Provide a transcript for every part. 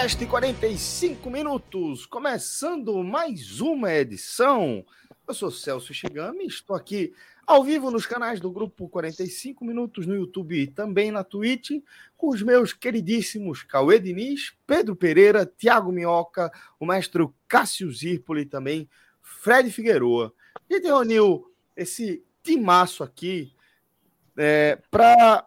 Podcast 45 minutos, começando mais uma edição. Eu sou Celso Shigami, estou aqui ao vivo nos canais do grupo 45 minutos no YouTube e também na Twitch, com os meus queridíssimos Cauê Diniz, Pedro Pereira, Tiago Minhoca, o mestre Cássio Zirpoli também, Fred Figueroa. A gente reuniu esse timaço aqui é, para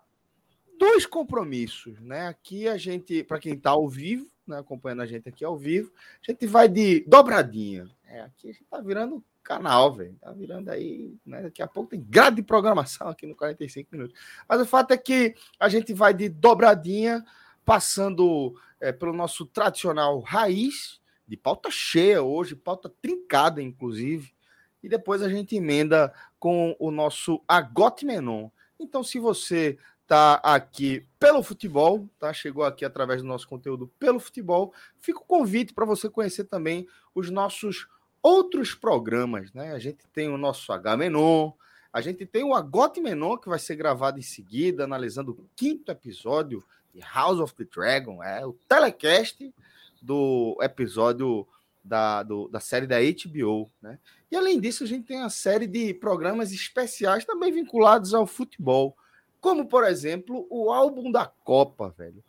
dois compromissos, né? Aqui a gente, para quem está ao vivo, né, acompanhando a gente aqui ao vivo, a gente vai de dobradinha. É, aqui a gente está virando canal, velho. Tá virando aí, né? Daqui a pouco tem grade de programação aqui no 45 minutos. Mas o fato é que a gente vai de dobradinha, passando é, pelo nosso tradicional raiz, de pauta cheia hoje, pauta trincada, inclusive. E depois a gente emenda com o nosso Agote Menon. Então, se você tá aqui pelo futebol, tá? Chegou aqui através do nosso conteúdo pelo futebol. Fica o convite para você conhecer também os nossos outros programas, né? A gente tem o nosso H Menon, a gente tem o Agote Menon que vai ser gravado em seguida, analisando o quinto episódio de House of the Dragon, é o telecast do episódio da, do, da série da HBO, né? E além disso, a gente tem a série de programas especiais também vinculados ao futebol como por exemplo o álbum da Copa, velho.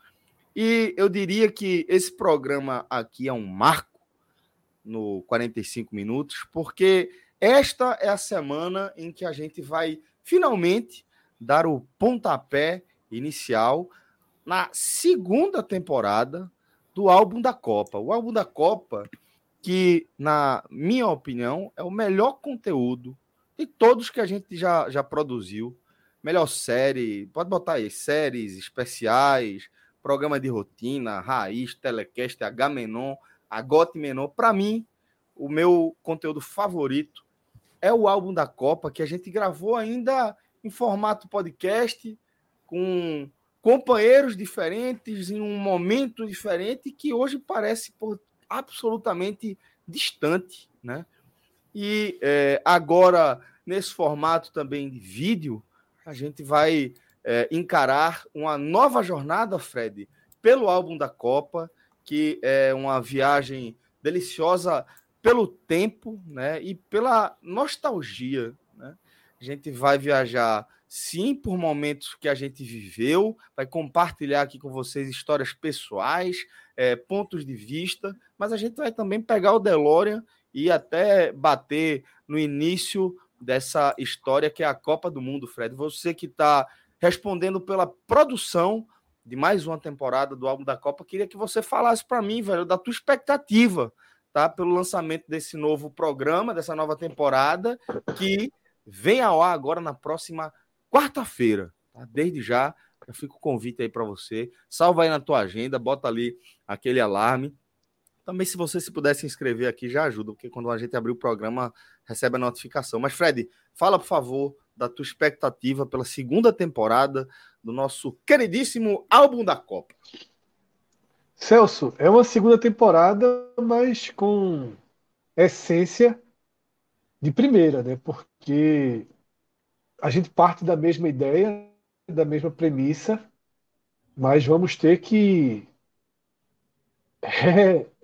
E eu diria que esse programa aqui é um marco no 45 minutos, porque esta é a semana em que a gente vai finalmente dar o pontapé inicial na segunda temporada do álbum da Copa. O álbum da Copa, que, na minha opinião, é o melhor conteúdo de todos que a gente já, já produziu melhor série, pode botar aí, séries especiais, programa de rotina, raiz, telecast, H-Menon, Agote Menon. Para mim, o meu conteúdo favorito é o álbum da Copa, que a gente gravou ainda em formato podcast, com companheiros diferentes, em um momento diferente, que hoje parece por, absolutamente distante, né? E é, agora, nesse formato também de vídeo, a gente vai é, encarar uma nova jornada, Fred, pelo álbum da Copa, que é uma viagem deliciosa pelo tempo né, e pela nostalgia. Né? A gente vai viajar, sim, por momentos que a gente viveu, vai compartilhar aqui com vocês histórias pessoais, é, pontos de vista, mas a gente vai também pegar o DeLorean e até bater no início dessa história que é a Copa do Mundo, Fred. Você que está respondendo pela produção de mais uma temporada do álbum da Copa, queria que você falasse para mim, velho, da tua expectativa, tá? Pelo lançamento desse novo programa, dessa nova temporada, que vem ao ar agora na próxima quarta-feira. Tá? Desde já, já fica o convite aí para você. Salva aí na tua agenda, bota ali aquele alarme também, se você se puder se inscrever aqui, já ajuda, porque quando a gente abrir o programa, recebe a notificação. Mas, Fred, fala, por favor, da tua expectativa pela segunda temporada do nosso queridíssimo álbum da Copa. Celso, é uma segunda temporada, mas com essência de primeira, né? Porque a gente parte da mesma ideia, da mesma premissa, mas vamos ter que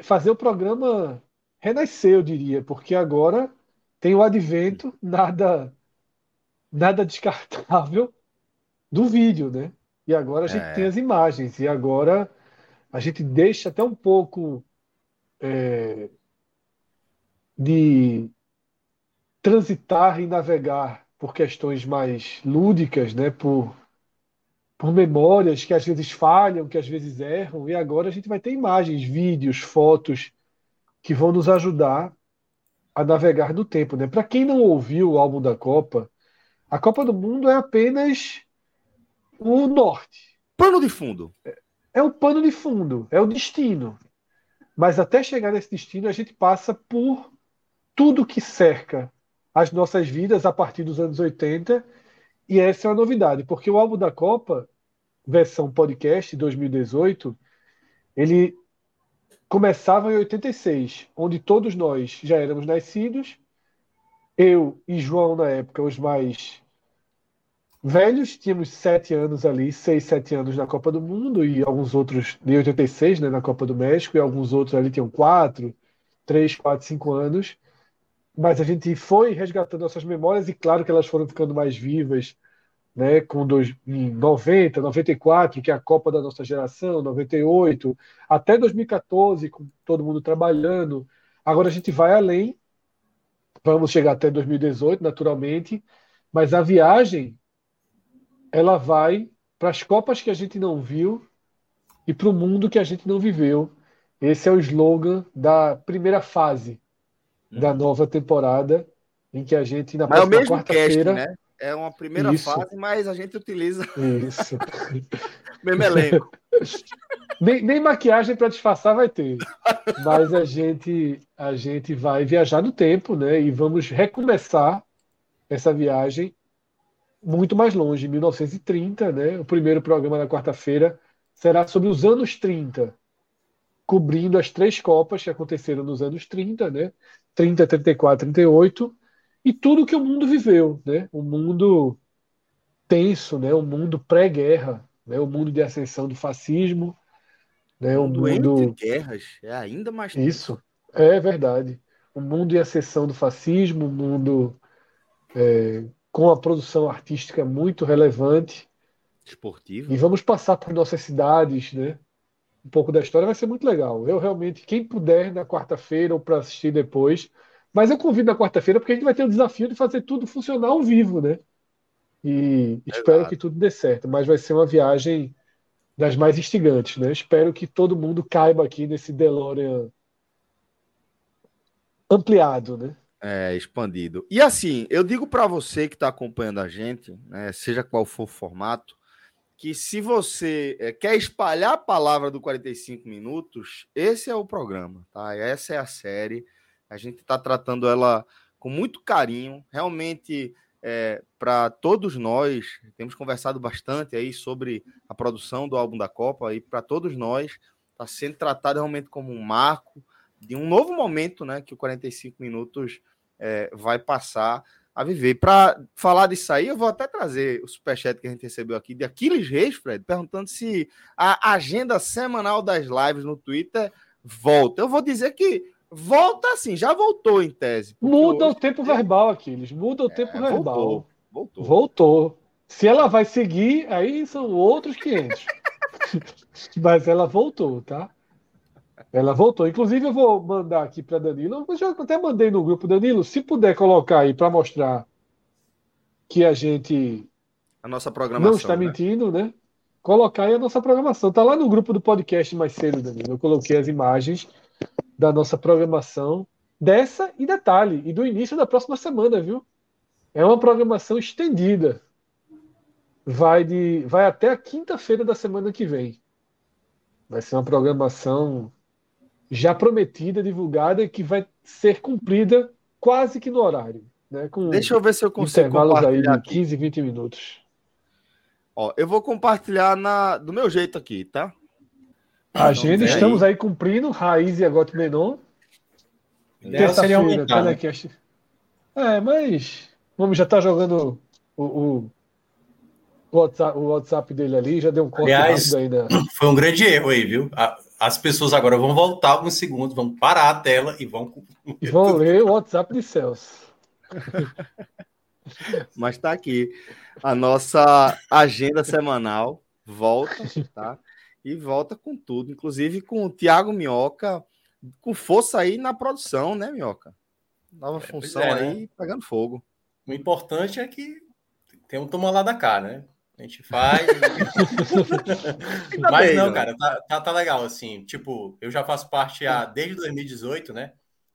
fazer o programa renascer, eu diria, porque agora tem o advento, nada, nada descartável do vídeo, né? E agora a gente é. tem as imagens, e agora a gente deixa até um pouco é, de transitar e navegar por questões mais lúdicas, né? Por, por memórias que às vezes falham, que às vezes erram, e agora a gente vai ter imagens, vídeos, fotos que vão nos ajudar a navegar no tempo, né? Para quem não ouviu o álbum da Copa, a Copa do Mundo é apenas o norte. Pano de fundo. É, é o pano de fundo, é o destino. Mas até chegar nesse destino, a gente passa por tudo que cerca as nossas vidas a partir dos anos 80. E essa é uma novidade, porque o álbum da Copa, versão podcast 2018, ele começava em 86, onde todos nós já éramos nascidos. Eu e João, na época, os mais velhos, tínhamos sete anos ali, seis, sete anos na Copa do Mundo, e alguns outros de 86, né, na Copa do México, e alguns outros ali tinham quatro, três, quatro, cinco anos mas a gente foi resgatando nossas memórias e claro que elas foram ficando mais vivas, né, com dois, em 90, 94, que é a Copa da nossa geração, 98, até 2014, com todo mundo trabalhando. Agora a gente vai além, vamos chegar até 2018, naturalmente, mas a viagem ela vai para as Copas que a gente não viu e para o mundo que a gente não viveu. Esse é o slogan da primeira fase da nova temporada, em que a gente, na mas próxima é quarta-feira. Né? É uma primeira Isso. fase, mas a gente utiliza. Isso. mesmo elenco. nem, nem maquiagem para disfarçar vai ter. Mas a gente, a gente vai viajar no tempo, né? E vamos recomeçar essa viagem muito mais longe, 1930, né? O primeiro programa da quarta-feira será sobre os anos 30, cobrindo as três Copas que aconteceram nos anos 30, né? 30, 34, 38, e tudo que o mundo viveu, né? O mundo tenso, né? O mundo pré-guerra, né? O mundo de ascensão do fascismo, né? O mundo, mundo... entre guerras é ainda mais tenso. isso é verdade. O mundo de ascensão do fascismo, o mundo é, com a produção artística muito relevante, esportiva. E vamos passar por nossas cidades, né? Um pouco da história, vai ser muito legal. Eu realmente, quem puder na quarta-feira ou para assistir depois, mas eu convido na quarta-feira porque a gente vai ter o desafio de fazer tudo funcionar ao vivo, né? E espero que tudo dê certo, mas vai ser uma viagem das mais instigantes, né? Espero que todo mundo caiba aqui nesse DeLorean ampliado, né? É, expandido. E assim, eu digo para você que está acompanhando a gente, né, seja qual for o formato, que se você é, quer espalhar a palavra do 45 minutos, esse é o programa, tá? Essa é a série. A gente está tratando ela com muito carinho, realmente é, para todos nós. Temos conversado bastante aí sobre a produção do álbum da Copa e para todos nós está sendo tratado realmente como um marco de um novo momento, né? Que o 45 minutos é, vai passar a viver. Para falar disso aí, eu vou até trazer o superchat que a gente recebeu aqui de Aquiles Reis, Fred, perguntando se a agenda semanal das lives no Twitter volta. Eu vou dizer que volta assim, já voltou em tese. Muda o tempo verbal, Aquiles, muda o é, tempo verbal. Voltou, voltou. Voltou. Se ela vai seguir, aí são outros 500. Mas ela voltou, tá? Ela voltou. Inclusive, eu vou mandar aqui para Danilo. Eu já até mandei no grupo, Danilo, se puder colocar aí para mostrar que a gente a nossa programação não está né? mentindo, né? Colocar aí a nossa programação. Tá lá no grupo do podcast mais cedo, Danilo. Eu coloquei as imagens da nossa programação dessa e detalhe e do início da próxima semana, viu? É uma programação estendida. Vai de vai até a quinta-feira da semana que vem. Vai ser uma programação já prometida, divulgada, que vai ser cumprida quase que no horário. Né, com Deixa eu ver se eu consigo intervalos aí de 15, 20 minutos. Ó, eu vou compartilhar na, do meu jeito aqui, tá? A agenda, estamos aí. aí cumprindo, Raiz e Agote Menon. Terça-feira, telecast. Né? É, mas vamos já tá jogando o, o, o, WhatsApp, o WhatsApp dele ali, já deu um corte Aliás, na... Foi um grande erro aí, viu? As pessoas agora vão voltar alguns segundos, vão parar a tela e vão. Vão ler o WhatsApp de Celso. Mas está aqui. A nossa agenda semanal volta, tá? E volta com tudo, inclusive com o Thiago Minhoca, com força aí na produção, né, Minhoca? Nova é, função é, aí, né? pegando fogo. O importante é que tem um toma lá da cá, né? A gente faz. Mas bem, não, né? cara, tá, tá, tá, legal, assim. Tipo, eu já faço parte há, desde 2018, né?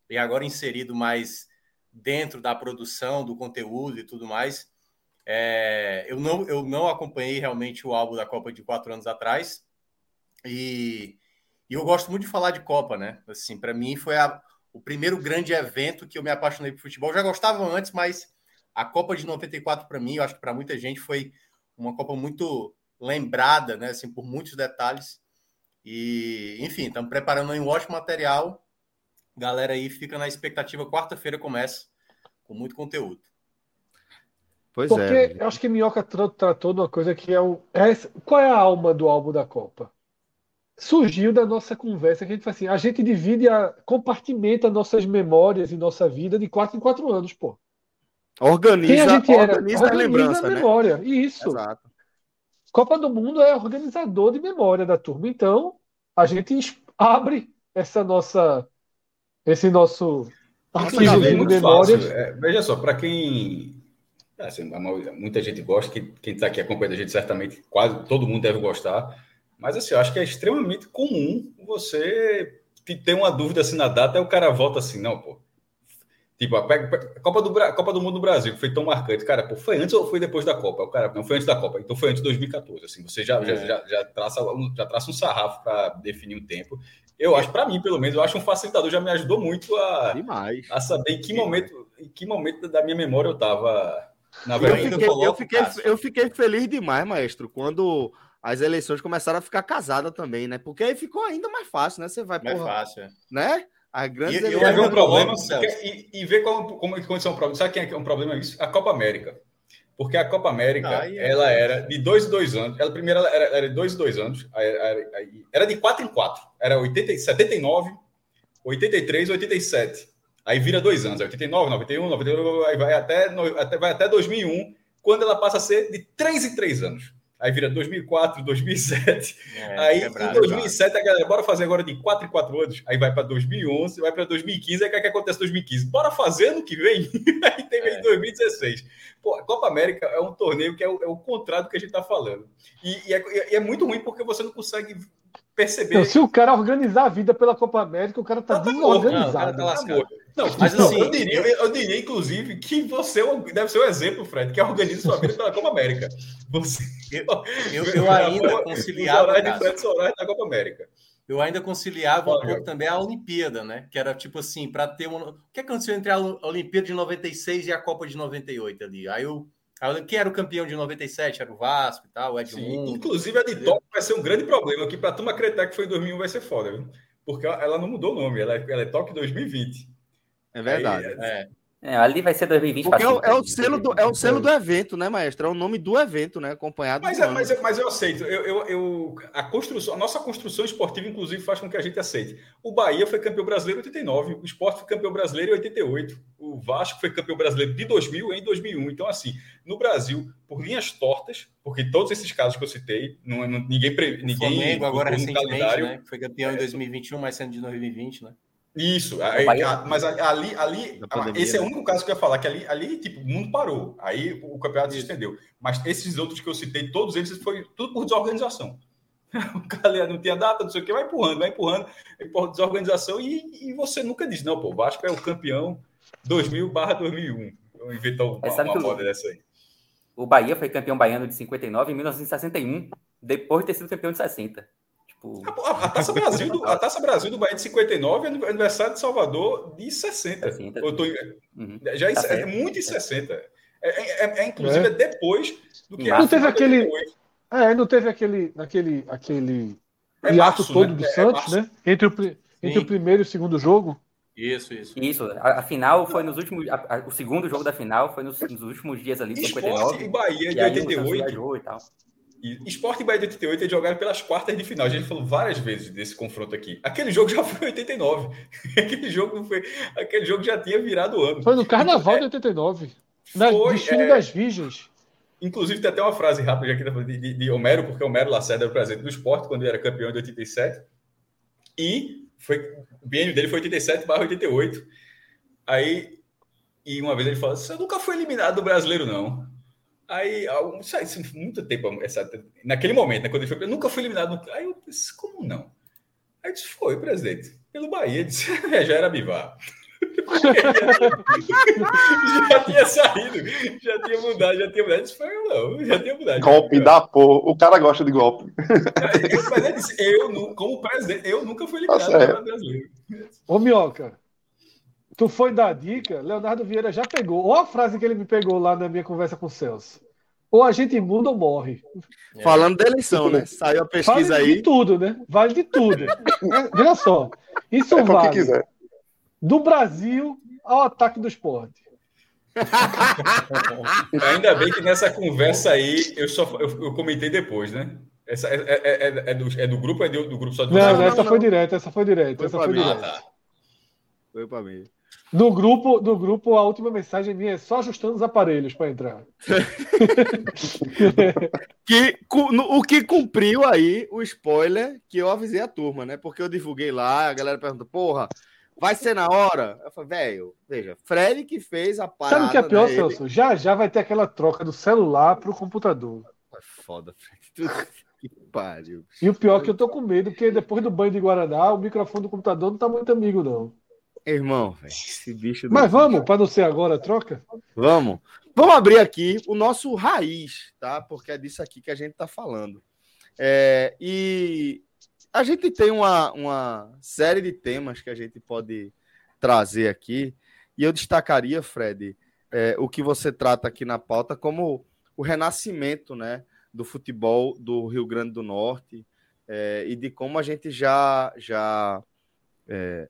E agora inserido mais dentro da produção, do conteúdo e tudo mais. É, eu, não, eu não acompanhei realmente o álbum da Copa de quatro anos atrás. E, e eu gosto muito de falar de Copa, né? Assim, para mim foi a, o primeiro grande evento que eu me apaixonei por futebol. Eu já gostava antes, mas a Copa de 94 para mim, eu acho que para muita gente foi uma Copa muito lembrada, né? Assim, por muitos detalhes. E, enfim, estamos preparando um ótimo material. Galera aí fica na expectativa. Quarta-feira começa com muito conteúdo. Pois Porque é. Porque eu acho que Minhoca tratou de uma coisa que é o. É, qual é a alma do álbum da Copa? Surgiu da nossa conversa que a gente faz assim: a gente divide, a, compartimenta nossas memórias e nossa vida de quatro em quatro anos, pô. Organiza, Quem a gente era? organiza, organiza a lembrança, a né? memória. Né? Isso. Exato. Copa do Mundo é organizador de memória da turma. Então, a gente abre essa nossa esse nosso arquivo de memórias. É, veja só, para quem assim, muita gente gosta, que quem está aqui acompanhando a gente certamente quase todo mundo deve gostar. Mas assim, eu acho que é extremamente comum você ter uma dúvida assim na data e o cara volta assim, não, pô, Tipo, a Copa do, Copa do Mundo do Brasil, que foi tão marcante. Cara, pô, foi antes ou foi depois da Copa? O cara, não foi antes da Copa, então foi antes de 2014. Assim, você já, é. já, já, já, traça, já traça um sarrafo para definir um tempo. Eu acho, para mim, pelo menos, eu acho um facilitador, já me ajudou muito a, Demais. a saber em que momento, em que momento da minha memória eu estava. Na verdade, eu fiquei, eu, fiquei, eu fiquei feliz demais, maestro, quando as eleições começaram a ficar casadas também, né? Porque aí ficou ainda mais fácil, né? Você vai, mais porra, fácil, é. né? A grande e, e um problema e, e ver como, como aconteceu um problema. Sabe quem é, é um problema isso? A Copa América. Porque a Copa América, ah, é ela era de dois em dois anos. Ela primeiro era, era de dois em dois anos. Era, era de quatro em quatro. Era 80, 79, 83, 87. Aí vira dois anos. 89, 91, 92, aí vai até, até, vai até 2001, quando ela passa a ser de três em três anos. Aí vira 2004, 2007. É, aí em 2007 a galera, bora fazer agora de 4 em 4 anos. Aí vai para 2011, vai para 2015. Aí o que, é que acontece em 2015? Bora fazer ano que vem? aí tem é. 2016. Pô, a Copa América é um torneio que é o, é o contrário do que a gente está falando. E, e, é, e, é, muito ruim porque você não consegue perceber. Então, se o cara organizar a vida pela Copa América, o cara tá, tá desorganizado. Não, o cara tá não, mas assim, eu diria, eu diria, inclusive, que você é deve ser um exemplo, Fred, que organiza sua vida pela Copa América. Você, eu, eu, eu ainda conciliava. O Fred Soares da Copa América. Eu ainda conciliava um pouco também a Olimpíada, né? Que era tipo assim, para ter um. O que aconteceu entre a Olimpíada de 96 e a Copa de 98 ali? Aí eu. Quem era o campeão de 97? Era o Vasco e tal, o Edmundo. Sim, inclusive a de Tóquio vai ser um grande problema, que para tu acreditar que foi em 2001 vai ser foda, viu? Porque ela não mudou o nome, ela é, ela é Tóquio 2020. É verdade. Aí, é. É, ali vai ser 2020. Porque é o, é o, selo do, é o selo do evento, né, maestro? É o nome do evento, né? Acompanhado. Mas, é, mas, mas eu aceito. Eu, eu, eu, a, construção, a nossa construção esportiva, inclusive, faz com que a gente aceite. O Bahia foi campeão brasileiro em 89, o Sport foi campeão brasileiro em 88, o Vasco foi campeão brasileiro de 2000 em 2001. Então, assim, no Brasil, por linhas tortas, porque todos esses casos que eu citei, não, não ninguém. ninguém Flamengo, agora recentemente, né? Foi campeão em 2021, mas sendo de 2020, né? Isso, aí, mas ali, ali esse é o né? único caso que eu ia falar, que ali, ali tipo, o mundo parou, aí o campeonato se estendeu. Mas esses outros que eu citei, todos eles foi tudo por desorganização. O cara não tinha data, não sei o que, vai empurrando, vai empurrando, por desorganização, e, e você nunca diz, não, pô, o Vasco é o campeão 2000 barra 2001. Eu inventar uma, uma moda dessa aí. O Bahia foi campeão baiano de 59 em 1961, depois de ter sido campeão de 60. Tipo... A, a, Taça Brasil do, a Taça Brasil do Bahia de 59 é aniversário de Salvador de 60. 60. Eu tô, uhum. Já tá é, é muito em 60. É, é, é, é inclusive, é. depois do que Não teve aquele. É, não teve aquele, aquele, aquele é hiato março, todo né? do Santos, né? Entre, o, entre o primeiro e o segundo jogo. Isso, isso. Isso. A, a final foi nos últimos. A, a, o segundo jogo da final foi nos, nos últimos dias ali de 59. e Bahia de 88. E tal. E Sport e Bahia de 88 eles jogaram pelas quartas de final. A gente falou várias vezes desse confronto aqui. Aquele jogo já foi em 89. aquele jogo foi. Aquele jogo já tinha virado ano. Foi no Carnaval é, de 89. Na foi, desfile é, das Virgens. Inclusive, tem até uma frase rápida aqui de, de, de Homero, porque Homero Lacerda era o presidente do esporte quando ele era campeão de 87. E foi, o biênio dele foi 87 barra 88. Aí e uma vez ele falou: Você nunca foi eliminado do brasileiro, não. Aí, isso muito tempo, essa, naquele momento, né, quando ele foi, eu nunca fui eliminado. Aí eu disse: Como não? Aí disse: Foi, presidente, pelo Bahia. Disse: Já era Bivar. já tinha saído, já tinha mudado, já tinha mudado. Disse, foi, não, já tinha mudado. Golpe da porra. O cara gosta de golpe. Mas ele disse, eu, como presidente, eu nunca fui ligado tá brasileiro. Ô, Minhoca, tu foi dar dica, Leonardo Vieira já pegou. Olha a frase que ele me pegou lá na minha conversa com o Celso. Ou a gente muda ou morre. É. Falando da eleição, né? Saiu a pesquisa vale aí. Vale de tudo, né? Vale de tudo. Veja só. Isso é vale do Brasil ao ataque do esporte. Ainda bem que nessa conversa aí eu só eu, eu comentei depois, né? Essa é, é, é, é, do, é do grupo é do, do grupo só do Não, não, essa não. foi direto, essa foi direto, foi essa foi direto. Ah, tá. Foi para mim. Do grupo, do grupo, a última mensagem minha é só ajustando os aparelhos para entrar. que, o que cumpriu aí o spoiler que eu avisei a turma, né? Porque eu divulguei lá, a galera perguntou, porra, Vai ser na hora? Eu falei, velho, veja, Fred que fez a parada. Sabe o que é pior, né? Celso? Já já vai ter aquela troca do celular pro computador. É foda, Fred. Que pariu. E o pior é que eu tô com medo, porque depois do banho de Guaraná, o microfone do computador não tá muito amigo, não. Irmão, velho, esse bicho. Mas vamos, para não ser agora a troca? Vamos. Vamos abrir aqui o nosso raiz, tá? Porque é disso aqui que a gente tá falando. É, e a gente tem uma, uma série de temas que a gente pode trazer aqui, e eu destacaria, Fred, é, o que você trata aqui na pauta como o renascimento né, do futebol do Rio Grande do Norte é, e de como a gente já, já é,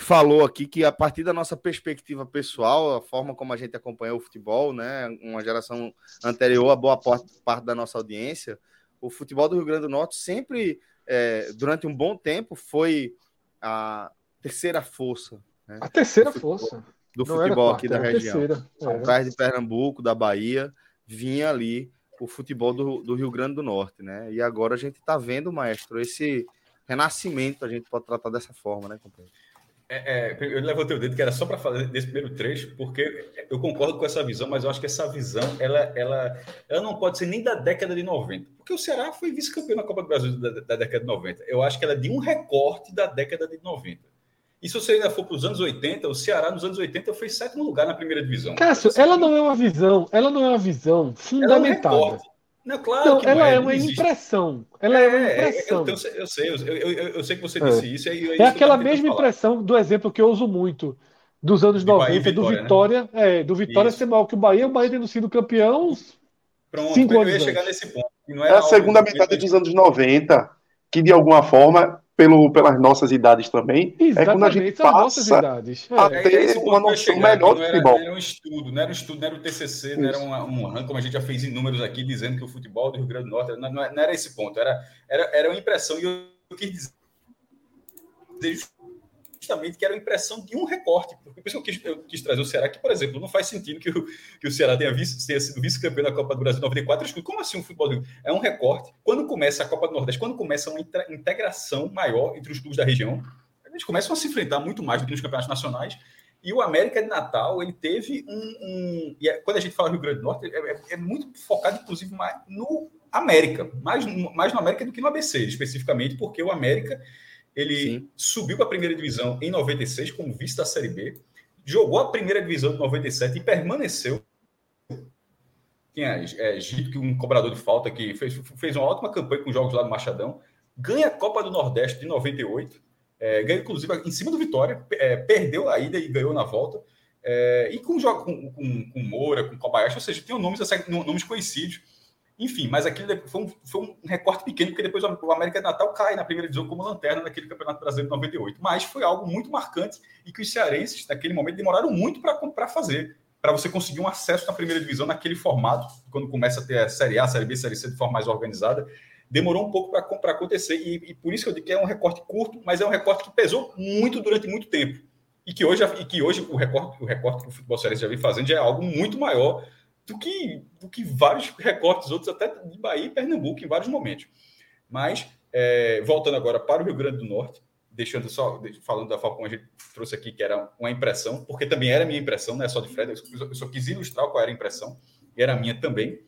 falou aqui que a partir da nossa perspectiva pessoal, a forma como a gente acompanhou o futebol, né, uma geração anterior, a boa parte, da nossa audiência, o futebol do Rio Grande do Norte sempre é, durante um bom tempo, foi a terceira força. Né? A terceira do força. Do futebol aqui da região. Atrás de Pernambuco, da Bahia, vinha ali o futebol do, do Rio Grande do Norte, né? E agora a gente está vendo, maestro, esse renascimento, a gente pode tratar dessa forma, né, companheiro? É, é, eu levantei o dedo que era só para falar desse primeiro trecho, porque eu concordo com essa visão, mas eu acho que essa visão ela, ela, ela não pode ser nem da década de 90, porque o Ceará foi vice-campeão na Copa do Brasil da, da, década de 90. Eu acho que ela é de um recorte da década de 90. E se você ainda for para os anos 80, o Ceará nos anos 80 foi sétimo lugar na primeira divisão. Cássio, ela não é uma visão, ela não é uma visão fundamentada. Ela é não, claro não, ela é, é uma impressão. Ela é, é uma impressão. Eu, eu, eu sei, eu, eu, eu, sei que você disse é. isso. É, é aquela mesma impressão do exemplo que eu uso muito dos anos de 90, Vitória, do Vitória, né? é, do Vitória ser mal que o Bahia, o Bahia tendo sido campeão. Pronto, cinco eu ia chegar nesse ponto. é a segunda metade dos anos 90, que de alguma forma pelo, pelas nossas idades também, Exatamente, é quando a gente passa a é. ter é, uma noção melhor do futebol. Não era um estudo, não era um estudo, não era o TCC, Isso. não era um, um como a gente já fez em números aqui, dizendo que o futebol do Rio Grande do Norte, não, não era esse ponto, era, era, era uma impressão, e eu, eu quis dizer justamente que era a impressão de um recorte. Por isso eu quis, eu quis trazer o Ceará, que, por exemplo, não faz sentido que o, que o Ceará tenha, vice, tenha sido vice-campeão da Copa do Brasil 94. Como assim um futebol? É um recorte. Quando começa a Copa do Nordeste, quando começa uma integração maior entre os clubes da região, eles começam a se enfrentar muito mais do que nos campeonatos nacionais. E o América de Natal, ele teve um. um e é, quando a gente fala Rio Grande do Norte, é, é, é muito focado, inclusive, mais no América, mais, mais no América do que no ABC, especificamente, porque o América ele Sim. subiu para a primeira divisão em 96 como vice da Série B, jogou a primeira divisão de 97 e permaneceu. Tinha é, Gito, que um cobrador de falta que fez, fez uma ótima campanha com jogos lá no Machadão, ganha a Copa do Nordeste de 98, é, ganha inclusive em cima do Vitória, é, perdeu a ida e ganhou na volta. É, e com, com, com, com Moura, com Kobayashi, ou seja, tem nomes, assim, nomes conhecidos. Enfim, mas aquele foi um, foi um recorte pequeno, porque depois o América Natal cai na primeira divisão como lanterna naquele Campeonato Brasileiro de 98. Mas foi algo muito marcante e que os cearenses, naquele momento, demoraram muito para fazer, para você conseguir um acesso na primeira divisão naquele formato, quando começa a ter a Série A, Série B, Série C de forma mais organizada. Demorou um pouco para acontecer, e, e, por isso que eu digo que é um recorte curto, mas é um recorte que pesou muito durante muito tempo. E que hoje, e que hoje o, recorte, o recorte que o futebol cearense já vem fazendo já é algo muito maior do que, do que vários recortes outros, até de Bahia e Pernambuco, em vários momentos. Mas, é, voltando agora para o Rio Grande do Norte, deixando só, falando da como a gente trouxe aqui, que era uma impressão, porque também era minha impressão, não é só de Fred, eu só quis ilustrar qual era a impressão, e era minha também.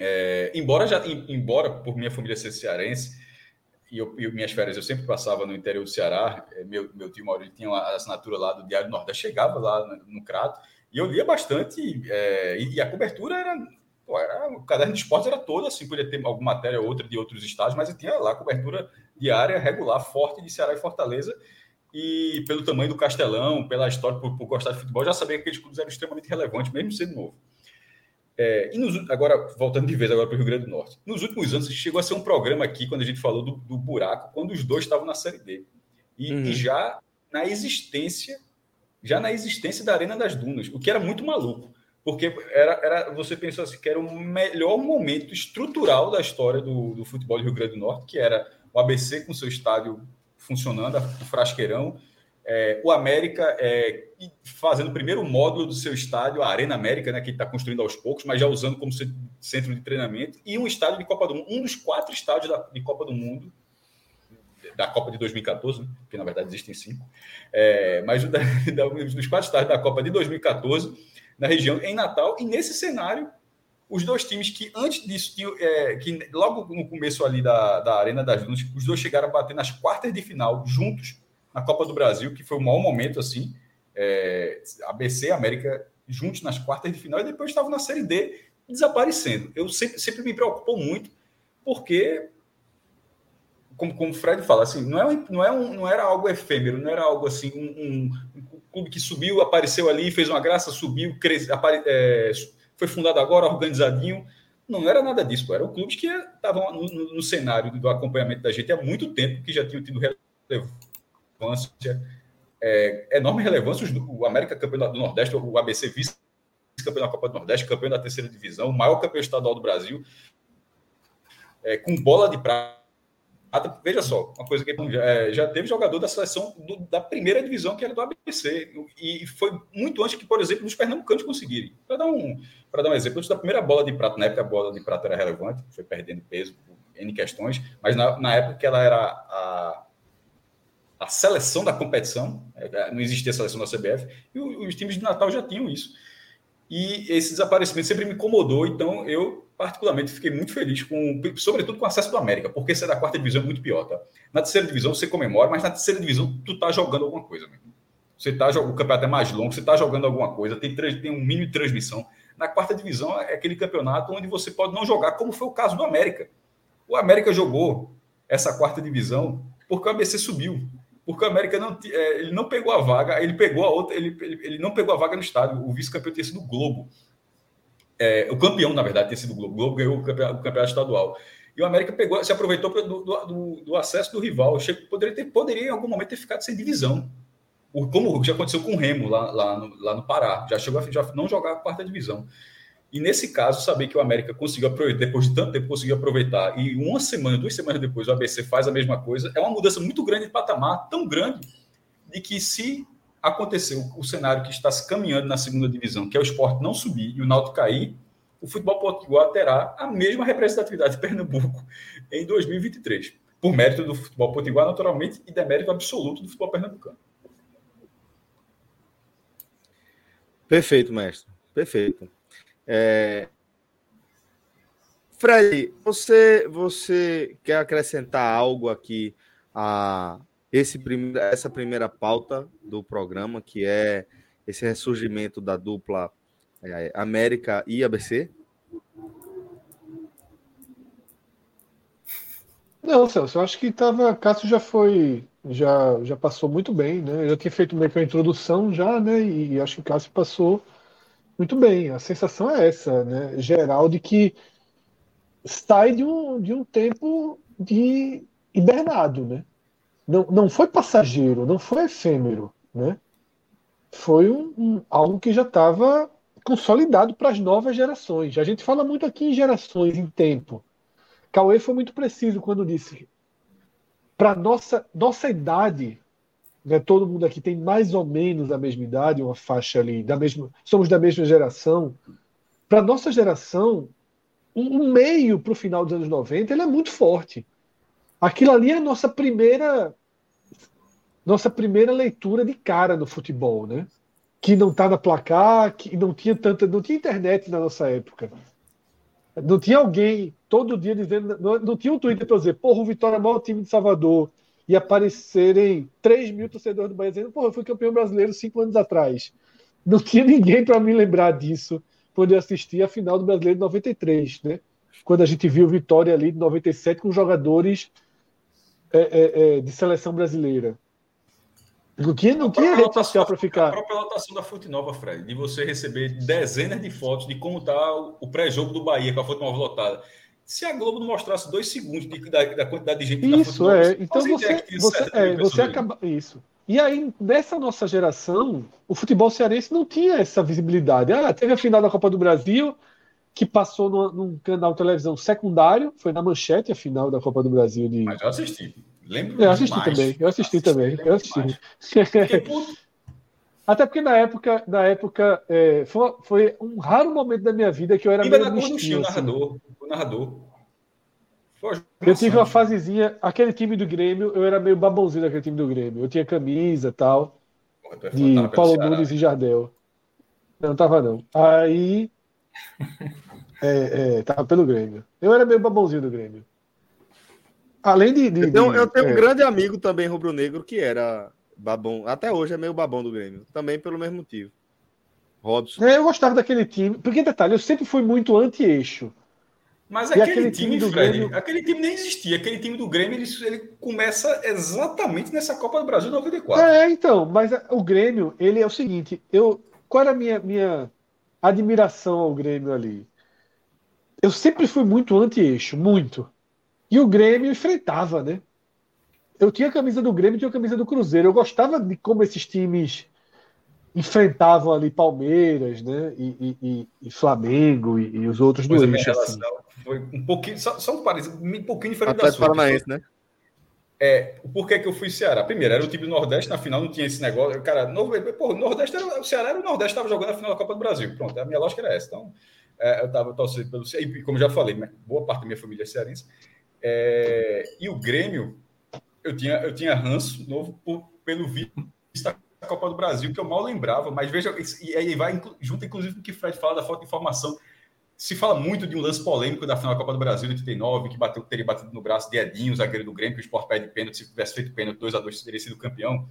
É, embora, já, embora por minha família ser cearense, e, eu, e minhas férias eu sempre passava no interior do Ceará, é, meu, meu tio Maurício tinha uma assinatura lá do Diário Nordeste, chegava lá no, no Crato, e eu lia bastante, é, e, a cobertura era, pô, era, o caderno de esportes era todo assim, podia ter alguma matéria ou outra de outros estados, mas tinha lá cobertura diária regular, forte de Ceará e Fortaleza, e pelo tamanho do Castelão, pela história, por, por gostar de futebol, já sabia que aqueles clubes eram extremamente relevantes, mesmo sendo novo. É, e nos, agora, voltando de vez agora para o Rio Grande do Norte, nos últimos anos chegou a ser um programa aqui, quando a gente falou do, do buraco, quando os dois estavam na Série D. E, uhum. e, já na existência, já na existência da Arena das Dunas, o que era muito maluco. Porque era, era você pensou assim, que era o melhor momento estrutural da história do, do futebol do Rio Grande do Norte, que era o ABC com seu estádio funcionando, o Frasqueirão, é, o América é, fazendo o primeiro módulo do seu estádio, a Arena América, né, que está construindo aos poucos, mas já usando como centro de treinamento, e um estádio de Copa do Mundo, um dos quatro estádios da, de Copa do Mundo, da Copa de 2014, né, que na verdade existem cinco, é, mas o da, da, dos quatro estádios da Copa de 2014, na região, em Natal, e nesse cenário, os dois times que antes disso tinham, é, que logo no começo ali da, da Arena das Dunas, os dois chegaram a bater nas quartas de final juntos na Copa do Brasil, que foi um mau momento assim. É, ABC América juntos nas quartas de final e depois estavam na Série D desaparecendo. Eu sempre, sempre me preocupou muito, porque, como, como o Fred fala, assim, não, é, não, é um, não era algo efêmero, não era algo assim, um, um, um clube que subiu, apareceu ali, fez uma graça, subiu, cresce, apare, é, foi fundado agora, organizadinho. Não era nada disso, eram clubes que estavam no, no, no, cenário do acompanhamento da gente há muito tempo, que já tinham tido relevância, é, enorme relevância. O América campeão do Nordeste, o ABC vice-campeão da Copa do Nordeste, campeão da terceira divisão, o maior campeão estadual do Brasil, é, com bola de prata. Veja só, uma coisa que é, já teve jogador da seleção do, da primeira divisão, que era do ABC, e foi muito antes que, por exemplo, os pernambucanos conseguirem. Para dar, um, dar um exemplo, antes da primeira bola de prata, na época a bola de prata era relevante, foi perdendo peso por N questões, mas na, na época que ela era a, a seleção da competição, é, não existia a seleção da CBF, e os times de Natal já tinham isso. E esse desaparecimento sempre me incomodou, então eu particularmente fiquei muito feliz com, sobretudo com o acesso do América, porque ser da quarta divisão é muito pior, tá? Na terceira divisão você comemora, mas na terceira divisão tu tá jogando alguma coisa. Você tá o campeonato é mais longo, você tá jogando alguma coisa, tem, tem um mínimo de transmissão. Na quarta divisão é aquele campeonato onde você pode não jogar, como foi o caso do América. O América jogou essa quarta divisão porque o ABC subiu porque o América não, é, ele não pegou a vaga, ele pegou a outra, ele, ele, ele não pegou a vaga no estádio. O vice-campeão tinha sido o Globo. É, o campeão, na verdade, tinha sido o Globo. O Globo ganhou o campeonato, o campeonato estadual. E o América pegou, se aproveitou do, do, do acesso do rival. Chegou, poderia, ter, poderia, em algum momento, ter ficado sem divisão. O, como já aconteceu com o Remo lá, lá, no, lá no Pará. Já chegou a já não jogar a quarta divisão. E nesse caso, saber que o América conseguiu aproveitar, depois de tanto tempo, conseguiu aproveitar, e uma semana, duas semanas depois, o ABC faz a mesma coisa, é uma mudança muito grande de patamar, tão grande, de que se acontecer o, cenário que está se caminhando na segunda divisão, que é o esporte não subir e o Náutico cair, o futebol potiguar terá a mesma representatividade de Pernambuco em 2023, por mérito do futebol potiguar, naturalmente, e demérito absoluto do futebol pernambucano. Perfeito, mestre. Perfeito. É... Fred, você, você quer acrescentar algo aqui a esse prim... essa primeira pauta do programa, que é esse ressurgimento da dupla é, América e ABC? Não, Celso, eu acho que tava. Cássio já foi. Já, já passou muito bem, né? Eu já tinha feito meio que uma introdução já, né? E acho que Cássio passou muito bem, a sensação é essa, né, geral, de que sai de um, de um tempo de hibernado, né? Não, não foi passageiro, não foi efêmero, né? Foi um, um algo que já estava consolidado para as novas gerações. A gente fala muito aqui em gerações, em tempo. Cauê foi muito preciso quando disse para nossa nossa idade né, todo mundo aqui tem mais ou menos a mesma idade, uma faixa ali, da mesma, somos da mesma geração. Para nossa geração, um meio para o final dos anos 90 ele é muito forte. Aquilo ali é a nossa primeira nossa primeira leitura de cara no futebol, né? Que não tá na placar, que não tinha tanta, não tinha internet na nossa época. Não tinha alguém todo dia dizendo, não, não tinha um Twitter para dizer, porra, o Vitória é o maior time de Salvador e aparecerem 3 mil torcedores do Bahia dizendo, porra, eu fui campeão brasileiro cinco anos atrás. Não tinha ninguém para me lembrar disso quando eu assisti a final do Brasileiro de 93, né? Quando a gente viu Vitória ali de 97 com jogadores é, é, é, de seleção brasileira. Não tinha, não tinha rede social para ficar. A própria lotação da Fonte Nova, Fred, de você receber dezenas de fotos de como está o pré-jogo do Bahia com a Fonte Nova lotada. Se a Globo não mostrasse dois segundos de, da, da, quantidade de gente Isso, Nova, é. Então você, você, é, você acaba. Isso. E aí, nessa nossa geração, o futebol cearense não tinha essa visibilidade. Ah, teve a final da Copa do Brasil, que passou no, num canal de televisão secundário, foi na manchete a final da Copa do Brasil. De... Mas eu assisti. Lembro eu assisti demais. também, eu assisti, assisti também. Eu assisti. Até porque na época, na época é, foi, foi, um raro momento da minha vida que eu era Ainda meio o assim. narrador, o narrador. Eu tive uma fasezinha, aquele time do Grêmio, eu era meio babãozinho daquele time do Grêmio. Eu tinha camisa tal, Pô, de Paulo Nunes e Jardel. Não, tava não. Aí, é, é, tava pelo Grêmio. Eu era meio babãozinho do Grêmio. Além de. de, eu tenho, eu tenho é... um grande amigo também rubro-negro que era babão, até hoje é meio babão do Grêmio, também pelo mesmo motivo. Robson. É, eu gostava daquele time, porque detalhe, eu sempre fui muito anti-eixo. Mas aquele, aquele, time, time do Fred, Grêmio... aquele time nem existia. Aquele time do Grêmio, ele, ele, começa exatamente nessa Copa do Brasil 94. É, então, mas o Grêmio, ele é o seguinte, eu qual era a minha, minha admiração ao Grêmio ali? Eu sempre fui muito anti-eixo, muito. E o Grêmio enfrentava, né? Eu tinha a camisa do Grêmio e tinha a camisa do Cruzeiro. Eu gostava de como esses times enfrentavam ali Palmeiras, né? E, e, e Flamengo e, e, os outros do eixo. Assim. Foi um pouquinho, só, só um parênteses, um pouquinho diferente Atlético da sua. Paranaense, né? É, por que, que eu fui Ceará? Primeiro, era o time do Nordeste, na final não tinha esse negócio. Cara, no, o Nordeste era, o Ceará era o Nordeste, estava jogando a final da Copa do Brasil. Pronto, a minha lógica era essa. Então, é, eu estava torcendo pelo Ceará, e como já falei, né, boa parte da minha família é cearense. É, e o Grêmio, eu tinha, eu tinha ranço novo por, pelo visto da Copa do Brasil, que eu mal lembrava, mas veja, e aí vai junto, inclusive, com o que Fred fala da falta de informação. Se fala muito de um lance polêmico da final da Copa do Brasil de 89, que bateu, teria batido no braço de Edinho, zagueiro do Grêmio, que o Sport pede pênalti, se tivesse feito pênalti 2 a 2 teria sido campeão.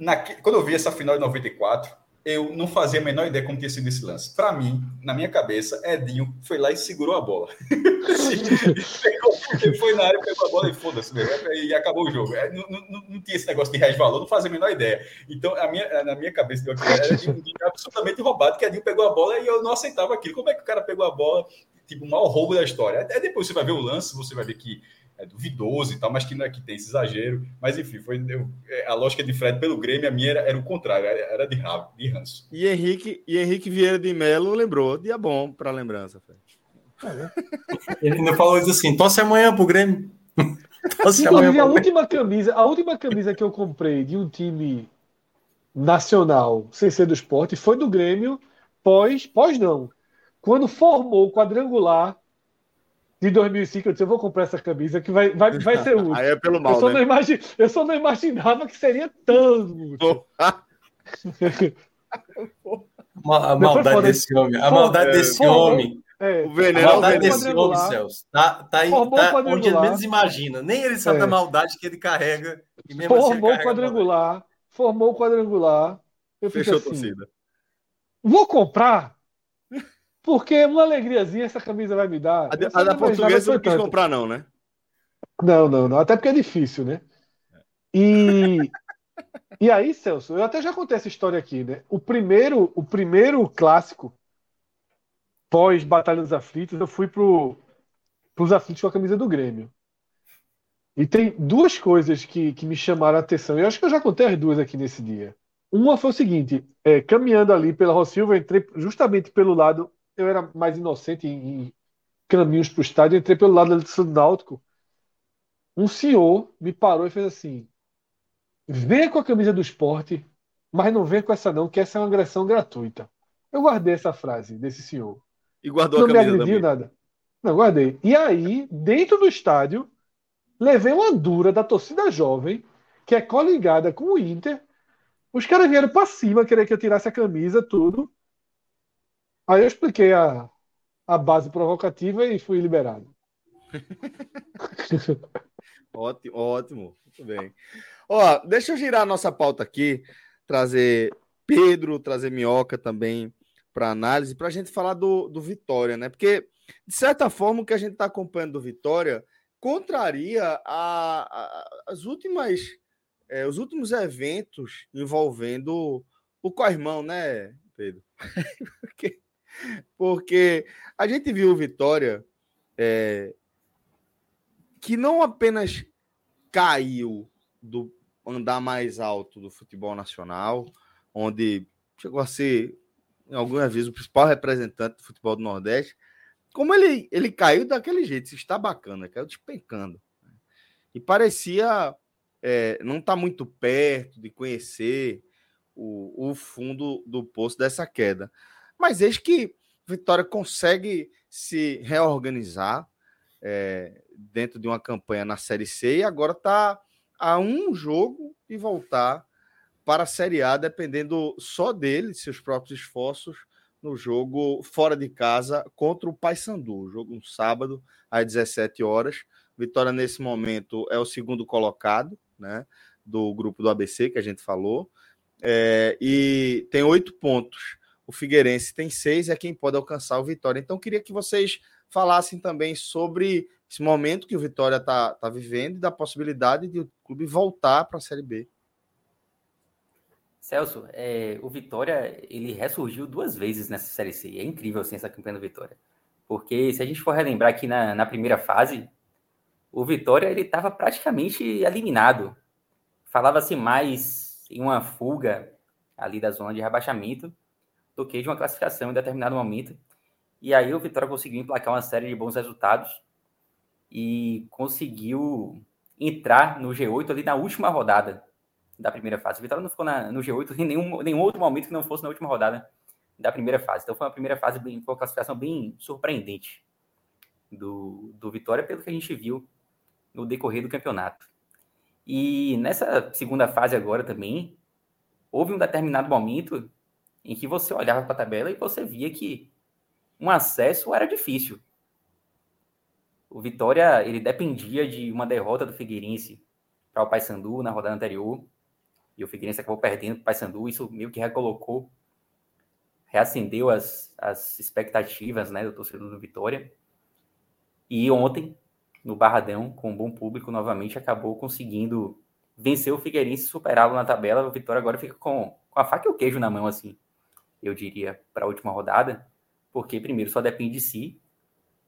Na, quando eu vi essa final de 94, eu não fazia a menor ideia como tinha sido esse lance. Para mim, na minha cabeça, Edinho foi lá e segurou a bola. ele foi na área, pegou a bola e foda-se, e acabou o jogo. É, não, não, não, tinha esse negócio de reais valor, não fazia a menor ideia. Então, a minha, na minha cabeça, era Edinho, absolutamente roubado, que Edinho pegou a bola e eu não aceitava aquilo. Como é que o cara pegou a bola? Tipo, o maior roubo da história. Até depois você vai ver o lance, você vai ver que é duvidoso e tal, mas que não é que tem esse exagero. Mas enfim, foi eu, é, a lógica de Fred pelo Grêmio, a minha era, era o contrário, era, era de rabo, de ranço. E Henrique, e Henrique Vieira de Melo lembrou, dia bom para lembrança, Fred. Ele ainda falou isso assim: tosse amanhã pro Grêmio. Tosse Inclusive, a última camisa, a última camisa que eu comprei de um time nacional, sem ser do esporte, foi do Grêmio, pós, pós não. Quando formou o quadrangular de 2005, eu disse, eu vou comprar essa camisa que vai, vai, vai ser útil. Aí é pelo mal, eu só, né? não imagi... eu só não imaginava que seria tão útil. a maldade desse homem. A maldade desse homem. É, o veneno, a maldade desse homem, Celso. Tá, tá, aí, tá onde ele menos imagina. Nem ele sabe é. da maldade que ele carrega. E mesmo assim formou o quadrangular. Formou o quadrangular. Eu Fechou assim, a torcida. Vou comprar porque uma alegriazinha essa camisa vai me dar. A, a da portuguesa não quis tanto. comprar, não, né? Não, não, não. Até porque é difícil, né? E, e aí, Celso, eu até já contei essa história aqui, né? O primeiro, o primeiro clássico pós Batalha dos Aflitos, eu fui pro, pros aflitos com a camisa do Grêmio. E tem duas coisas que, que me chamaram a atenção. Eu acho que eu já contei as duas aqui nesse dia. Uma foi o seguinte: é, caminhando ali pela Rossilva, eu entrei justamente pelo lado eu era mais inocente em, caminhos para o estádio, entrei pelo lado do Náutico. Um senhor me parou e fez assim: venha com a camisa do esporte, mas não venha com essa não, que essa é uma agressão gratuita. Eu guardei essa frase desse senhor. E guardou não a camisa me agrediu também. nada. Não, guardei. E aí, dentro do estádio, levei uma dura da torcida jovem que é coligada com o Inter. Os caras vieram para cima, querer que eu tirasse a camisa, tudo. Aí eu expliquei a, a base provocativa e fui liberado. ótimo, ótimo. Muito bem. Ó, deixa eu girar a nossa pauta aqui, trazer Pedro, trazer Minhoca também para análise, para a gente falar do, do Vitória, né? Porque, de certa forma, o que a gente está acompanhando do Vitória contraria a, a, as últimas, é, os últimos eventos envolvendo o co-irmão, né, Pedro? porque, porque a gente viu o Vitória é, que não apenas caiu do andar mais alto do futebol nacional, onde chegou a ser, algumas vezes, o principal representante do futebol do Nordeste, como ele, ele caiu daquele jeito, isso está bacana, caiu despencando. E parecia é, não estar tá muito perto de conhecer o, o fundo do poço dessa queda. Mas eis que Vitória consegue se reorganizar é, dentro de uma campanha na Série C e agora está a um jogo de voltar para a Série A, dependendo só dele, seus próprios esforços, no jogo fora de casa contra o Paysandu. Jogo um sábado, às 17 horas. Vitória, nesse momento, é o segundo colocado né, do grupo do ABC, que a gente falou, é, e tem oito pontos. O Figueirense tem seis, é quem pode alcançar o Vitória. Então, queria que vocês falassem também sobre esse momento que o Vitória está tá vivendo e da possibilidade de o clube voltar para a Série B. Celso, é, o Vitória ele ressurgiu duas vezes nessa Série C. É incrível assim, essa campanha do Vitória. Porque se a gente for relembrar aqui na, na primeira fase, o Vitória ele estava praticamente eliminado. Falava-se mais em uma fuga ali da zona de rebaixamento do que de uma classificação em determinado momento. E aí o Vitória conseguiu emplacar uma série de bons resultados e conseguiu entrar no G8 ali na última rodada da primeira fase. O Vitória não ficou na, no G8 em nenhum, nenhum outro momento que não fosse na última rodada da primeira fase. Então foi uma primeira fase, bem, foi uma classificação bem surpreendente do, do Vitória, pelo que a gente viu no decorrer do campeonato. E nessa segunda fase agora também, houve um determinado momento em que você olhava para a tabela e você via que um acesso era difícil. O Vitória, ele dependia de uma derrota do Figueirense para o Paysandu na rodada anterior. E o Figueirense acabou perdendo para o Paysandu. Isso meio que recolocou, reacendeu as, as expectativas né, do torcedor do Vitória. E ontem, no Barradão, com um bom público novamente, acabou conseguindo vencer o Figueirense superá-lo na tabela. O Vitória agora fica com, com a faca e o queijo na mão, assim, eu diria, para a última rodada. Porque, primeiro, só depende de si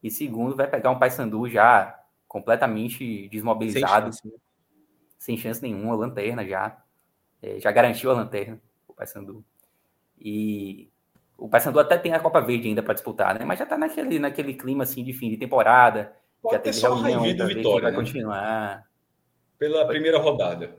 e segundo, vai pegar um Paysandu já completamente desmobilizado, sem chance, né? sem chance nenhuma, lanterna já. É, já garantiu a lanterna, o Paysandu. E o Paysandu até tem a Copa Verde ainda para disputar, né? Mas já está naquele, naquele clima assim de fim de temporada. Pode já ter só reunião do Vitória, vai né? continuar. Pela primeira rodada.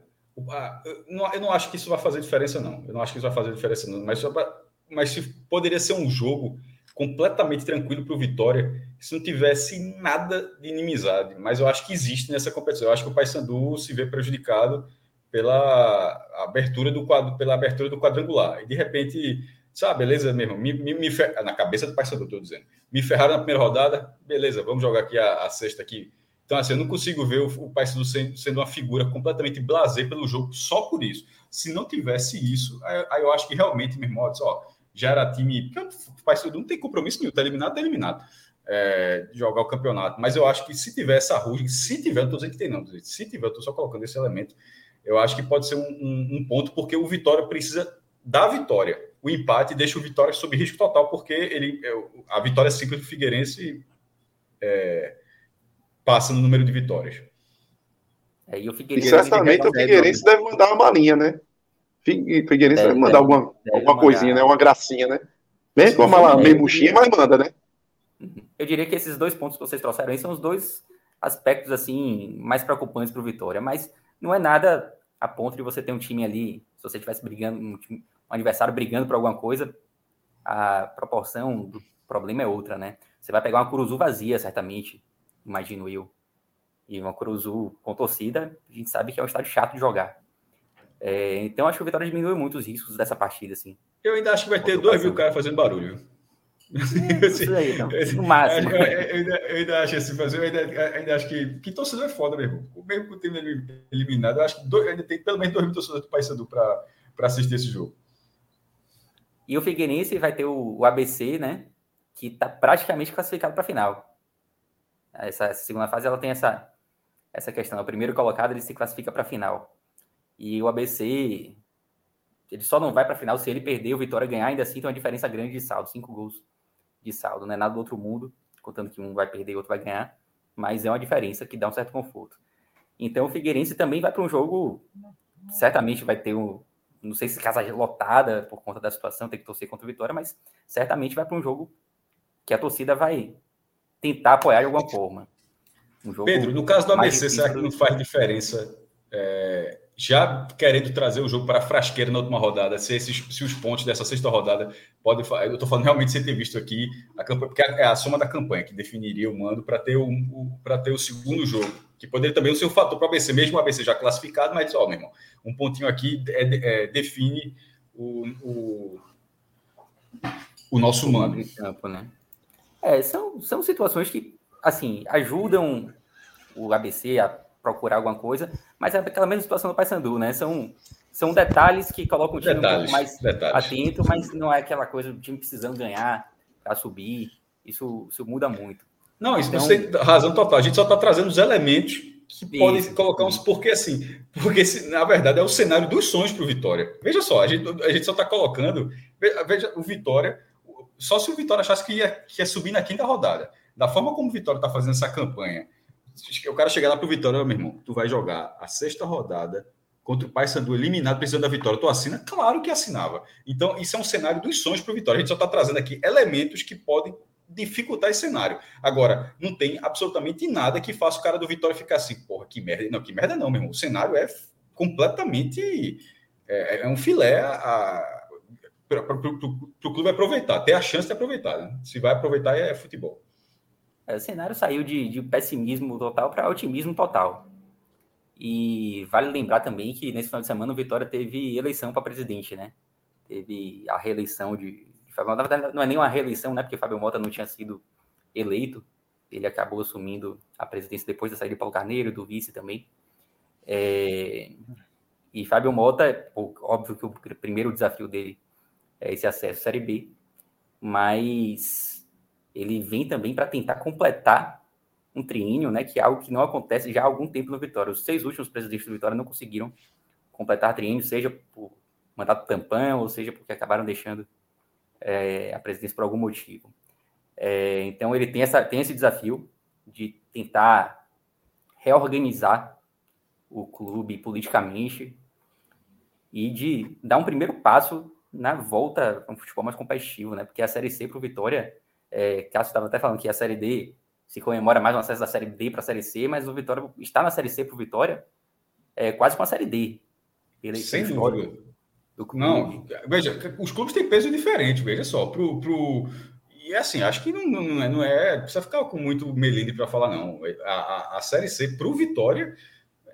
Eu não, eu não acho que isso vai fazer diferença, não. Eu não acho que isso vai fazer diferença, não. Mas, pra, mas poderia ser um jogo completamente tranquilo para o Vitória se não tivesse nada de inimizade. Mas eu acho que existe nessa competição. Eu acho que o Paysandu se vê prejudicado pela abertura do quadro, pela abertura do quadrangular. E de repente, sabe, beleza mesmo, me, me, me fer... na cabeça do Paysandu, estou dizendo. Me ferraram na primeira rodada, beleza, vamos jogar aqui a, a sexta aqui. Então, assim, eu não consigo ver o, o Paysandu sendo, sendo uma figura completamente blasé pelo jogo só por isso. Se não tivesse isso, aí, aí eu acho que realmente, meu irmão, ó, já era time. Porque o Paysandu não tem compromisso nenhum, tá eliminado, tá eliminado. É, jogar o campeonato. Mas eu acho que se tiver essa ruga, se tiver, não estou dizendo que tem, não. Se tiver, eu estou só colocando esse elemento. Eu acho que pode ser um, um, um, ponto, porque o Vitória precisa da vitória. O empate deixa o Vitória sob risco total, porque ele, é, a vitória simples do Figueirense é, passa no número de vitórias. É, e, o Figueirense e certamente o Figueirense deve mandar uma malinha, né? Figueirense deve mandar alguma, alguma coisinha, né? Uma gracinha, né? Vem com uma meio murchinha, mas manda, né? Eu diria que esses dois pontos que vocês trouxeram aí são os dois aspectos assim mais preocupantes para o Vitória, mas não é nada a ponto de você ter um time ali, se você estivesse brigando, um, time, um adversário brigando por alguma coisa, a proporção do problema é outra, né? Você vai pegar uma Curuzu vazia, certamente, imagino eu. E uma Curuzu com torcida, a gente sabe que é um estádio chato de jogar. É, então acho que o Vitória diminui muito os riscos dessa partida, assim. Eu ainda acho que vai ter dois mil caras fazendo barulho. É, isso aí, então, no máximo. Eu, eu, ainda, eu ainda acho assim, fazer, eu ainda, ainda acho que, que torcedor é foda mesmo. O mesmo com o time eliminado, eu acho que dois, ainda tem pelo menos dois mil torcedores do Paysandu para assistir esse jogo. E o Figueirense vai ter o, o ABC, né? Que está praticamente classificado para a final. Essa segunda fase ela tem essa, essa questão. O primeiro colocado ele se classifica para a final. E o ABC ele só não vai para a final se ele perder o Vitória ganhar, ainda assim tem uma diferença grande de saldo, cinco gols de saldo, não é nada do outro mundo, contando que um vai perder e outro vai ganhar, mas é uma diferença que dá um certo conforto. Então o Figueirense também vai para um jogo, certamente vai ter um, não sei se casa lotada por conta da situação, tem que torcer contra o Vitória, mas certamente vai para um jogo que a torcida vai tentar apoiar de alguma forma. Um Pedro, no caso do ABC, será que não faz diferença é, já querendo trazer o jogo para a frasqueira na última rodada, se, esses, se os pontos dessa sexta rodada podem. Eu estou falando realmente sem ter visto aqui a campanha, porque é a soma da campanha que definiria o mando para ter, o, para ter o segundo jogo, que poderia também ser um fator para o ABC, mesmo o ABC já classificado, mas, ó, meu irmão, um pontinho aqui é, é, define o, o, o nosso mando. Campo, né? É, são, são situações que, assim, ajudam o ABC a procurar alguma coisa, mas é aquela mesma situação do Paysandu, né? São, são detalhes que colocam o time detalhes, um pouco mais detalhes. atento, mas não é aquela coisa do time precisando ganhar para subir. Isso, isso muda muito. Não, isso então, tem razão total. A gente só está trazendo os elementos que isso, podem colocar uns. Porque assim, porque na verdade é o cenário dos sonhos para o Vitória. Veja só, a gente, a gente só está colocando. Veja, o Vitória. Só se o Vitória achasse que ia, que ia subir na quinta rodada. Da forma como o Vitória está fazendo essa campanha o cara chegar lá pro Vitória, meu irmão, tu vai jogar a sexta rodada contra o Paysandu eliminado precisando da vitória. Tu assina? Claro que assinava. Então, isso é um cenário dos sonhos para o Vitória. A gente só está trazendo aqui elementos que podem dificultar esse cenário. Agora, não tem absolutamente nada que faça o cara do Vitória ficar assim, porra, que merda. Não, que merda não, meu irmão. O cenário é completamente. É, é um filé para o clube aproveitar, ter a chance de aproveitar. Né? Se vai aproveitar, é futebol. É, o cenário saiu de, de pessimismo total para otimismo total. E vale lembrar também que nesse final de semana o Vitória teve eleição para presidente, né? Teve a reeleição de, Fábio Mota. Não é nem uma reeleição, né? Porque Fábio Mota não tinha sido eleito. Ele acabou assumindo a presidência depois da saída de Paulo Carneiro, do vice também. É... E Fábio Mota, óbvio que o primeiro desafio dele é esse acesso à Série B, mas ele vem também para tentar completar um triênio, né, que é algo que não acontece já há algum tempo no Vitória. Os seis últimos presidentes do Vitória não conseguiram completar triênio, seja por mandato tampão, ou seja porque acabaram deixando é, a presidência por algum motivo. É, então ele tem, essa, tem esse desafio de tentar reorganizar o clube politicamente e de dar um primeiro passo na volta a um futebol mais competitivo, né? Porque a Série C para o Vitória é, Cássio estava até falando que a Série D se comemora mais um acesso da Série D para a Série C, mas o Vitória está na Série C para o Vitória é, quase com a Série D. Sem dúvida. Não, veja, os clubes têm peso diferente, veja só. Pro, pro... E assim, acho que não, não, é, não é. Precisa ficar com muito melindre para falar, não. A, a, a Série C para o Vitória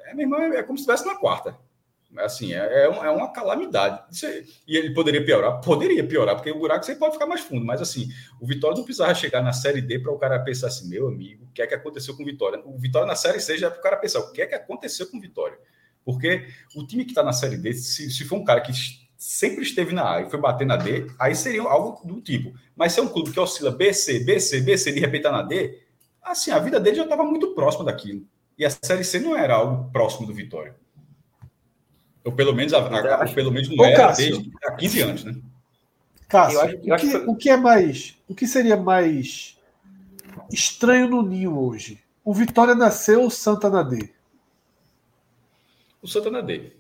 é, meu irmão, é como se estivesse na quarta. Assim, é, é, é uma calamidade. E ele poderia piorar? Poderia piorar, porque o buraco sempre pode ficar mais fundo. Mas, assim, o Vitória não precisava chegar na Série D para o cara pensar assim, meu amigo, o que é que aconteceu com o Vitória? O Vitória na Série C já é para o cara pensar, o que é que aconteceu com o Vitória? Porque o time que está na Série D, se, se for um cara que sempre esteve na A e foi bater na D, aí seria algo do tipo. Mas se é um clube que oscila BC, BC, BC, de repente tá na D, assim, a vida dele já estava muito próxima daquilo. E a Série C não era algo próximo do Vitória. Ou pelo menos, a, a, a pelo menos não Ô, era desde há 15 anos, né? Cássio, acho, o, que, que... o que é mais. O que seria mais estranho no Ninho hoje? O Vitória nasceu ou o Santa na D? O Santa na D.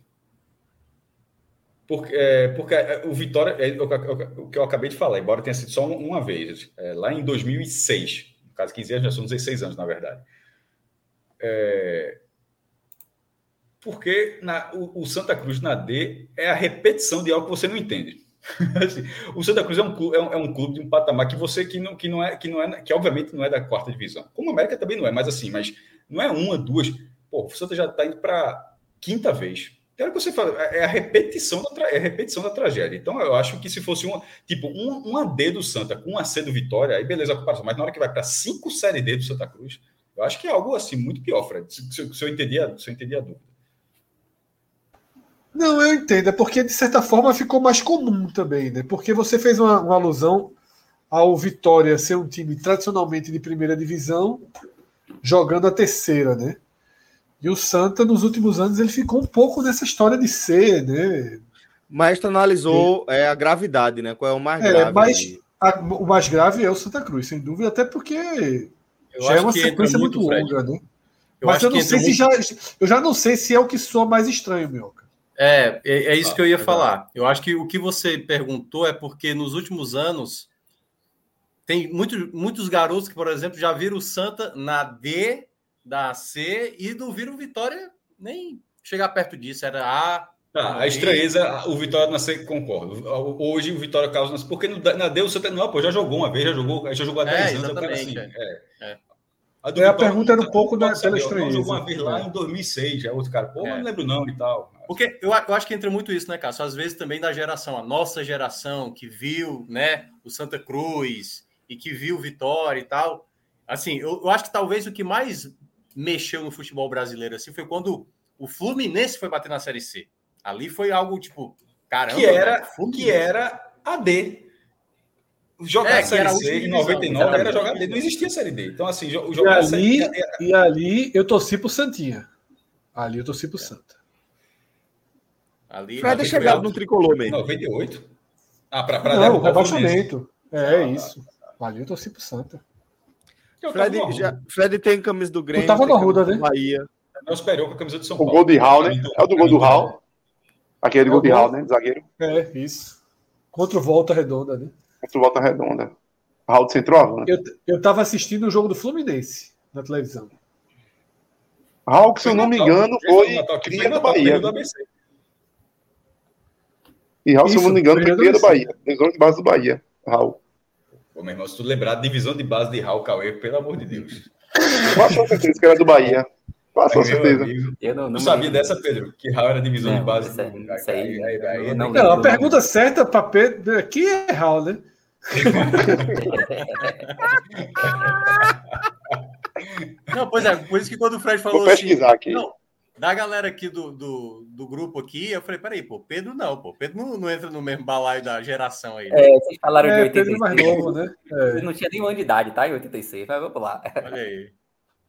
Porque, é, porque é, o Vitória, é, o, que eu acabei de falar, embora tenha sido só uma, uma vez, é, lá em 2006, no caso 15 anos, já são 16 anos, na verdade. É, porque na, o, o, Santa Cruz na D é a repetição de algo que você não entende. assim, o Santa Cruz é um, clube, é, um, é um, clube de um patamar que você que não, que não é que não é que obviamente não é da quarta divisão. Como a América também não é, mas assim, mas não é uma, duas. Pô, o Santa já está indo para quinta vez. Tem hora que você fala, é, é a repetição da, é a repetição da tragédia. Então, eu acho que se fosse uma, tipo, um, D do Santa com um AC do Vitória, aí beleza a comparação. Mas na hora que vai para cinco Série D do Santa Cruz, eu acho que é algo assim muito pior, Fred. Se, se, se eu, entendi a, se eu entendi a dúvida. Não, eu entendo. É porque, de certa forma, ficou mais comum também, né? Porque você fez uma, uma alusão ao Vitória ser um time tradicionalmente de primeira divisão, jogando a terceira, né? E o Santa, nos últimos anos, ele ficou um pouco nessa históa de ser, né? Mas tu analisou é, a gravidade, né? Qual é o mais é, grave? Mas a, o mais grave é o Santa Cruz, sem dúvida, até porque eu já é uma sequência muito, muito longa, né? Eu mas eu não sei se muito... já. Eu já não sei se é o que soa mais estranho, Mioca. É, é, é isso ah, que eu ia falar. Eu acho que o que você perguntou é porque nos últimos anos tem muito, muitos garotos que, por exemplo, já viram o Santa na D da C e não viram Vitória nem chegar perto disso. Era A. Tá, a estranheza, o Vitória na C, concordo. Hoje o Vitória causa. Porque na D o Santa. Não, pô, já jogou uma vez, já jogou, já jogou há 10 é, anos. Exatamente, assim, é. é. A, é, a pergunta era um pouco da pela estranheza. Jogou uma vez lá em 2006, já outro cara. Pô, é. não lembro não e tal. Porque eu, eu acho que entra muito isso, né, Cássio? Às vezes também da geração, a nossa geração que viu, né, o Santa Cruz e que viu Vitória e tal. Assim, eu, eu acho que talvez o que mais mexeu no futebol brasileiro assim foi quando o Fluminense foi bater na Série C. Ali foi algo tipo, caramba, que era, que era a D. Jogar é, a Série C em 99 era jogar D, não existia Série D. Então, assim, jogar e ali, era... e ali eu torci pro Santinha. Ali eu torci pro é. Santa. Ali, Fred é chegado no tricolor mesmo. 98? Ah, para Não, o rebaixamento. É, ah, isso. Ali eu torci pro Santa. Fred, já, Fred tem camisa do Grêmio. Eu tava na Ruda, né? Bahia. Não esperou com a camisa do São Paulo. O gol de Raul, né? É o do gol do Raul. Aquele é, gol de Raul, né? Zagueiro. É, isso. Contra o Volta Redonda, né? Contra o Volta Redonda. Raul de centroavante. Eu, eu tava assistindo o jogo do Fluminense na televisão. Raul, que se eu não me engano, foi cria do Bahia. E Raul, se eu não me engano, foi cria do Bahia. Divisão de base do Bahia. Raul. Pô, meu irmão, se tu lembrar, divisão de base de Raul Cauê, pelo amor de Deus. Passou certeza que era do Bahia. Passou certeza. eu não, não sabia dessa, Pedro, que Raul era divisão não, de base. Isso, do... isso aí, aí, aí, não, não, a pergunta certa para Pedro aqui é Raul, né? não, pois é, por isso que quando o Fred falou Vou pesquisar assim, aqui. Não, da galera aqui do, do, do, grupo aqui, eu falei, peraí, pô, Pedro não, pô, Pedro não, não entra no mesmo balaio da geração aí. Né? É, vocês falaram é, de 86. Pedro mais novo, né? É. Ele não tinha um de idade, tá? Em 86, mas vamos lá. Olha aí.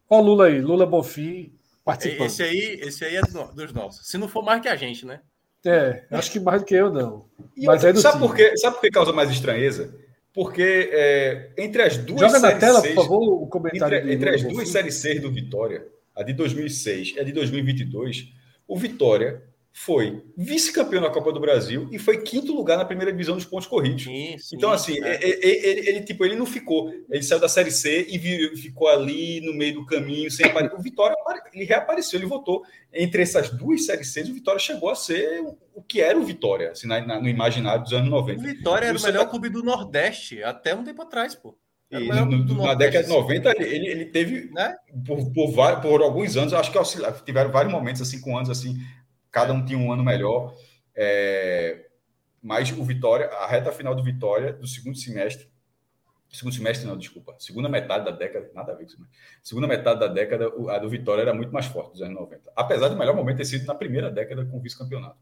Olha o Lula aí, Lula Bonfim participando. Esse aí, esse aí é dos nossos. Se não for mais que a gente, né? É, acho que mais do que eu, não. Mas é do sabe, por quê? sabe por que causa mais estranheza? Porque é, entre as duas Joga na tela, por favor, o comentário. Entre, entre as duas séries C do Vitória, a de 2006 e a de 2022, o Vitória foi vice-campeão na Copa do Brasil e foi quinto lugar na primeira divisão dos pontos corridos. Sim, sim, então, assim, é. ele, ele, ele, tipo, ele não ficou. Ele saiu da Série C e ficou ali no meio do caminho, sem. O Vitória ele reapareceu, ele voltou. Entre essas duas Séries C, o Vitória chegou a ser o que era o Vitória, assim, na, no imaginário dos anos 90. O Vitória era o melhor clube do Nordeste até um tempo atrás, pô. E, no, na década de 90, ele, ele teve, né? Por, por, vários, por alguns anos, acho que tiveram vários momentos, assim, com anos assim, cada um tinha um ano melhor. É, mas o Vitória, a reta final do Vitória, do segundo semestre, segundo semestre, não, desculpa, segunda metade da década, nada a ver com isso, segunda metade da década, a do Vitória era muito mais forte dos anos 90. Apesar do melhor momento ter sido na primeira década com o vice-campeonato.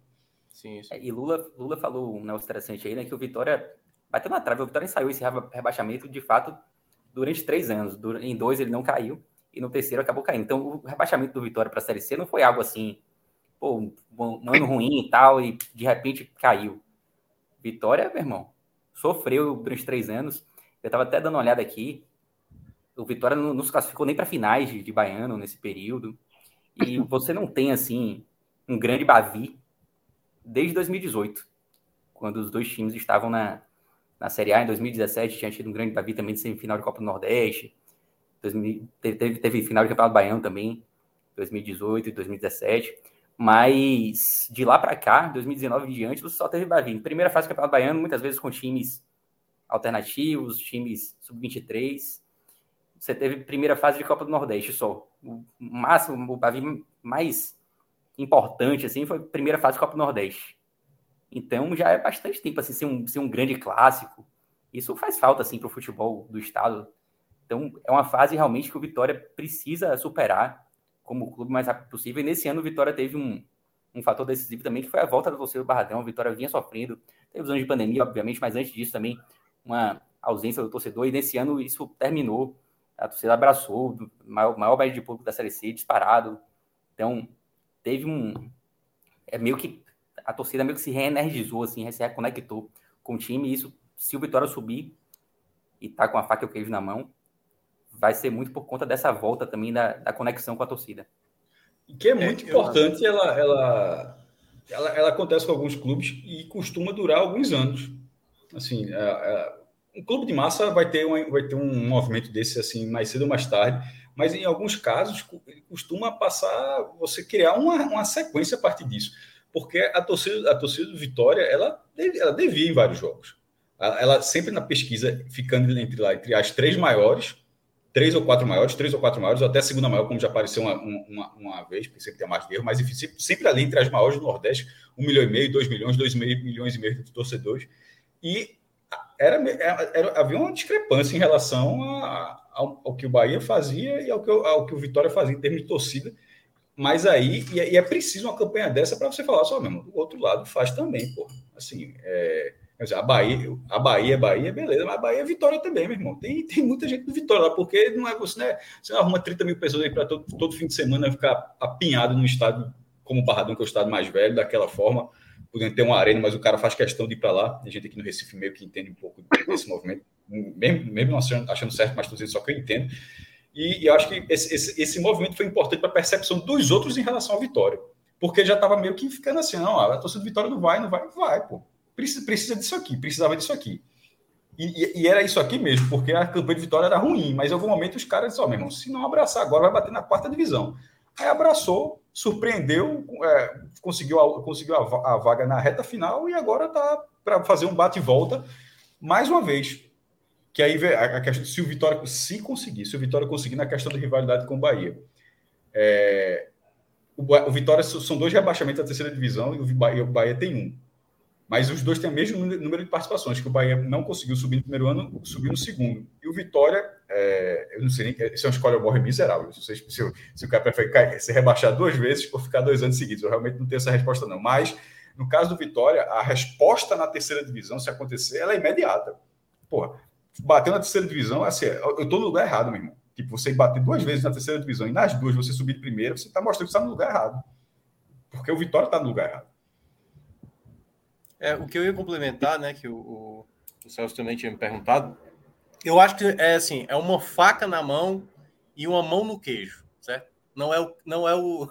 Sim, sim. É, e Lula, Lula falou um negócio interessante aí, né? Que o Vitória bateu na trave. O Vitória ensaiou esse rebaixamento de fato durante três anos. Em dois ele não caiu e no terceiro acabou caindo. Então o rebaixamento do Vitória para a Série C não foi algo assim, pô, um ano ruim e tal, e de repente caiu. Vitória, meu irmão, sofreu durante três anos. Eu estava até dando uma olhada aqui. O Vitória não, não se classificou nem para finais de, de Baiano nesse período. E você não tem, assim, um grande Bavi desde 2018, quando os dois times estavam na, na Série A. Em 2017 tinha tido um grande Bavi também de semifinal de Copa do Nordeste. 2000, teve, teve, final de Campeonato Baiano também, 2018 e 2017. Mas de lá para cá, 2019 em diante, você só teve Bavi. Primeira fase do Campeonato Baiano, muitas vezes com times alternativos, times sub-23. Você teve primeira fase de Copa do Nordeste só. O máximo, o Bavi mais importante, assim, foi a primeira fase do Copa do Nordeste. Então já é bastante tempo, assim, ser um, ser um grande clássico. Isso faz falta, assim, para o futebol do Estado. Então é uma fase realmente que o Vitória precisa superar como clube mais rápido possível. E nesse ano o Vitória teve um, um fator decisivo também, que foi a volta do torcedor do Barradão. O Vitória vinha sofrendo, teve os anos de pandemia, obviamente, mas antes disso também uma ausência do torcedor. E nesse ano isso terminou. A torcida abraçou, maior, maior média de público da Série C, disparado. Então, teve um. É meio que. A torcida meio que se reenergizou, assim, se reconectou com o time. E isso, se o Vitória subir e tá com a faca e o queijo na mão, vai ser muito por conta dessa volta também da, da conexão com a torcida. E que é muito é, importante, eu... ela, ela, ela, ela, acontece com alguns clubes e costuma durar alguns anos. Assim, é, é, um clube de massa vai ter, um, vai ter um movimento desse assim mais cedo ou mais tarde, mas em alguns casos costuma passar você criar uma, uma sequência a partir disso, porque a torcida, a torcida do Vitória ela, ela devia em vários jogos. Ela, ela sempre na pesquisa ficando entre lá entre as três maiores três ou quatro maiores, três ou quatro maiores, ou até a segunda maior, como já apareceu uma, uma, uma vez, porque sempre tem mais erro, mas enfim, sempre, sempre, ali entre as maiores do Nordeste, um milhão e meio, dois milhões, dois milhões e meio de torcedores. E era, era, era, havia uma discrepância em relação a, ao, ao, que o Bahia fazia e ao que, ao que o Vitória fazia em termos de torcida. Mas aí, e, e é preciso uma campanha dessa para você falar só mesmo, o outro lado faz também, pô. Assim, é, a Bahia, a Bahia, Bahia, beleza, mas a Bahia é Vitória também, meu irmão. Tem, tem muita gente do Vitória lá, porque não é você, né? Você não arruma 30 mil pessoas aí para todo, todo fim de semana ficar apinhado no estádio como o Barradão, que é o estado mais velho, daquela forma, podendo ter uma arena, mas o cara faz questão de ir para lá. A gente aqui no Recife meio que entende um pouco desse movimento, mesmo, mesmo achando, achando certo, mas só que eu entendo. E, e acho que esse, esse, esse movimento foi importante para a percepção dos outros em relação à Vitória, porque já estava meio que ficando assim, não, a torcida do Vitória não vai, não vai, vai, pô precisa, precisa disso aqui, precisava disso aqui. E, e, era isso aqui mesmo, porque a campanha de vitória era ruim, mas em algum momento os caras disseram, oh, meu irmão, se não abraçar agora, vai bater na quarta divisão. Aí abraçou, surpreendeu, é, conseguiu, a, conseguiu a, a, vaga na reta final e agora tá para fazer um bate e volta mais uma vez. Que aí a, questão, se o Vitória se conseguir, se o Vitória conseguir na questão de rivalidade com o Bahia. É, o, o Vitória são dois rebaixamentos da terceira divisão e o Bahia, o Bahia tem um. Mas os dois têm o mesmo número de participações, que o Bahia não conseguiu subir no primeiro ano, subiu no segundo. E o Vitória, é, eu não sei nem, se é uma escolha morre miserável. Se, se, se, o cara prefere ser rebaixado duas vezes ou ficar dois anos seguidos. Eu realmente não tenho essa resposta, não. Mas, no caso do Vitória, a resposta na terceira divisão, se acontecer, ela é imediata. Porra, bateu na terceira divisão, assim, eu estou no lugar errado, meu irmão. Tipo, você bater duas vezes na terceira divisão e nas duas você subir de primeira, você está mostrando que está no lugar errado. Porque o Vitória está no lugar errado. É, o que eu ia complementar, né, que o, o, o Celso também tinha me perguntado, eu acho que é assim, é uma faca na mão e uma mão no queijo, certo? Não é o, não é o,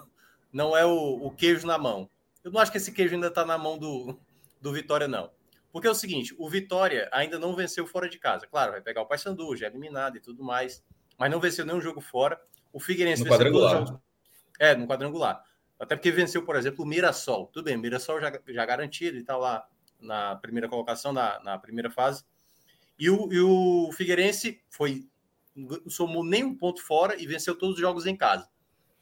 não é o, o queijo na mão. Eu não acho que esse queijo ainda está na mão do, do Vitória, não. Porque é o seguinte, o Vitória ainda não venceu fora de casa. Claro, vai pegar o Paysandu, já é eliminado e tudo mais, mas não venceu nenhum jogo fora. O Figueirense no venceu todos os jogos. É, no quadrangular. Até porque venceu, por exemplo, o Mirassol. Tudo bem, o Mirassol já, já garantido e está lá na primeira colocação, na, na primeira fase. E o, e o Figueirense foi somou nem um ponto fora e venceu todos os jogos em casa.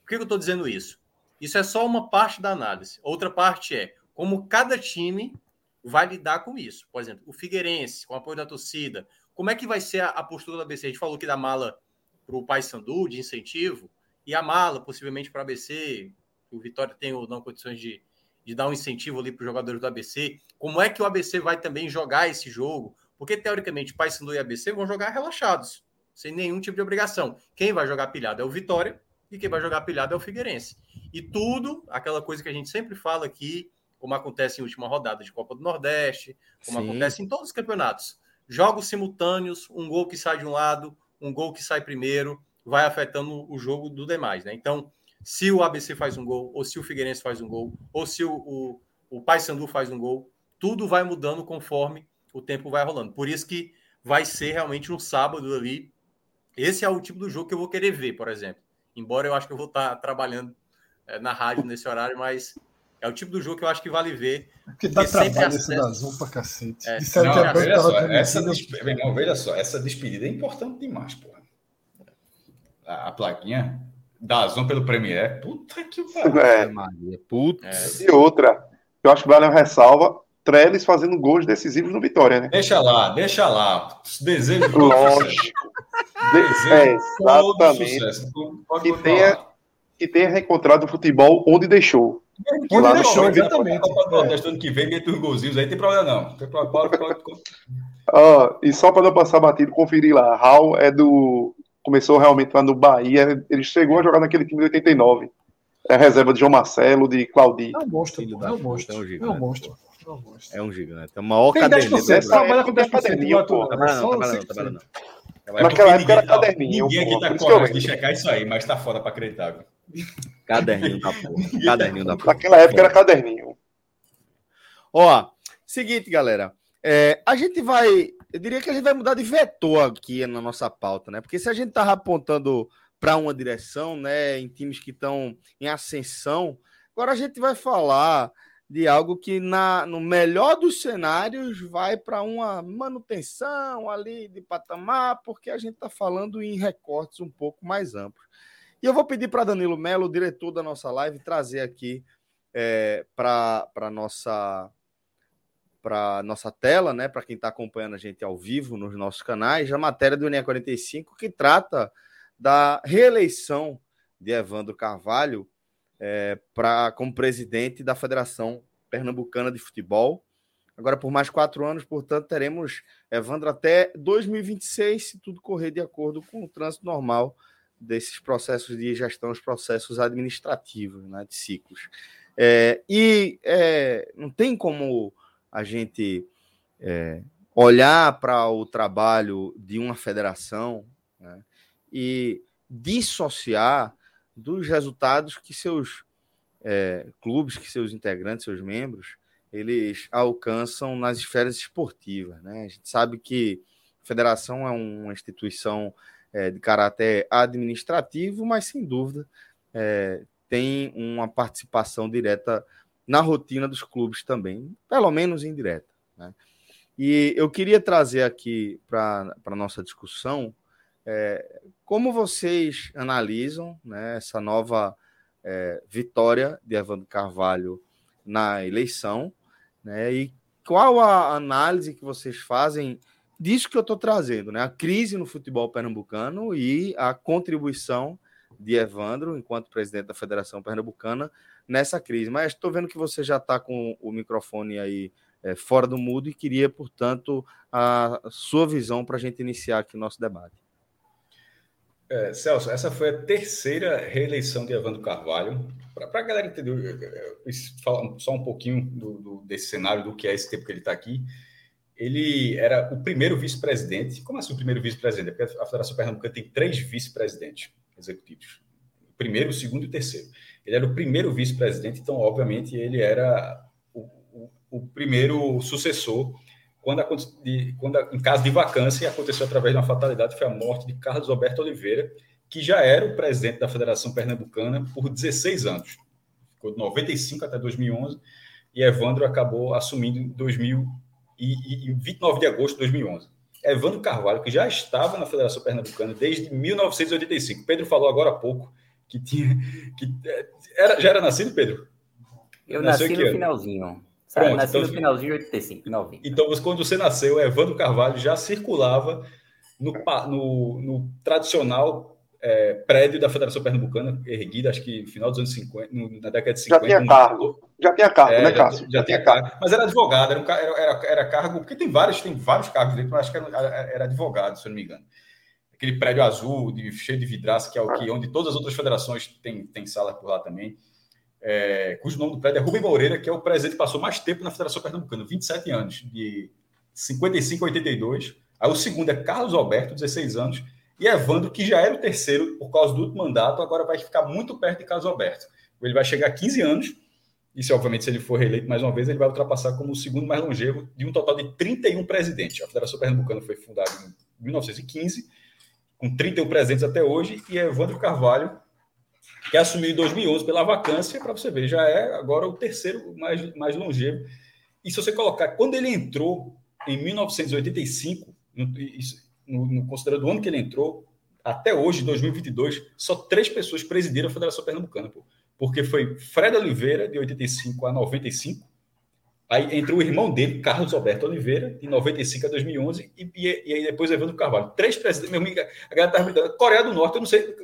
Por que eu estou dizendo isso? Isso é só uma parte da análise. Outra parte é como cada time vai lidar com isso. Por exemplo, o Figueirense, com o apoio da torcida, como é que vai ser a, a postura da ABC? A gente falou que da mala para o Paysandu, de incentivo, e a mala, possivelmente, para a ABC, o Vitória tem ou não condições de, de dar um incentivo ali para os jogadores do ABC. Como é que o ABC vai também jogar esse jogo? Porque, teoricamente, Paysandu e ABC vão jogar relaxados, sem nenhum tipo de obrigação. Quem vai jogar pilhado é o Vitória e quem vai jogar pilhado é o Figueirense. E tudo, aquela coisa que a gente sempre fala aqui, como acontece em última rodada de Copa do Nordeste, como Sim. acontece em todos os campeonatos. Jogos simultâneos, um gol que sai de um lado, um gol que sai primeiro, vai afetando o jogo do demais, né? Então, se o ABC faz um gol, ou se o Figueirense faz um gol, ou se o, o, o Paysandu faz um gol, tudo vai mudando conforme o tempo vai rolando. Por isso que vai ser realmente um sábado ali. Esse é o tipo do jogo que eu vou querer ver, por exemplo. Embora eu acho que eu vou estar trabalhando é, na rádio nesse horário, mas é o tipo do jogo que eu acho que vale ver. Porque dá trabalho esse da Zoom pra cacete. É. Disseram não, que a veja, só, essa despedida, não, veja só, essa despedida é importante demais, porra. A, a plaquinha da Zon pelo Premier. Puta que pariu. É. Maria, putz. É. E outra, eu acho que vale uma ressalva, Trellis fazendo gols decisivos no Vitória, né? Deixa lá, deixa lá. Desejo Lógico. Desejo é, exatamente. Sucesso. Que tenha, que tenha reencontrado o futebol onde deixou. Que lá deixou, exatamente. Copa ano que vem, dentro dos golzinhos aí, tem problema não. Tem problema, e só para não passar batido, conferir lá. Raul é do. Começou realmente lá no Bahia. Ele chegou a jogar naquele time de 89. É reserva de João Marcelo, de Claudio. É um monstro. É um monstro. É um monstro. É um gigante. É o maior caderninho. Trabalha com 10%. Pô. Trabalha não, trabalha não, trabalha não. Naquela época era caderninho. Ninguém aqui tá com de checar isso aí, mas tá foda pra acreditar. Caderninho da porra. Caderninho da porra. Naquela época era caderninho. Ó, seguinte, galera. É, a gente vai. Eu diria que a gente vai mudar de vetor aqui na nossa pauta, né? Porque se a gente tava apontando para uma direção, né, em times que estão em ascensão, agora a gente vai falar de algo que, na, no melhor dos cenários, vai para uma manutenção ali de patamar, porque a gente está falando em recortes um pouco mais amplos. E eu vou pedir para Danilo Melo, diretor da nossa live, trazer aqui é, para a nossa para nossa tela, né, para quem está acompanhando a gente ao vivo nos nossos canais, a matéria do ENE 45 que trata da reeleição de Evandro Carvalho é, pra, como presidente da Federação Pernambucana de Futebol. Agora, por mais quatro anos, portanto, teremos Evandro até 2026, se tudo correr de acordo com o trânsito normal desses processos de gestão, os processos administrativos, né, de ciclos. É, e é, não tem como a gente é, olhar para o trabalho de uma federação né, e dissociar dos resultados que seus é, clubes, que seus integrantes, seus membros, eles alcançam nas esferas esportivas. Né? A gente sabe que a federação é uma instituição é, de caráter administrativo, mas sem dúvida é, tem uma participação direta na rotina dos clubes também, pelo menos indireta. Né? E eu queria trazer aqui para a nossa discussão é, como vocês analisam né, essa nova é, vitória de Evandro Carvalho na eleição, né, e qual a análise que vocês fazem disso que eu estou trazendo, né, a crise no futebol pernambucano e a contribuição de Evandro, enquanto presidente da Federação Pernambucana, nessa crise. Mas estou vendo que você já está com o microfone aí é, fora do mudo e queria, portanto, a sua visão para a gente iniciar aqui o nosso debate. É, Celso, essa foi a terceira reeleição de Evandro Carvalho. Para a galera entender, falar só um pouquinho do, do, desse cenário, do que é esse tempo que ele está aqui. Ele era o primeiro vice-presidente. Como assim o primeiro vice-presidente? Porque a Federação Pernambucana tem três vice-presidentes executivos: o primeiro, o segundo e o terceiro. Ele era o primeiro vice-presidente, então, obviamente, ele era o, o, o primeiro sucessor quando, quando em caso de vacância aconteceu através de uma fatalidade, foi a morte de Carlos Alberto Oliveira, que já era o presidente da Federação Pernambucana por 16 anos. Ficou de 95 até 2011, e Evandro acabou assumindo em 2000 e, e 29 de agosto de 2011. Evandro Carvalho, que já estava na Federação Pernambucana desde 1985. Pedro falou agora há pouco que tinha que era, já era nascido, Pedro? Eu nasci no finalzinho. Sabe, Pronto, nasci então, no finalzinho de 85, 90. Então, quando você nasceu, Evandro Carvalho já circulava no, no, no tradicional é, prédio da Federação Pernambucana, erguida, acho que no final dos anos 50, no, na década de 50. Já tinha cargo. Já tinha cargo, é, né, Cássio? Já, já, já tinha cargo. cargo. Mas era advogado, era, um, era, era, era, cargo, porque tem vários, tem vários cargos dentro, mas acho que era, era, advogado, se eu não me engano. Aquele prédio azul, de, cheio de vidraça, que é o que, onde todas as outras federações têm, têm sala por lá também é, cujo nome do prédio é Rubem Moreira, que é o presidente que passou mais tempo na Federação Pernambucana, 27 anos, de 55 a 82. Aí o segundo é Carlos Alberto, 16 anos, e Evandro, que já era o terceiro por causa do último mandato, agora vai ficar muito perto de Carlos Alberto. Ele vai chegar a 15 anos, e se, obviamente, se ele for reeleito mais uma vez, ele vai ultrapassar como o segundo mais longevo de um total de 31 presidentes. A Federação Pernambucana foi fundada em 1915, com 31 presidentes até hoje, e Evandro Carvalho que assumiu em 2011 pela vacância, para você ver, já é agora o terceiro mais, mais longevo. E se você colocar, quando ele entrou em 1985, no, no, no considerando o ano que ele entrou, até hoje, 2022, só três pessoas presidiram a Federação Pernambucana, pô. Porque foi Fred Oliveira, de 85 a 95. Aí entrou o irmão dele, Carlos Alberto Oliveira, de 95 a 2011. E, e, e aí depois Evandro Carvalho. Três presidentes. Meu amigo, a galera tá me Coreia do Norte, eu não sei.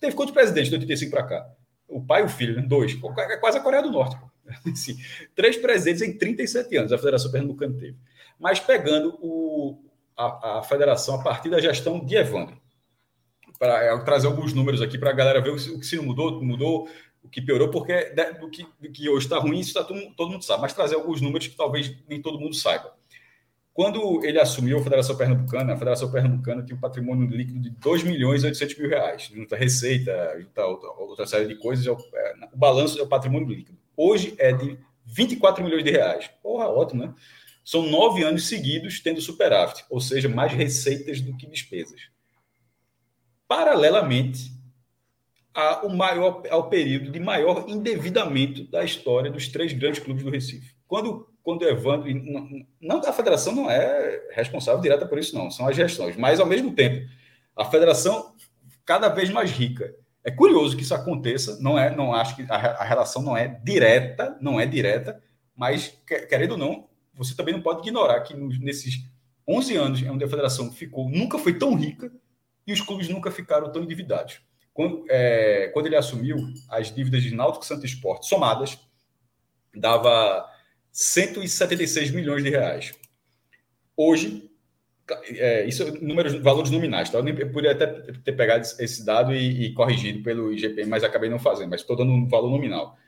Teve quantos presidentes de 85 para cá? O pai e o filho, né? Dois. É quase a Coreia do Norte. Pô. Três presidentes em 37 anos a Federação Pernambucana teve. Mas pegando o, a, a federação a partir da gestão de Evandro. Para trazer alguns números aqui para a galera ver o que se mudou, mudou, o que piorou, porque do que, do que hoje está ruim, isso tá todo, todo mundo sabe, mas trazer alguns números que talvez nem todo mundo saiba. Quando ele assumiu a Federação Pernambucana, a Federação Pernambucana tinha um patrimônio líquido de 2 milhões e 800 mil reais, junto à receita, junto a outra, outra série de coisas, é o, é, o balanço é o patrimônio líquido. Hoje é de 24 milhões de reais. Porra, ótimo, né? São nove anos seguidos tendo superávit, ou seja, mais receitas do que despesas. Paralelamente, há o maior, ao período de maior endividamento da história dos três grandes clubes do Recife. Quando, quando Evandro. Não, a federação não é responsável direta por isso, não, são as gestões. Mas, ao mesmo tempo, a federação cada vez mais rica. É curioso que isso aconteça, não é, não acho que a, a relação não é direta, não é direta, mas querendo ou não, você também não pode ignorar que nesses 11 anos onde a federação ficou, nunca foi tão rica e os clubes nunca ficaram tão endividados. Quando, é, quando ele assumiu, as dívidas de Náutico Santo Esporte somadas dava 176 milhões de reais. Hoje, é, isso é números, valores nominais, tá? Eu, nem, eu poderia até ter pegado esse dado e, e corrigido pelo IGP, mas acabei não fazendo, mas estou dando um valor nominal.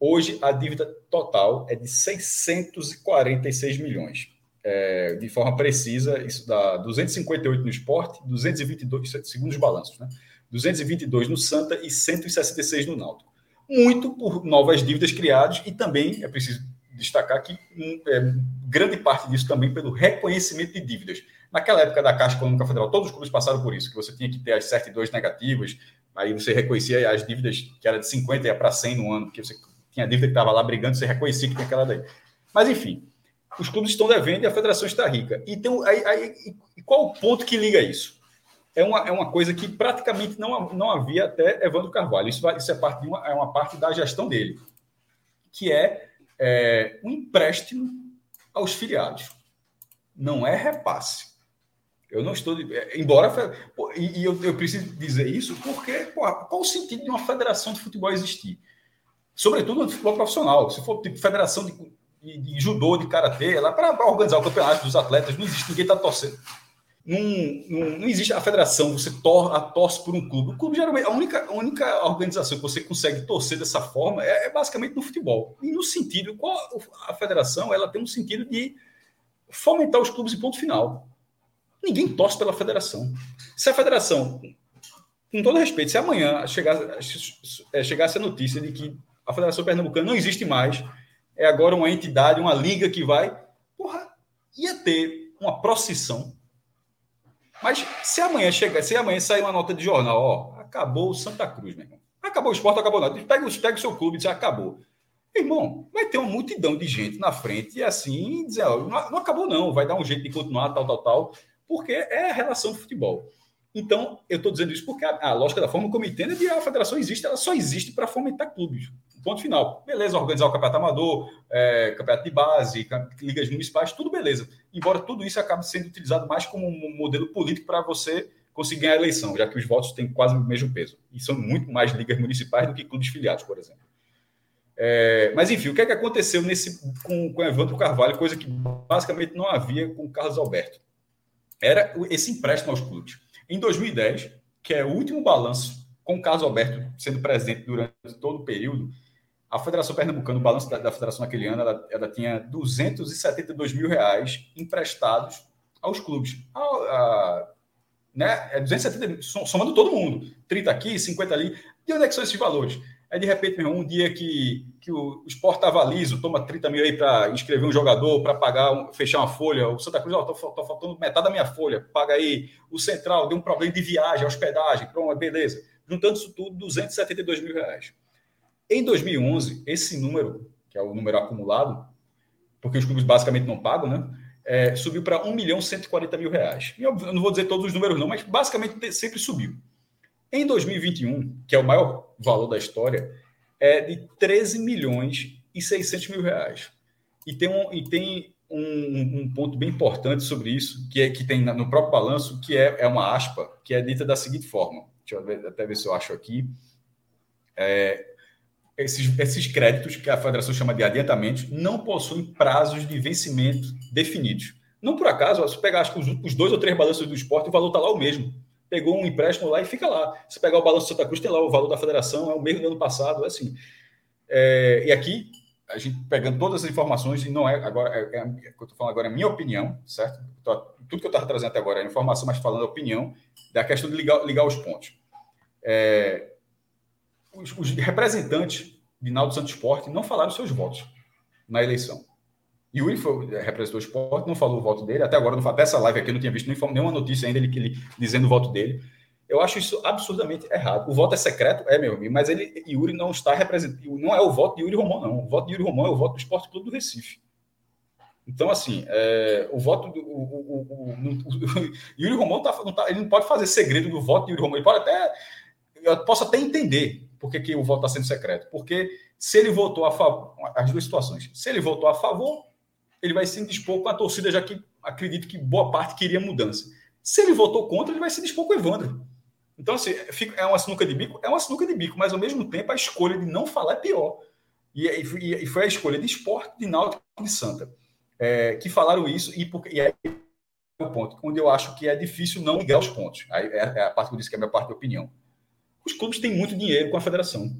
Hoje, a dívida total é de 646 milhões. É, de forma precisa, isso dá 258 no esporte, 222, segundo os balanços, né? 222 no Santa e 166 no Náutico. Muito por novas dívidas criadas e também é preciso destacar que é, grande parte disso também pelo reconhecimento de dívidas. Naquela época da Caixa Econômica Federal, todos os clubes passaram por isso, que você tinha que ter as certidões negativas, aí você reconhecia as dívidas que era de 50 e ia para 100 no ano, porque você tinha dívida que estava lá brigando, você reconhecia que tinha aquela daí. Mas, enfim, os clubes estão devendo e a federação está rica. E, tem, aí, aí, qual o ponto que liga isso? É uma, é uma coisa que praticamente não, não havia até Evandro Carvalho. Isso, vai, isso é, parte uma, é uma parte da gestão dele, que é, é um empréstimo aos filiados. Não é repasse. Eu não estou. É, embora. E, eu, eu, preciso dizer isso porque pô, qual o sentido de uma federação de futebol existir? Sobretudo no futebol profissional. Se for tipo federação de, de, de judô, de karatê, lá para organizar o campeonato dos atletas, não existe, ninguém está torcendo. Não, não, não, existe a federação, você tor, a torce por um clube. O clube geralmente, a única, a única organização que você consegue torcer dessa forma é, é basicamente no futebol. E no sentido, qual a federação ela tem um sentido de fomentar os clubes em ponto final. Ninguém torce pela federação. Se a federação, com todo respeito, se amanhã chegar, é, chegasse a notícia de que a Federação Pernambucana não existe mais, é agora uma entidade, uma liga que vai. Porra, ia ter uma procissão. Mas se amanhã chegar, se amanhã sair uma nota de jornal, ó, acabou o Santa Cruz, meu irmão. Acabou o esporte, acabou nada. Pega, pega o seu clube e diz, acabou. Irmão, vai ter uma multidão de gente na frente e assim dizer, ó, não, acabou, não, vai dar um jeito de continuar, tal, tal, tal, porque é a relação do futebol. Então, eu estou dizendo isso porque a, a, lógica da forma como entendo é que a federação existe, ela só existe para fomentar clubes. Ponto final. Beleza, organizar o campeonato amador, é, campeonato de base, ligas municipais, tudo beleza. Embora tudo isso acabe sendo utilizado mais como um modelo político para você conseguir ganhar a eleição, já que os votos têm quase o mesmo peso. E são muito mais ligas municipais do que clubes filiados, por exemplo. É, mas enfim, o que é que aconteceu nesse, com, com Evandro Carvalho, coisa que basicamente não havia com Carlos Alberto? Era esse empréstimo aos clubes. Em 2010, que é o último balanço, com o Carlos Alberto sendo presidente durante todo o período, a Federação Pernambucana, o balanço da, da Federação naquele ano, ela, ela, tinha 272 mil reais emprestados aos clubes. A, a, né? É 270, somando todo mundo. 30 aqui, 50 ali. De onde é que são esses valores? Aí, de repente, meu irmão, um dia que, que o, o esporte estava liso, toma 30 mil aí para inscrever um jogador, para pagar, um, fechar uma folha. O Santa Cruz, ó, tô, faltando metade da minha folha, paga aí. O Central deu um problema de viagem, hospedagem, pronto, beleza. Juntando isso tudo, 272 mil reais. Em 2011, esse número, que é o número acumulado, porque os clubes basicamente não pagam, né? É, subiu para 1 milhão 140 mil reais. Eu não vou dizer todos os números, não, mas basicamente sempre subiu. Em 2021, que é o maior valor da história, é de 13 milhões e 600 mil reais. E tem um, e tem um, um ponto bem importante sobre isso, que é que tem no próprio balanço, que é, é uma aspa, que é dita da seguinte forma. Deixa eu ver, até ver se eu acho aqui. É, esses, esses créditos, que a federação chama de adiantamentos, não possuem prazos de vencimento definidos. Não por acaso, se pegar acho que os, os dois ou três balanços do esporte, o valor está lá o mesmo. Pegou um empréstimo lá e fica lá. Se pegar o balanço do Santa Cruz, tem lá o valor da federação, é o mesmo do ano passado, é assim. É, e aqui, a gente pegando todas as informações, e não é agora, é, é, é eu estou falando agora é minha opinião, certo? Tudo que eu estava trazendo até agora é informação, mas falando a opinião da questão de ligar, ligar os pontos. É, os, os representantes de Naldo Santos Esporte não falaram seus votos na eleição. Yuri foi, é, representou o esporte, não falou o voto dele. Até agora, dessa live aqui, eu não tinha visto nenhuma notícia ainda ele, ele dizendo o voto dele. Eu acho isso absurdamente errado. O voto é secreto, é, meu amigo, mas ele, Yuri não está representando. Não é o voto de Yuri Romão, não. O voto de Yuri Romão é o voto do Esporte Clube do Recife. Então, assim, é, o voto do. O, o, o, o Yuri Romão tá, não tá, ele não pode fazer segredo do voto de Yuri Romão. Ele pode até. Eu posso até entender por que, que o voto está sendo secreto. Porque se ele votou a favor. As duas situações. Se ele votou a favor, ele vai se dispor com a torcida, já que acredito que boa parte queria mudança. Se ele votou contra, ele vai se dispor com o Evandro. Então, assim, é uma sinuca de bico? É uma sinuca de bico, mas ao mesmo tempo a escolha de não falar é pior. E, e, e foi a escolha de esporte, de náutico e de Santa. É, que falaram isso, e, porque, e aí é o ponto, onde eu acho que é difícil não ligar os pontos. Aí é, é a parte que eu disse que é a minha parte de opinião. Os clubes têm muito dinheiro com a federação.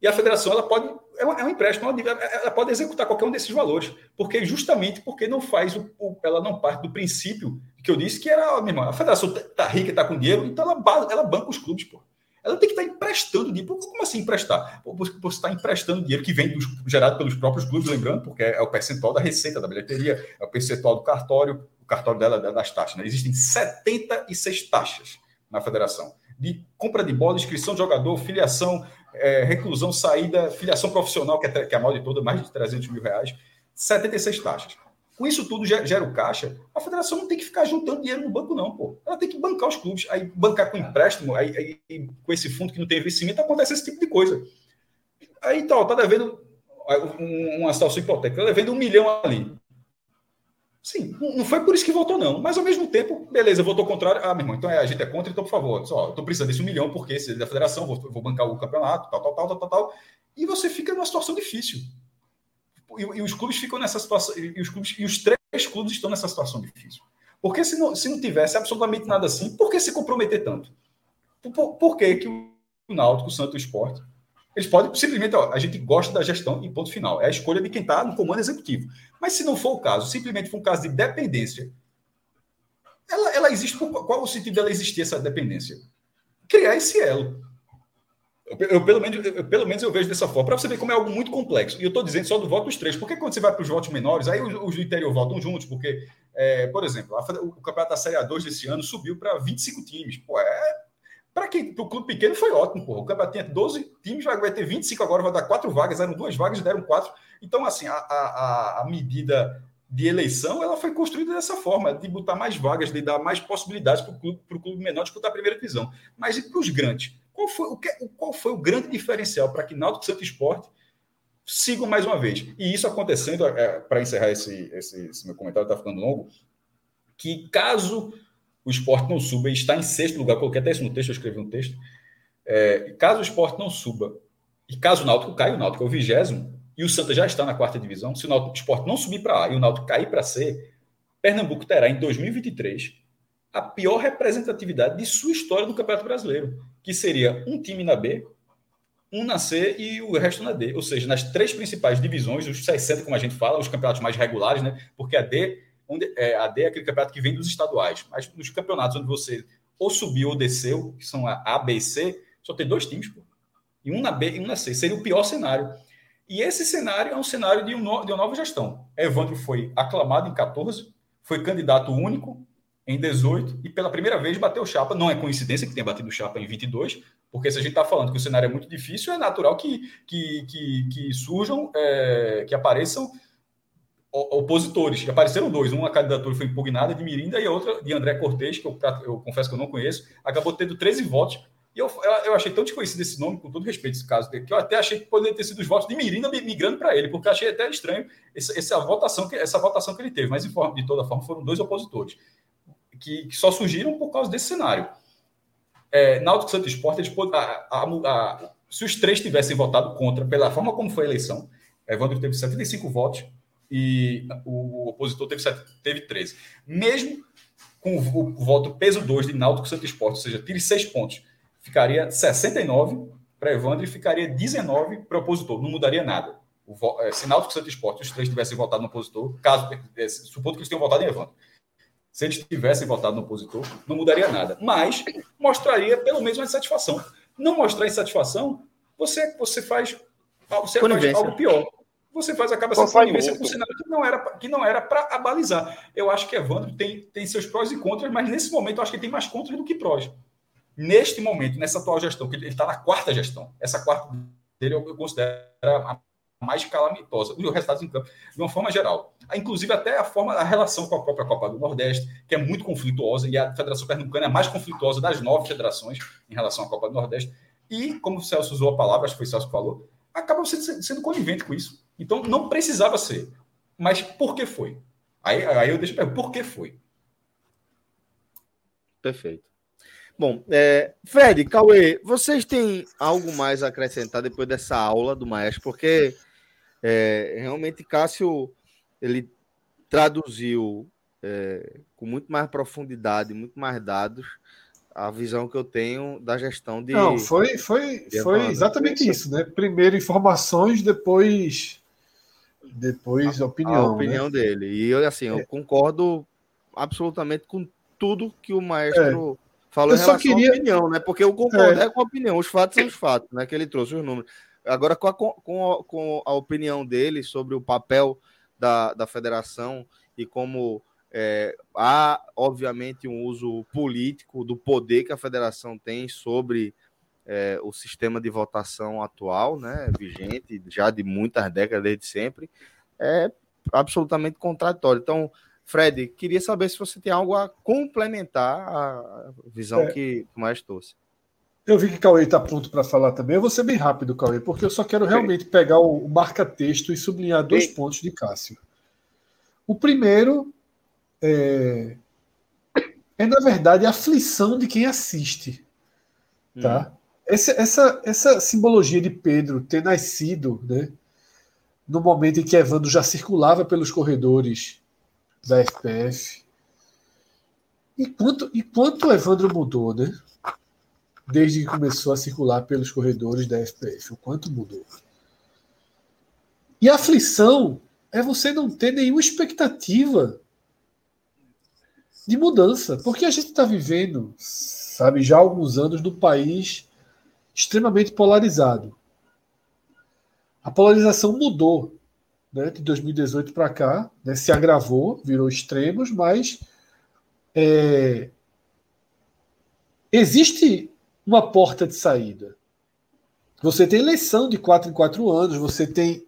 E a federação ela pode é, um, é um empréstimo, ela, pode executar qualquer um desses valores, porque justamente porque não faz o, o, ela não parte do princípio que eu disse que era, minha irmã, a federação tá, tá rica, está com dinheiro, então ela, ela banca os clubes, pô. Ela tem que estar tá emprestando dinheiro. Como assim emprestar? Você está emprestando dinheiro que vem dos, gerado pelos próprios clubes, lembrando, porque é o percentual da receita da bilheteria, é o percentual do cartório, o cartório dela das taxas. Né? Existem 76 taxas na federação. De compra de bola, inscrição de jogador, filiação, é, reclusão, saída, filiação profissional, que é, que é a mal de toda, mais de 300 mil reais, 76 taxas. Com isso tudo gera o caixa, a federação não tem que ficar juntando dinheiro no banco, não, pô. Ela tem que bancar os clubes. Aí bancar com empréstimo, aí, aí com esse fundo que não tem investimento, acontece esse tipo de coisa. Aí então, tá devendo uma situação hipotética, tá devendo um milhão ali. Sim, não foi por isso que votou, não. Mas ao mesmo tempo, beleza, votou contrário. Ah, meu irmão, então é, a gente é contra, então, por favor, só, eu tô precisando desse um milhão, porque se é da federação, vou, vou bancar o campeonato, tal, tal, tal, tal, tal, tal. E você fica numa situação difícil. E, e, os clubes ficam nessa situação, e os, clubes, e os três clubes estão nessa situação difícil. Porque se não, se não tivesse absolutamente nada assim, por que se comprometer tanto? Por, por que, que o Náutico, o Santos Esporte, eles podem simplesmente, ó, a gente gosta da gestão e ponto final. É a escolha de quem está no comando executivo. Mas se não for o caso, simplesmente for um caso de dependência, ela, ela existe. Qual o sentido dela existir, essa dependência? Criar esse elo. Eu, eu, pelo, menos, eu, pelo menos eu vejo dessa forma, para você ver como é algo muito complexo. E eu estou dizendo só do voto dos três, porque quando você vai para os votos menores, aí os, os, do interior votam juntos, porque, é, por exemplo, a, o campeonato da Série A2 desse ano subiu para 25 times. Pô, é, para quem o clube pequeno foi ótimo, porra. O campeonato tinha 12 times, vai, vai ter 25 agora, vai dar quatro vagas, eram duas vagas, deram quatro. Então, assim, a, a, a medida de eleição ela foi construída dessa forma, de botar mais vagas, de dar mais possibilidades para o clube, clube menor disputar a primeira divisão. Mas e para os grandes? Qual foi o, que, qual foi o grande diferencial para que Náutico Santo Esporte sigam mais uma vez? E isso acontecendo, é, para encerrar esse, esse, esse meu comentário, está ficando longo, que caso o esporte não suba e está em sexto lugar, coloquei até isso no texto, eu escrevi um texto. É, caso o esporte não suba, e caso o Náutico caia, o Náutico é o vigésimo, e o Santa já está na quarta divisão, se o, Náutico, o esporte não subir para A e o Náutico cair para C, Pernambuco terá em 2023 a pior representatividade de sua história no Campeonato Brasileiro, que seria um time na B, um na C e o resto na D. Ou seja, nas três principais divisões, os 60, como a gente fala, os campeonatos mais regulares, né? Porque a D onde é, a D é aquele campeonato que vem dos estaduais, mas nos campeonatos onde você ou subiu ou desceu, que são a A, B e C, só tem dois times, pô. E um na B e um na C. Seria o pior cenário. E esse cenário é um cenário de, um no, de uma nova gestão. Evandro foi aclamado em 14, foi candidato único em 18 e pela primeira vez bateu chapa. Não é coincidência que tenha batido chapa em 22, porque se a gente está falando que o cenário é muito difícil, é natural que, que, que, que surjam, é, que apareçam opositores. Apareceram dois. Uma candidatura foi impugnada de Mirinda e a outra de André Cortes, que eu, eu, confesso que eu não conheço, acabou tendo 13 votos E eu, eu, achei tão desconhecido esse nome, com todo respeito esse caso, que eu até achei que poderia ter sido os votos de Mirina migrando para ele, porque achei até estranho essa, essa, votação, que, essa votação que ele teve. Mas, de toda forma, foram dois opositores, que, que só surgiram por causa desse cenário. É, Náutico Santo Esporte, eles, a, a, a, se os três tivessem votado contra, pela forma como foi a eleição, Evandro teve 75 votos e o opositor teve, teve 13. Mesmo com o, o voto peso 2 de Náutico Santo Esporte, ou seja, tire 6 pontos ficaria 69 para Evandro e ficaria 19 para o opositor. Não mudaria nada. O, é, se Náutico Santo Esporte, os três tivessem votado no opositor, caso, é, supondo que eles tenham votado em Evandro, se eles tivessem votado no opositor, não mudaria nada. Mas mostraria pelo menos uma insatisfação. Não mostrar insatisfação, você, você faz, você faz algo pior. Você faz acaba sendo conivência com um cenário que não era que não era para abalizar. Eu acho que Evandro tem, tem seus prós e contras, mas nesse momento eu acho que tem mais contras do que prós neste momento, nessa atual gestão, que ele está na quarta gestão, essa quarta dele eu, considero a mais calamitosa, os resultados em campo, de uma forma geral. Inclusive, até a forma, a relação com a própria Copa do Nordeste, que é muito conflituosa, e a Federação Pernambucana é a mais conflituosa das nove federações em relação à Copa do Nordeste. E, como o Celso usou a palavra, acho que foi o Celso que falou, acaba sendo, sendo conivente com isso. Então, não precisava ser. Mas por que foi? Aí, aí eu deixo perguntar, por que foi? Perfeito. Bom, é, Fred, Cauê, vocês têm algo mais a acrescentar depois dessa aula do Maestro? Porque é, realmente Cássio ele traduziu é, com muito mais profundidade, muito mais dados, a visão que eu tenho da gestão de. Não, foi, foi, de foi exatamente isso, né? Primeiro informações, depois depois a, opinião. A né? opinião né? dele. E eu, assim, eu é. concordo absolutamente com tudo que o maestro é falou eu em relação só queria... opinião, né? Porque eu concordo é. é. com a opinião, os fatos são os fatos, né? Que ele trouxe os números. Agora, com a, com a, com a opinião dele sobre o papel da, da federação e como é, há, obviamente, um uso político do poder que a federação tem sobre é, o sistema de votação atual, né, vigente já de muitas décadas, desde sempre, é absolutamente contraditório. Então, Fred, queria saber se você tem algo a complementar a visão é. que mais trouxe. Eu vi que o Cauê está pronto para falar também. Eu vou ser bem rápido, Cauê, porque eu só quero realmente pegar o marca-texto e sublinhar dois pontos de Cássio. O primeiro é, é, na verdade, a aflição de quem assiste. Tá? Hum. Essa, essa, essa simbologia de Pedro ter nascido né, no momento em que Evandro já circulava pelos corredores da FPF. E quanto, e quanto Evandro mudou, né? Desde que começou a circular pelos corredores da FPF. O quanto mudou. E a aflição é você não ter nenhuma expectativa de mudança. Porque a gente está vivendo, sabe, já há alguns anos num país extremamente polarizado. A polarização mudou né, de 2018 para cá, né, se agravou, virou extremos, mas é, existe uma porta de saída. Você tem eleição de quatro em quatro anos, você tem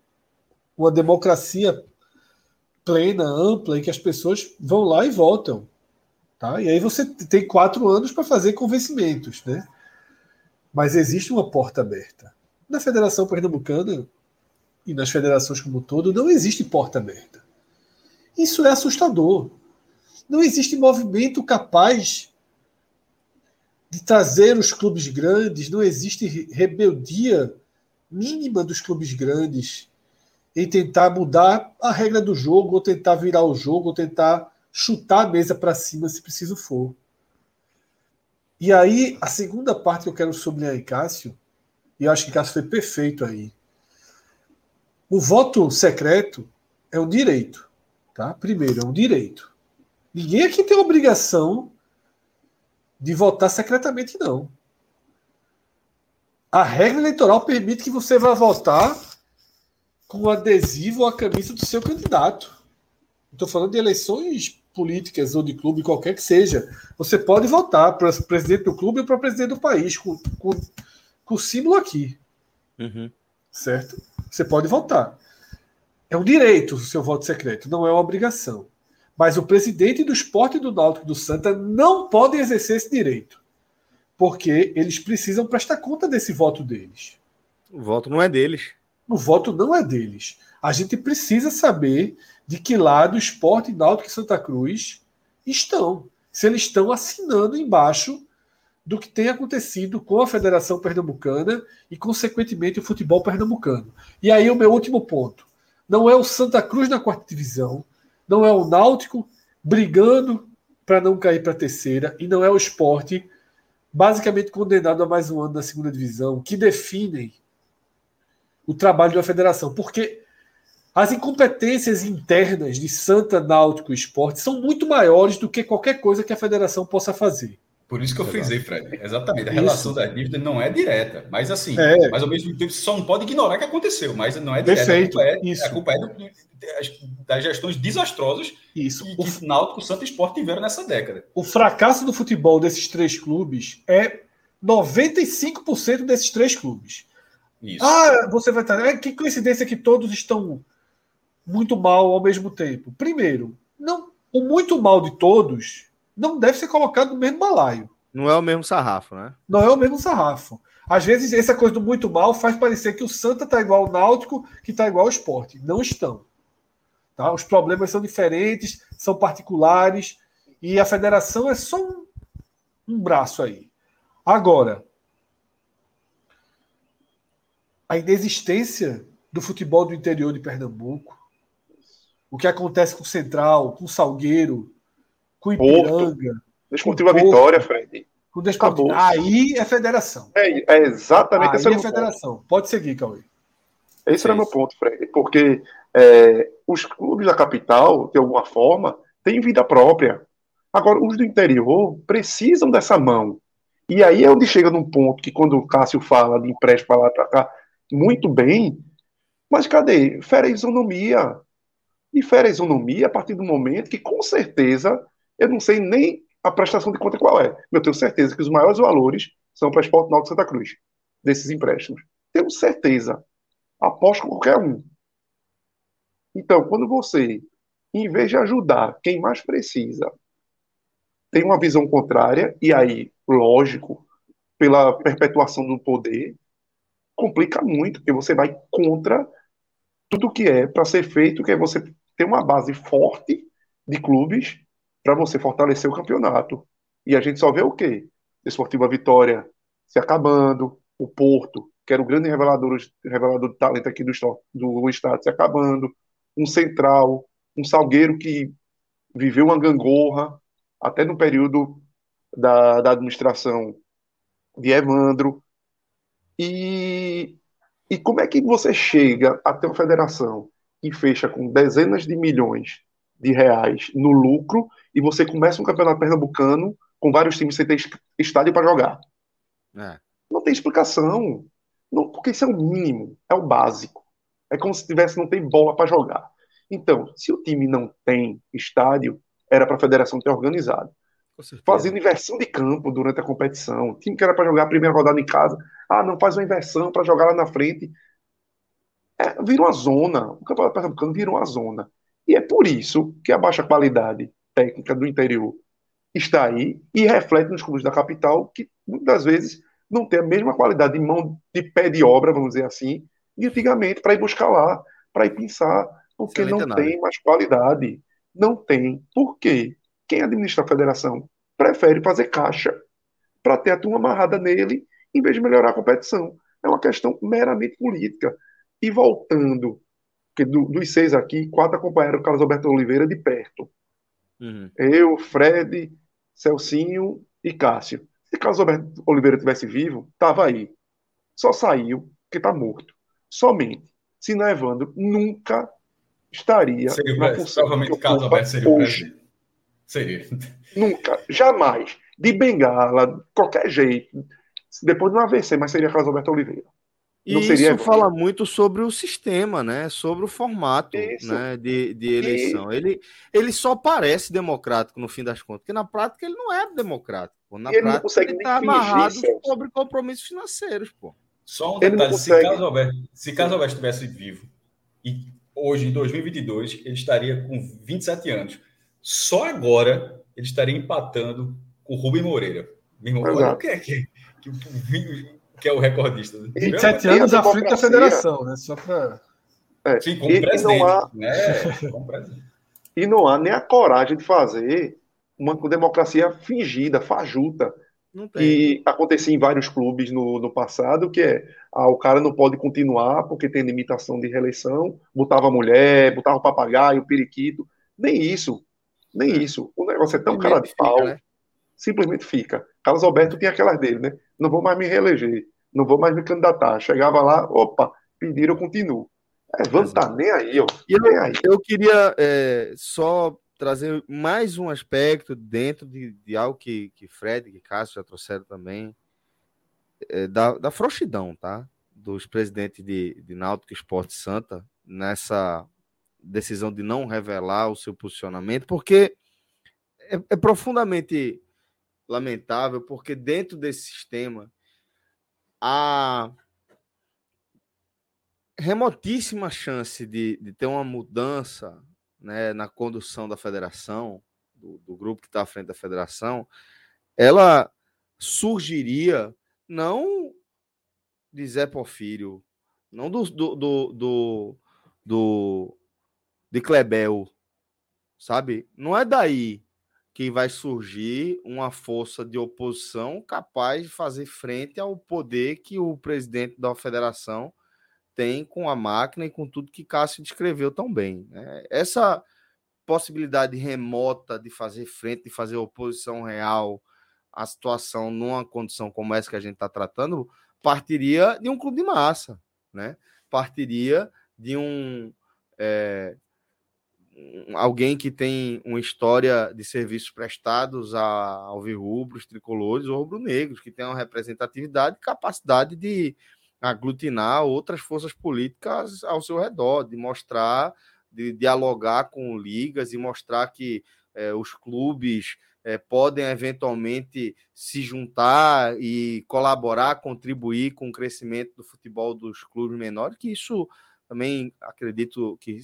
uma democracia plena, ampla, em que as pessoas vão lá e votam. Tá? E aí você tem quatro anos para fazer convencimentos. Né? Mas existe uma porta aberta. Na Federação Pernambucana, e nas federações como um todo, não existe porta aberta. Isso é assustador. Não existe movimento capaz de trazer os clubes grandes, não existe rebeldia mínima dos clubes grandes em tentar mudar a regra do jogo, ou tentar virar o jogo, ou tentar chutar a mesa para cima se preciso for. E aí, a segunda parte que eu quero sublinhar em Cássio, e eu acho que Cássio foi perfeito aí, o voto secreto é um direito, tá? Primeiro, é um direito. Ninguém aqui tem obrigação de votar secretamente, não. A regra eleitoral permite que você vá votar com o adesivo ou a camisa do seu candidato. Estou falando de eleições políticas ou de clube, qualquer que seja. Você pode votar para presidente do clube ou para presidente do país, com, com, com o símbolo aqui. Uhum. Certo? Você pode votar. É um direito o seu voto secreto, não é uma obrigação. Mas o presidente do esporte do Náutico do Santa não pode exercer esse direito. porque eles precisam prestar conta desse voto deles. O voto não é deles. O voto não é deles. A gente precisa saber de que lado o Esporte, Náutico e Santa Cruz estão. Se eles estão assinando embaixo do que tem acontecido com a Federação Pernambucana e, consequentemente, o futebol pernambucano. E aí o meu último ponto. Não é o Santa Cruz na quarta divisão, não é o Náutico brigando para não cair para a terceira, e não é o esporte basicamente condenado a mais um ano na segunda divisão, que definem o trabalho da federação. Porque as incompetências internas de Santa, Náutico e Esporte são muito maiores do que qualquer coisa que a federação possa fazer. Por isso que eu frisei, Fred. Exatamente. A relação isso. da dívida não é direta, mas assim, é. mas ao mesmo tempo só não pode ignorar que aconteceu, mas não é direta. Perfeito. A culpa é, isso. A culpa é do, das gestões desastrosas isso. que, o Náutico, Santa e Sport tiveram nessa década. O fracasso do futebol desses três clubes é 95% desses três clubes. Isso. Ah, você vai estar. É, que coincidência que todos estão muito mal ao mesmo tempo. Primeiro, não, o muito mal de todos não deve ser colocado no mesmo balaio. Não é o mesmo sarrafo, né? Não é o mesmo sarrafo. Às vezes, essa coisa do muito mal faz parecer que o Santa está igual ao Náutico, que está igual ao esporte. Não estão. Tá? Os problemas são diferentes, são particulares, e a federação é só um, um braço aí. Agora, a inexistência do futebol do interior de Pernambuco, o que acontece com o Central, com o Salgueiro, com o Ipiranga. Desportiva com Vitória, Fred. Com Desportivo. Aí é federação. É, é exatamente Aí esse é, é federação. Ponto. Pode seguir, Cauê. Esse era meu ponto, Fred. Porque é, os clubes da capital, de alguma forma, têm vida própria. Agora, os do interior precisam dessa mão. E aí é onde chega num ponto que, quando o Cássio fala de empréstimo para lá para cá, muito bem, mas cadê? Fera isonomia. E fera isonomia a partir do momento que, com certeza, eu não sei nem a prestação de conta qual é. Eu tenho certeza que os maiores valores são para o Esporte Náutico Santa Cruz, desses empréstimos. Tenho certeza. Aposto com qualquer um. Então, quando você, em vez de ajudar quem mais precisa, tem uma visão contrária, e aí, lógico, pela perpetuação do poder, complica muito, porque você vai contra tudo que é para ser feito, que é você ter uma base forte de clubes para você fortalecer o campeonato. E a gente só vê o quê? Desportiva Vitória se acabando, o Porto, que era o grande revelador, revelador de talento aqui do, do estado, se acabando, um Central, um Salgueiro que viveu uma gangorra, até no período da, da administração de Evandro. E, e como é que você chega até uma federação que fecha com dezenas de milhões de reais no lucro e você começa um campeonato pernambucano com vários times sem ter estádio para jogar. É. Não tem explicação. Não, porque isso é o mínimo, é o básico. É como se tivesse não tem bola para jogar. Então, se o time não tem estádio, era para a federação ter organizado. Fazendo inversão de campo durante a competição. O time que era para jogar a primeira rodada em casa, ah, não faz uma inversão para jogar lá na frente. É, vira uma zona. O campeonato pernambucano vira uma zona. E é por isso que a baixa qualidade técnica do interior está aí e reflete nos clubes da capital, que muitas vezes não tem a mesma qualidade de mão de pé de obra, vamos dizer assim, de antigamente, para ir buscar lá, para ir pensar, porque Excelente não tem mais qualidade. Não tem. Por quê? Quem administra a federação prefere fazer caixa para ter a turma amarrada nele, em vez de melhorar a competição. É uma questão meramente política. E voltando porque do, dos seis aqui, quatro acompanharam o Carlos Alberto Oliveira de perto. Uhum. Eu, Fred, Celcinho e Cássio. Se Carlos Alberto Oliveira tivesse vivo, estava aí. Só saiu porque está morto. Somente. Se não Evandro, nunca estaria seria na função. Carlos Alberto seria hoje. Seria. Nunca, jamais. De bengala, qualquer jeito. Depois de um AVC, mas seria Carlos Alberto Oliveira. E isso fala muito sobre o sistema, né? Sobre o formato né? de, de eleição. Ele, ele só parece democrático no fim das contas, porque na prática ele não é democrático. Pô. Na ele prática ele está amarrado sobre compromissos financeiros, pô. Só um detalhe: consegue... se, Carlos Alberto, se Carlos Alberto estivesse vivo e hoje, em 2022, ele estaria com 27 anos. Só agora ele estaria empatando com o Rubem Moreira. Meu irmão, olha o que é que, que, que é o recordista. 27 anos à frente da federação, né? Só para. É, Sim, como e, presidente. E não, há, né? como presidente. e não há nem a coragem de fazer uma democracia fingida, fajuta, que acontecia em vários clubes no, no passado, que é ah, o cara não pode continuar porque tem limitação de reeleição, botava mulher, botava o papagaio, o periquito, nem isso, nem é. isso. O negócio é tão cara de pau, fica, né? simplesmente fica. Carlos Alberto tinha aquelas dele, né? Não vou mais me reeleger, não vou mais me candidatar. Chegava lá, opa, pediram, eu continuo. É, vamos tá nem aí, ó. E eu, aí. eu queria é, só trazer mais um aspecto dentro de, de algo que, que Fred e Cássio já trouxeram também, é, da, da frouxidão, tá? Dos presidentes de, de Náutico Esporte Santa nessa decisão de não revelar o seu posicionamento, porque é, é profundamente lamentável, porque dentro desse sistema há remotíssima chance de, de ter uma mudança né, na condução da federação, do, do grupo que está à frente da federação, ela surgiria não de Zé Porfírio, não do, do, do, do, do de Klebel, sabe? Não é daí que vai surgir uma força de oposição capaz de fazer frente ao poder que o presidente da federação tem com a máquina e com tudo que Cássio descreveu tão bem. Né? Essa possibilidade remota de fazer frente, de fazer oposição real à situação numa condição como essa que a gente está tratando, partiria de um clube de massa, né? partiria de um. É, alguém que tem uma história de serviços prestados a alvirrubros, tricolores ou rubro-negros, que tem uma representatividade e capacidade de aglutinar outras forças políticas ao seu redor, de mostrar, de dialogar com ligas e mostrar que é, os clubes é, podem eventualmente se juntar e colaborar, contribuir com o crescimento do futebol dos clubes menores, que isso também acredito que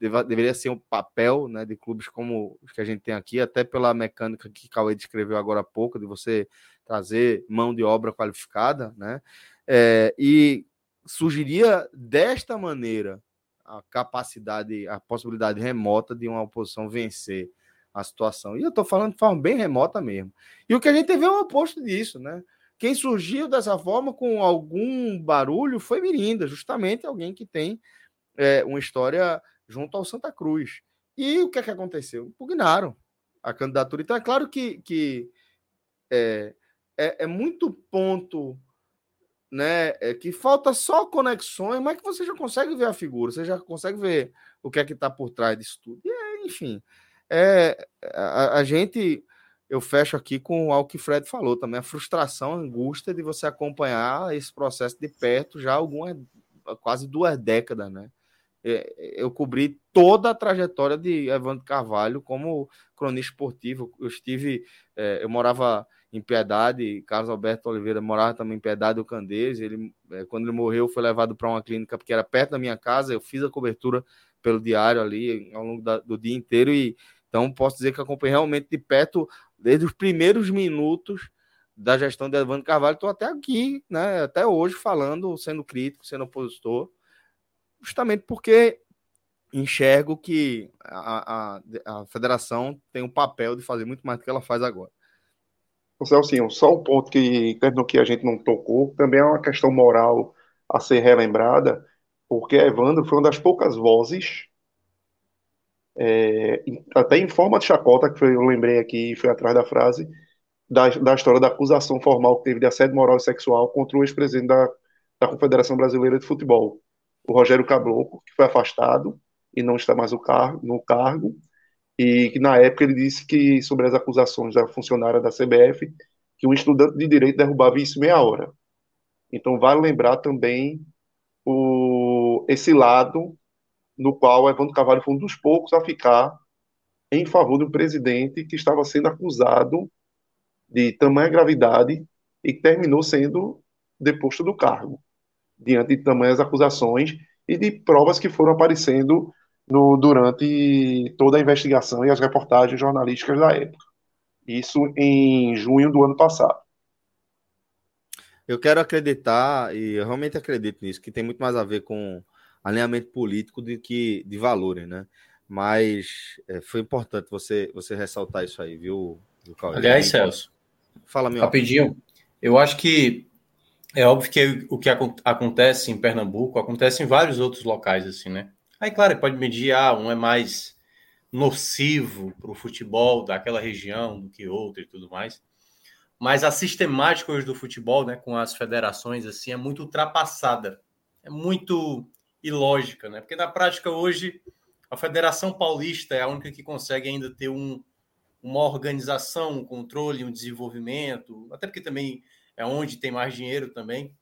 deva, deveria ser um papel né, de clubes como os que a gente tem aqui, até pela mecânica que Cauê descreveu agora há pouco, de você trazer mão de obra qualificada, né? É, e surgiria desta maneira a capacidade, a possibilidade remota de uma oposição vencer a situação. E eu estou falando de forma bem remota mesmo. E o que a gente vê é o oposto disso, né? Quem surgiu dessa forma com algum barulho foi Mirinda, justamente alguém que tem é, uma história junto ao Santa Cruz. E o que é que aconteceu? Impugnaram a candidatura. Então é claro que, que é, é, é muito ponto né? É que falta só conexões, mas que você já consegue ver a figura, você já consegue ver o que é que está por trás disso tudo. E enfim, é, a, a, gente, eu fecho aqui com algo que o Fred falou também, a frustração, a angústia de você acompanhar esse processo de perto já há algumas, quase duas décadas, né? É, eu cobri toda a trajetória de Evandro Carvalho como cronista esportivo. Eu estive, é, eu morava em Piedade, Carlos Alberto Oliveira morava também em Piedade do Candeias. Ele, é, quando ele morreu, foi levado para uma clínica porque era perto da minha casa. Eu fiz a cobertura pelo diário ali ao longo da, do dia inteiro e então posso dizer que acompanhei realmente de perto desde os primeiros minutos da gestão de Evandro Carvalho. Estou até aqui, né, até hoje falando, sendo crítico, sendo opositor, justamente porque enxergo que a, a, a federação tem o papel de fazer muito mais do que ela faz agora. Celcinho, só um ponto que, no que a gente não tocou, também é uma questão moral a ser relembrada, porque Evandro foi uma das poucas vozes, é, até em forma de chacota, que foi, eu lembrei aqui fui atrás da frase, da, da história da acusação formal que teve de assédio moral e sexual contra o ex-presidente da, da Confederação Brasileira de Futebol, o Rogério Caboclo, que foi afastado e não está mais no, car no cargo, e que na época ele disse que sobre as acusações da funcionária da CBF que um estudante de direito derrubava isso meia hora. Então vale lembrar também o, esse lado no qual Evandro Carvalho foi um dos poucos a ficar em favor do presidente que estava sendo acusado de tamanha gravidade e terminou sendo deposto do cargo diante de tamanhas acusações e de provas que foram aparecendo no, durante toda a investigação e as reportagens jornalísticas da época. Isso em junho do ano passado. eu quero acreditar, e eu realmente acredito nisso, que tem muito mais a ver com alinhamento político do que de valores, né? Mas é, foi importante você, você ressaltar isso aí, viu, viu Aliás, Celso, fala meu. Rapidinho, eu acho que é óbvio que o que acontece em Pernambuco acontece em vários outros locais, assim, né? Aí, claro, pode medir, ah, um é mais nocivo para o futebol daquela região do que outro e tudo mais. Mas a sistemática hoje do futebol, né, com as federações, assim, é muito ultrapassada. É muito ilógica, né? Porque na prática hoje a Federação Paulista é a única que consegue ainda ter um, uma organização, um controle, um desenvolvimento, até porque também é onde tem mais dinheiro também.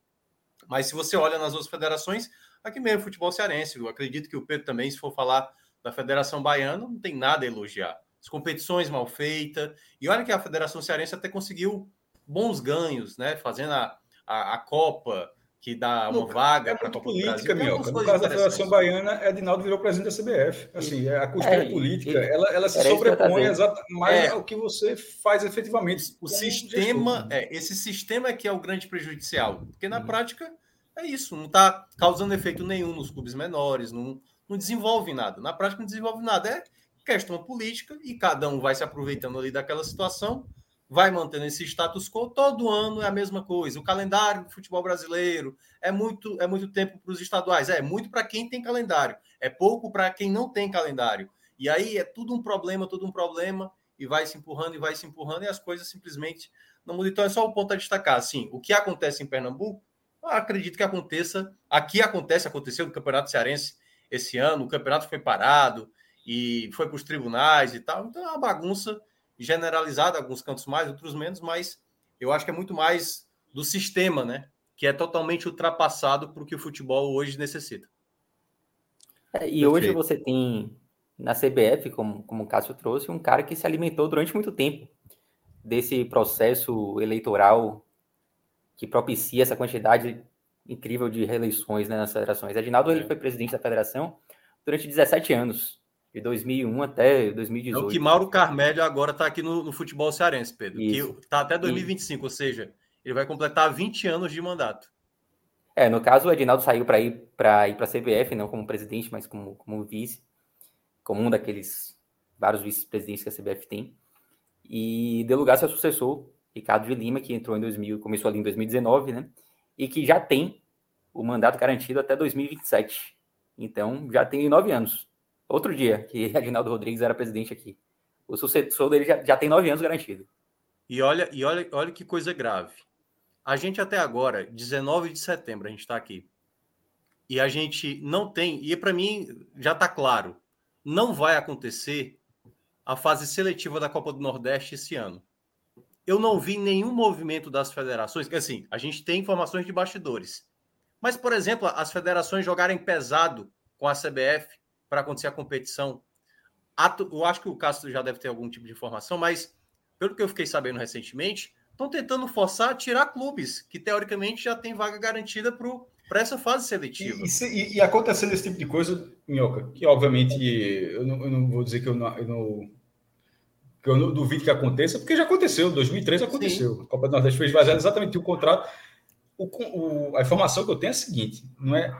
Mas se você olha nas outras federações, aqui mesmo futebol cearense, eu acredito que o Pedro também, se for falar da Federação Baiana, não tem nada a elogiar. As competições mal feitas. E olha que a Federação Cearense até conseguiu bons ganhos, né? Fazendo a, a, a Copa, que dá uma no, vaga é para a Copa política, do Brasil. No caso da Federação Baiana, Edinaldo virou presidente da CBF. Assim, a costura é, política, e, ela, ela se sobrepõe mais é, ao que você faz efetivamente. O sistema, é, esse sistema é que é o grande prejudicial, porque na hum. prática é isso, não está causando efeito nenhum nos clubes menores, não, não desenvolve nada. Na prática não desenvolve nada, é questão política e cada um vai se aproveitando ali daquela situação vai mantendo esse status quo, todo ano é a mesma coisa. O calendário do futebol brasileiro é muito, é muito tempo para os estaduais, é muito para quem tem calendário, é pouco para quem não tem calendário. E aí é tudo um problema, tudo um problema, e vai se empurrando e vai se empurrando, e as coisas simplesmente não mudam. Então é só o um ponto a destacar. Assim, o que acontece em Pernambuco, acredito que aconteça. Aqui acontece, aconteceu no Campeonato Cearense esse ano, o campeonato foi parado e foi para os tribunais e tal. Então é uma bagunça generalizada, alguns cantos mais, outros menos, mas eu acho que é muito mais do sistema, né? Que é totalmente ultrapassado para o que o futebol hoje necessita. É, e Perfeito. hoje você tem na CBF, como, como o Cássio trouxe, um cara que se alimentou durante muito tempo desse processo eleitoral que propicia essa quantidade incrível de reeleições né, nas federações. Edinaldo é. ele foi presidente da federação durante 17 anos de 2001 até 2018. É o que Mauro Carmelho agora está aqui no, no, futebol cearense, Pedro. Isso. Que está até 2025, Isso. ou seja, ele vai completar 20 anos de mandato. É, no caso, o Edinaldo saiu para ir para ir a CBF, não como presidente, mas como, como vice, como um daqueles vários vice-presidentes que a CBF tem. E deu lugar ao seu sucessor, Ricardo de Lima, que entrou em 2000, começou ali em 2019, né? E que já tem o mandato garantido até 2027. Então, já tem nove anos outro dia, que Aguinaldo Rodrigues era presidente aqui. O sucessor dele já, já tem nove anos garantido. E olha, e olha, olha que coisa grave. A gente até agora, 19 de setembro, a gente está aqui. E a gente não tem, e para mim já está claro, não vai acontecer a fase seletiva da Copa do Nordeste esse ano. Eu não vi nenhum movimento das federações, que assim, a gente tem informações de bastidores. Mas, por exemplo, as federações jogarem pesado com a CBF para acontecer a competição. Eu acho que o Castro já deve ter algum tipo de informação, mas pelo que eu fiquei sabendo recentemente, estão tentando forçar a tirar clubes que teoricamente já tem vaga garantida para essa fase seletiva. E, e, e, acontecendo esse tipo de coisa, Minhoca, que obviamente eu não, eu não vou dizer que eu não, eu não, que eu não duvido que aconteça, porque já aconteceu, 2003 aconteceu. Sim. A Copa do Nordeste fez vazar exatamente o contrato. O, o, a informação que eu tenho é a seguinte: não é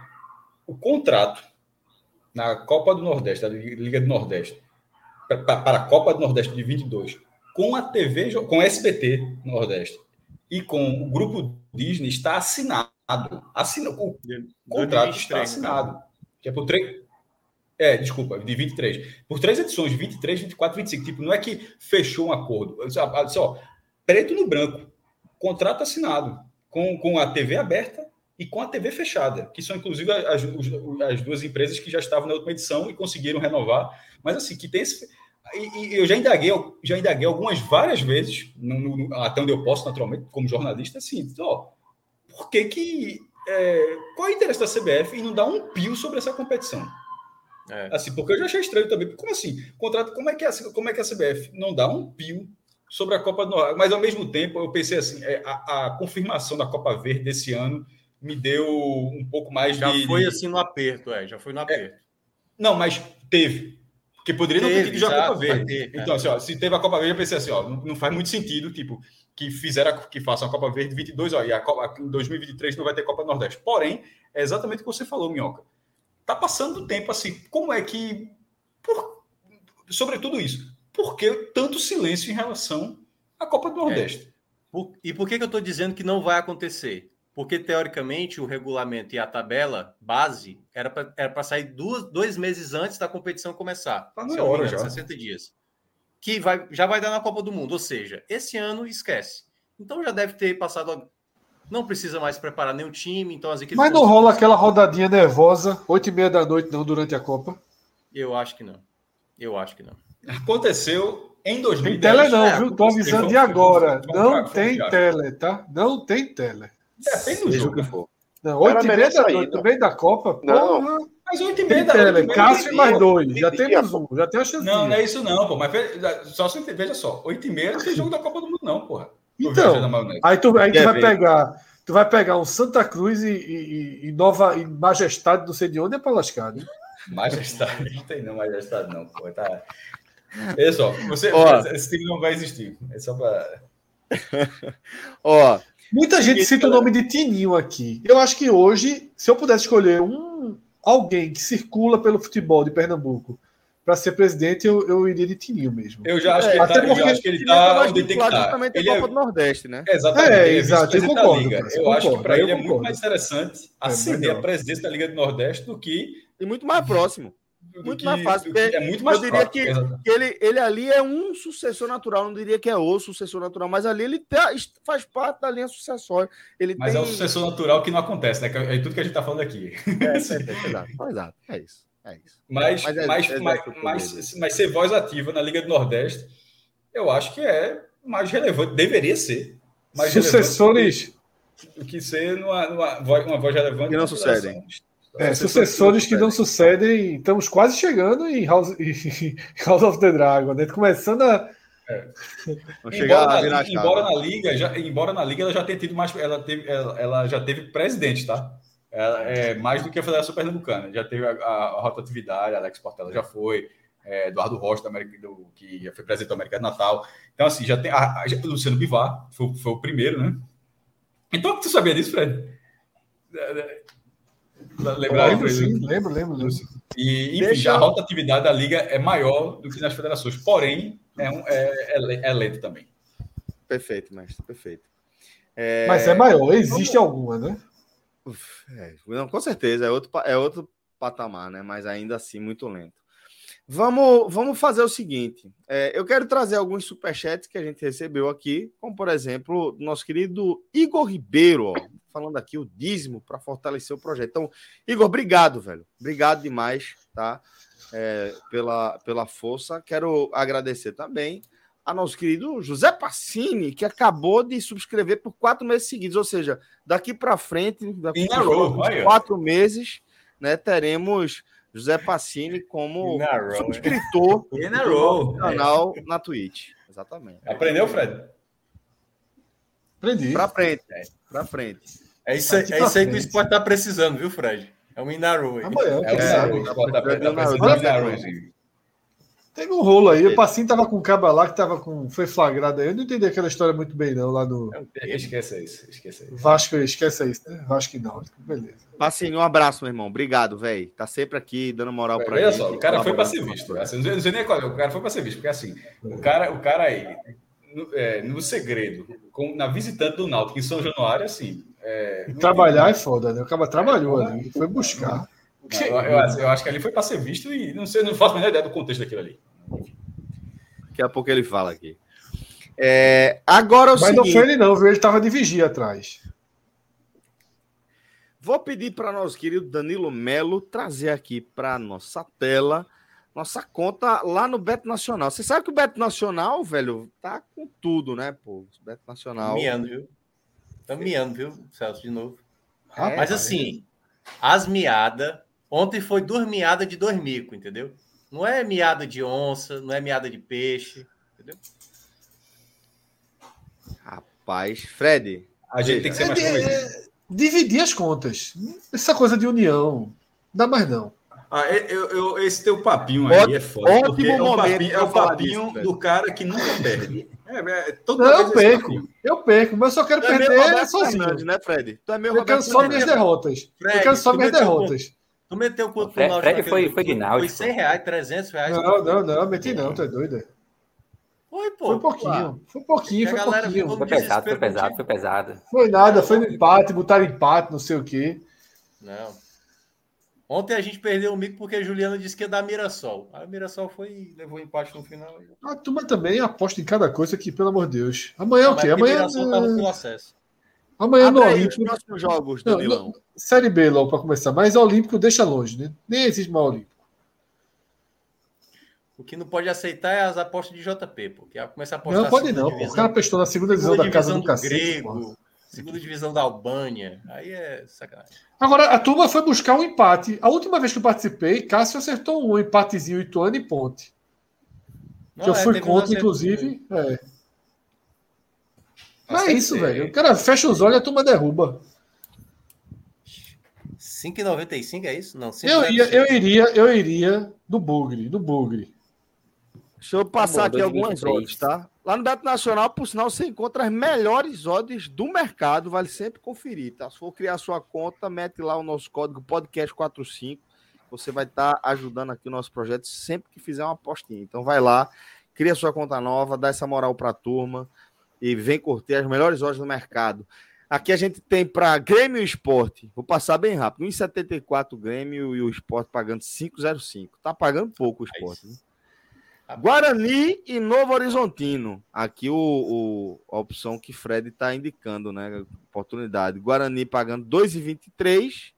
o contrato na Copa do Nordeste, a Liga do Nordeste, para a Copa do Nordeste de 22, com a TV, com a SBT Nordeste e com o grupo Disney está assinado. Assina, o contrato 23, está assinado. Que é por três. É, desculpa, de 23. Por três edições, 23, 24, 25. Tipo, não é que fechou um acordo. Só, preto no branco. Contrato assinado. Com, com a TV aberta e com a TV fechada, que são inclusive as, as, duas empresas que já estavam na última edição e conseguiram renovar. Mas assim, que tem esse. E, e eu já indaguei, já indaguei algumas várias vezes, no, no, até onde eu posso, naturalmente, como jornalista, assim, ó, por que que. É, qual é o interesse da CBF em não dar um pio sobre essa competição? É. Assim, porque eu já achei estranho também. Como assim? Contrato, como é que a, como é que a CBF não dá um pio sobre a Copa do Nordeste? Mas ao mesmo tempo, eu pensei assim, é, a, a confirmação da Copa Verde desse ano me deu um pouco mais já de. Já foi assim no aperto, é, já foi no é. aperto. É. Não, mas teve. Porque poderia teve, não ter tido já a Copa Verde. Ter, então, assim, ó, se teve a Copa Verde, eu pensei assim, ó, não, faz muito sentido, tipo, que fizeram que façam a Copa Verde 22, ó, e a Copa, em 2023 não vai ter Copa Nordeste. Porém, é exatamente o que você falou, Minhoca. Tá passando o tempo assim, como é que por, sobre tudo isso, por que tanto silêncio em relação à Copa do Nordeste? É. Por, e por que, que eu estou dizendo que não vai acontecer? Porque, teoricamente, o regulamento e a tabela base era para sair duas, dois meses antes da competição começar. Tá na hora já. 60 dias. Que vai, já vai dar na Copa do Mundo. Ou seja, esse ano esquece. Então já deve ter passado. Não precisa mais preparar nenhum time. Então as equipes. Mas não rola aquela rodadinha nervosa, 8 e meia da noite, não, durante a Copa? Eu acho que não. Eu acho que não. Aconteceu em 2010. Tem tele não, é, viu? Tô avisando de agora. Não tem tele, tá? Não tem tele. Depende do jogo. que for. Não, 8 e meia da noite, no meio da Copa, não. porra. Mas 8 e meia da noite. Cássio e mais dois. Já temos um, já tem a chance. Não, não é isso não, pô. Mas só se veja só. 8 e meia não tem jogo da Copa do Mundo, não, porra. Então, aí tu, aí tu vai pegar. Tu vai pegar um Santa Cruz e, e, e Nova e Majestade, não sei de onde, é pra lascar, né? Majestade, não tem não, Majestade não, pô. Tá... Olha só, você, Ó, esse time não vai existir. É só pra. Ó, Muita gente cita o nome de Tininho aqui. Eu acho que hoje, se eu pudesse escolher um alguém que circula pelo futebol de Pernambuco para ser presidente, eu, eu iria de Tininho mesmo. Eu já acho é, que ele está eu acho que ele está onde tem que estar. Ele é... Copa do Nordeste, né? exatamente. É, é exato, eu concordo. Liga. Eu concordo, acho que para ele é muito mais interessante é, acender a presidência da Liga do Nordeste do que... E muito mais próximo muito que, mais fácil. é muito mais eu diria que, que, ele, ele ali é um sucessor natural, não diria que é o sucessor natural, mas ali ele tá, faz parte da linha sucessória. Ele mas tem... é o sucessor natural que não acontece, né? É tudo que a gente está falando aqui. É, é, é, exato, é isso. É isso. Mas, mas, é, mas, é mas, mas, mas, ser voz ativa na Liga do Nordeste, eu acho que é mais relevante, deveria ser. Mais Sucessores. Do que ser numa, numa, uma voz relevante. Que não sucedem. É, sucessores que não sucedem, estamos quase chegando em House, em House of the Dragon, né? Começando a. É. Embora, na, embora na liga, já, embora na liga ela já tenha tido mais, ela teve, ela, ela já teve presidente, tá? Ela, é mais do que a Federação Pernambucana. Já teve a, a, a rotatividade, Alex Portela já foi, é, Eduardo Rocha da América, do, que já foi presidente da América do Natal. Então assim, já tem a, a Luciano Bivar foi, foi o primeiro, né? Então tu sabia disso, Fred? Lembrar lembro, sim, lembro, lembro, lembro. E, enfim, Deixa... a rotatividade da liga é maior do que nas federações, porém, é, um, é, é, é lento também. Perfeito, mestre, perfeito. É... Mas é maior, existe alguma, né? É, não, com certeza, é outro, é outro patamar, né? Mas ainda assim, muito lento. Vamos, vamos fazer o seguinte: é, eu quero trazer alguns superchats que a gente recebeu aqui, como por exemplo, nosso querido Igor Ribeiro, ó, falando aqui o dízimo para fortalecer o projeto. Então, Igor, obrigado, velho. Obrigado demais, tá? É, pela, pela força. Quero agradecer também a nosso querido José Passini, que acabou de subscrever por quatro meses seguidos, ou seja, daqui para frente, daqui quatro meses, né, teremos José Passini como subscritor do canal na Twitch. Exatamente. Aprendeu, Fred? Aprendi. Para frente, é. para frente. É isso, aí, é isso aí que o esporte está precisando, viu, Fred? É o Minaru. Amanhã, é, é, o precisando do Minaru. Teve um rolo aí. O Passinho tava com o caba lá que tava com. Foi flagrado aí. Eu não entendi aquela história muito bem, não, lá no. Esqueça isso, esqueça isso. Vasco, esquece isso, né? Vasco não. Beleza. Passinho, um abraço, meu irmão. Obrigado, velho. Tá sempre aqui dando moral para ele. Olha só, o cara foi para ser visto. Assim, não sei nem qual, o cara foi para ser visto, porque assim, o cara, o cara aí, no, é, no segredo, com, na visitante do Náutico em São Januário, assim. É, trabalhar é foda, né? O cara trabalhou ali, foi buscar. Não, eu, eu, eu, acho que ali foi para ser visto e não sei, não faço a menor ideia do contexto daquilo ali. Daqui a pouco ele fala aqui. É, agora o Mas seguinte, não foi ele, não, viu? Ele estava de vigia atrás. Vou pedir para nosso querido Danilo Melo trazer aqui para nossa tela nossa conta lá no Beto Nacional. Você sabe que o Beto Nacional, velho, tá com tudo, né, pô? O Beto Nacional. Miando, viu? Tá miando, viu, Celso, de novo. É, Mas assim, as miadas. Ontem foi duas miadas de dois micos, entendeu? Não é miada de onça, não é miada de peixe, entendeu? Rapaz, Fred. A gente tem que ser mais é, é, Dividir as contas. Essa coisa de união. Dá mais não. Ah, eu, eu, esse teu papinho aí é foda. Ótimo é momento. É o papinho, é o papinho disso, do cara que nunca perde. É, é, não, eu perco, eu perco, mas eu só quero tu é perder é sozinho. Fernandes, né, Fred? Tu é meio eu quero só minhas derrotas. Fred, eu quero só minhas derrotas. Tu meteu quanto pro Náutico? Fred foi, foi de Náutico. Foi 100 reais, 300 reais. Não, não, não, meti não, tu é doido. Foi, pô. Foi pouquinho, foi pouquinho, foi pouquinho. Foi pesado, foi pesado, foi pesado. Foi nada, foi no empate, botaram empate, não sei o quê. Não. Ontem a gente perdeu o mico porque a Juliana disse que ia dar Mirassol. Aí o Mirassol foi e levou empate no final. A turma também aposta em cada coisa aqui, pelo amor de Deus. Amanhã não, o quê? Amanhã. Mirassol tava com acesso. Amanhã no Olímpico. Os próximos jogos, Danilão. Não, não, série B logo para começar. Mas Olímpico deixa longe, né? Nem existe mais Olímpico. O que não pode aceitar é as apostas de JP, porque a começar a apostar. Não pode não. Divisão, o cara apostou na segunda divisão da casa do, do cacete. Grego, segunda divisão da Albânia. Aí é sacanagem. Agora, a turma foi buscar um empate. A última vez que eu participei, Cássio acertou um empatezinho Ituano e Ponte. Não, que eu é, fui contra, inclusive. É. Mas é isso, velho. O cara fecha os olhos e a turma derruba. 5,95 é isso? Não, eu, ia, eu iria, eu iria no Bugre, no Bugre. Deixa eu passar aqui algumas odds, tá? Lá no Beto Nacional, por sinal, você encontra as melhores odds do mercado, vale sempre conferir, tá? Se for criar sua conta, mete lá o nosso código podcast45, você vai estar tá ajudando aqui o nosso projeto sempre que fizer uma apostinha. Então vai lá, cria sua conta nova, dá essa moral pra turma e vem curtir as melhores odds do mercado. Aqui a gente tem para Grêmio e Esporte, vou passar bem rápido, 1,74 Grêmio e o Esporte pagando 5,05. Tá pagando pouco o Esporte, né? Guarani e Novo Horizontino. Aqui o, o a opção que Fred está indicando, né? Oportunidade. Guarani pagando 2,23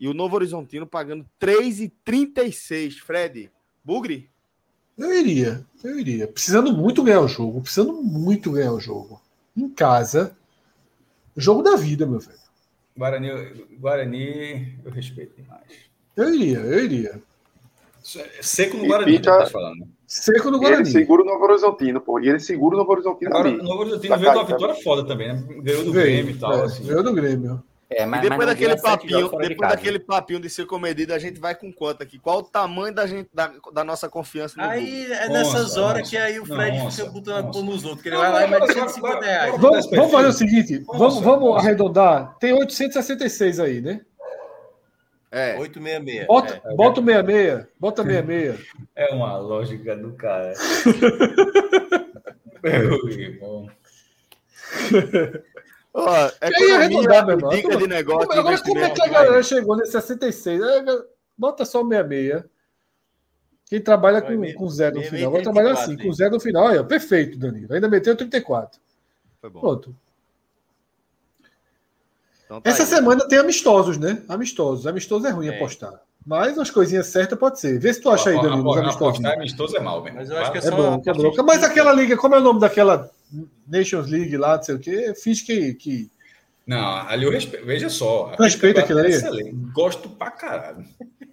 e o Novo Horizontino pagando 3,36. Fred, Bugre? Eu iria, eu iria. Precisando muito ganhar o jogo, precisando muito ganhar o jogo. Em casa, jogo da vida, meu velho. Guarani, Guarani eu respeito demais. Eu iria, eu iria. Seco no Guarani, fica... tá falando. Seco no Guarani. ele segura o Novo Horizontino, pô. E ele segura o Novo Horizontino Agora, O Novo Horizontino veio com uma vitória foda também, né? Ganhou do veio, Grêmio e tal. É, assim. Ganhou do Grêmio. É, mas, e depois daquele papinho, depois de daquele papinho de ser comedido, a gente vai com quanto aqui? Qual o tamanho da gente da, da nossa confiança no Aí é nessas horas nossa, que aí o Fred nossa, fica botando nossa. nos outros, que ele vai lá e mete 150 reais. Vamos, vamos fazer o seguinte, vamos, vamos arredondar. Tem 866 aí, né? É. 866. Bota, é. bota o 66. Bota 66. É uma lógica do cara. Meu irmão. Ó, é irmão. Dica de negócio. Agora, como é que a galera chegou nesse 66? Bota só o 66. Quem trabalha com, com zero no final. Vou trabalhar assim, com zero no final. Ó, perfeito, Danilo. Ainda meteu 34. Foi bom. Pronto. Então tá Essa aí, semana tem amistosos, né? Amistosos. Amistoso é ruim é. apostar. Mas umas coisinhas certas pode ser. Vê se tu acha aí, Danilo. Apostar amistoso é mal, mesmo. Mas eu acho que é, é bom, é bom. Mas aquela liga, como é o nome daquela Nations League lá, não sei o quê, fiz que. que... Não, ali eu respeito. Veja só. Respeita aquilo aí. Gosto pra caralho.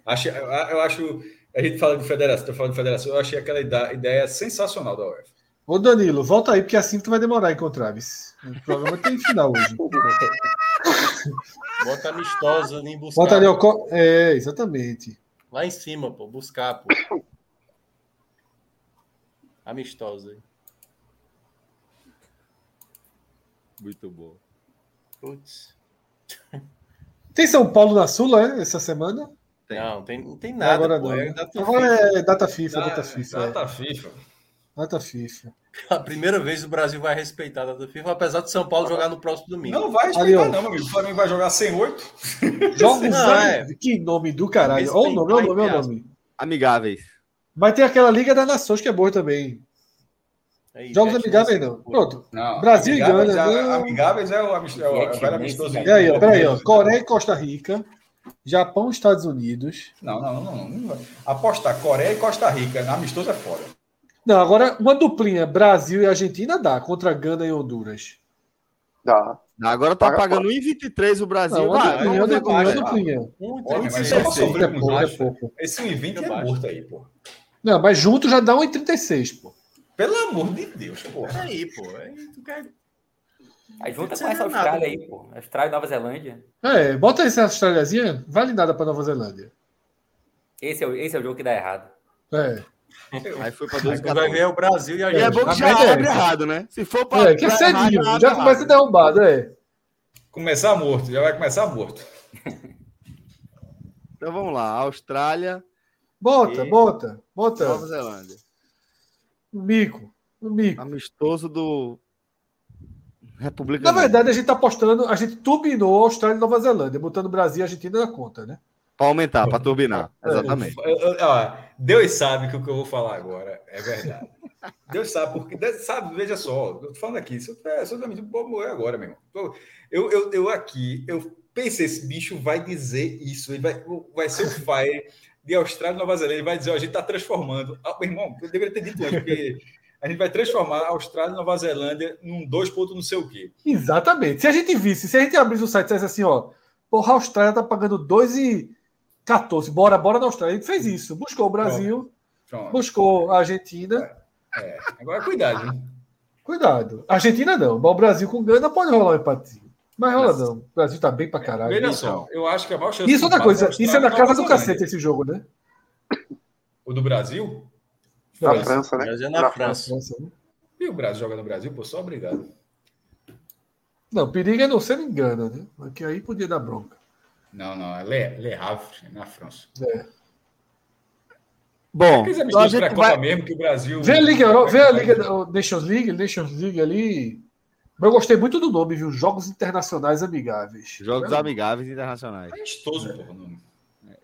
Acho, eu acho. A gente fala de federação, tô falando de federação, eu achei aquela ideia sensacional da UEFA. Ô Danilo, volta aí, porque assim tu vai demorar a encontrar. O programa tem final hoje. Bota amistosa em buscar. Bota ali, ó, é, exatamente. Lá em cima, pô, buscar, pô. Amistosa. Muito bom. Putz. Tem São Paulo na Sula, é, essa semana? Tem. Não, tem, não tem nada. Agora pô, não. É data Agora FIFA. é data FIFA, data, data FIFA. Data é. FIFA. Data FIFA. A primeira vez o Brasil vai respeitar a data FIFA, apesar de São Paulo jogar no próximo domingo. Não vai respeitar, Ali, não, meu amigo. O Flamengo vai jogar sem oito. Jogos não, é. Que nome do caralho. Olha o nome, olha o nome, olha o nome. Amigáveis. Vai ter aquela Liga das Nações que é boa também. Aí, Jogos amigáveis não. Pronto. Não, Brasil amigáveis, e Gana. Amigáveis é o, amistoso. E aí, peraí, ó. Coreia e Costa Rica. Japão e Estados Unidos. Não, não, não, não. Apostar Coreia e Costa Rica. Amistoso é fora. Não, agora uma duplinha Brasil e Argentina dá contra Gana e Honduras. Dá. Agora tá Paga pagando 1,23 o Brasil. Não, uma duplinha, uma duplinha, com é pouco. Esse 1,20 é morto aí, pô. Não, mas junto já dá 1,36, pô. Pelo amor de Deus, pô. Aí, pô. Aí tu quer... Aí junta com essa Austrália aí, pô. Austrália e Nova Zelândia. É, bota essa Australiazinha, vale nada pra Nova Zelândia. Esse é, o, esse é o jogo que dá errado. É. Aí foi para 12 Vai ver o Brasil e a E é bom que já é. abre errado, né? Se for para. É, que é cedinho, já começa derrubado, é. Começar morto, já vai começar morto. Então vamos lá. Austrália, Bota, E- bota, bota. Nova Zelândia. O mico, o mico. Amistoso do. República. Na verdade, a gente tá apostando, a gente turbinou a Austrália e Nova Zelândia, botando Brasil e Argentina na conta, né? Para aumentar, para turbinar. Exatamente. Eu- eu- ó, Deus sabe que o que eu vou falar agora é verdade. Deus sabe, porque Deus sabe, veja só, eu tô falando aqui, se eu tiver absolutamente vou morrer agora, meu irmão. Eu, eu, eu aqui, eu pensei, esse bicho vai dizer isso, ele vai, vai ser o Fire de Austrália e Nova Zelândia, ele vai dizer, ó, a gente tá transformando. Ah, meu irmão, eu deveria ter dito antes, porque a gente vai transformar a Austrália e Nova Zelândia num dois pontos não sei o quê. Exatamente. Se a gente visse, se a gente abrisse o site e dissesse assim, ó, porra, a Austrália tá pagando 2,14, bora, bora na Austrália. A gente fez isso. Buscou o Brasil, Pronto. buscou a Argentina. É, agora cuidado, hein? Cuidado. Argentina não, mas o Brasil com Gana pode rolar um empatinho. Mas rola não. O Brasil tá bem pra caralho. Veja Então. só, eu acho que a maior chance Isso é outra empate coisa. da Austrália Isso é na e casa do cacete esse jogo, né? O do Brasil? Na França. França, né? Mas é na França. França, né? E o Brasil joga no Brasil, pô, só obrigado. Não, perigo é não ser engana, né? Porque aí podia dar bronca. Não, não, é Le, Le Havre, na França. É. Bom, então a gente vai. mesmo que o Brasil. Vê a Liga vê a Liga da- Nations League, Nations League ali. Mas eu gostei muito do nome, viu? Jogos Internacionais Amigáveis. Jogos É. amigáveis internacionais. Amistoso, porra. Não.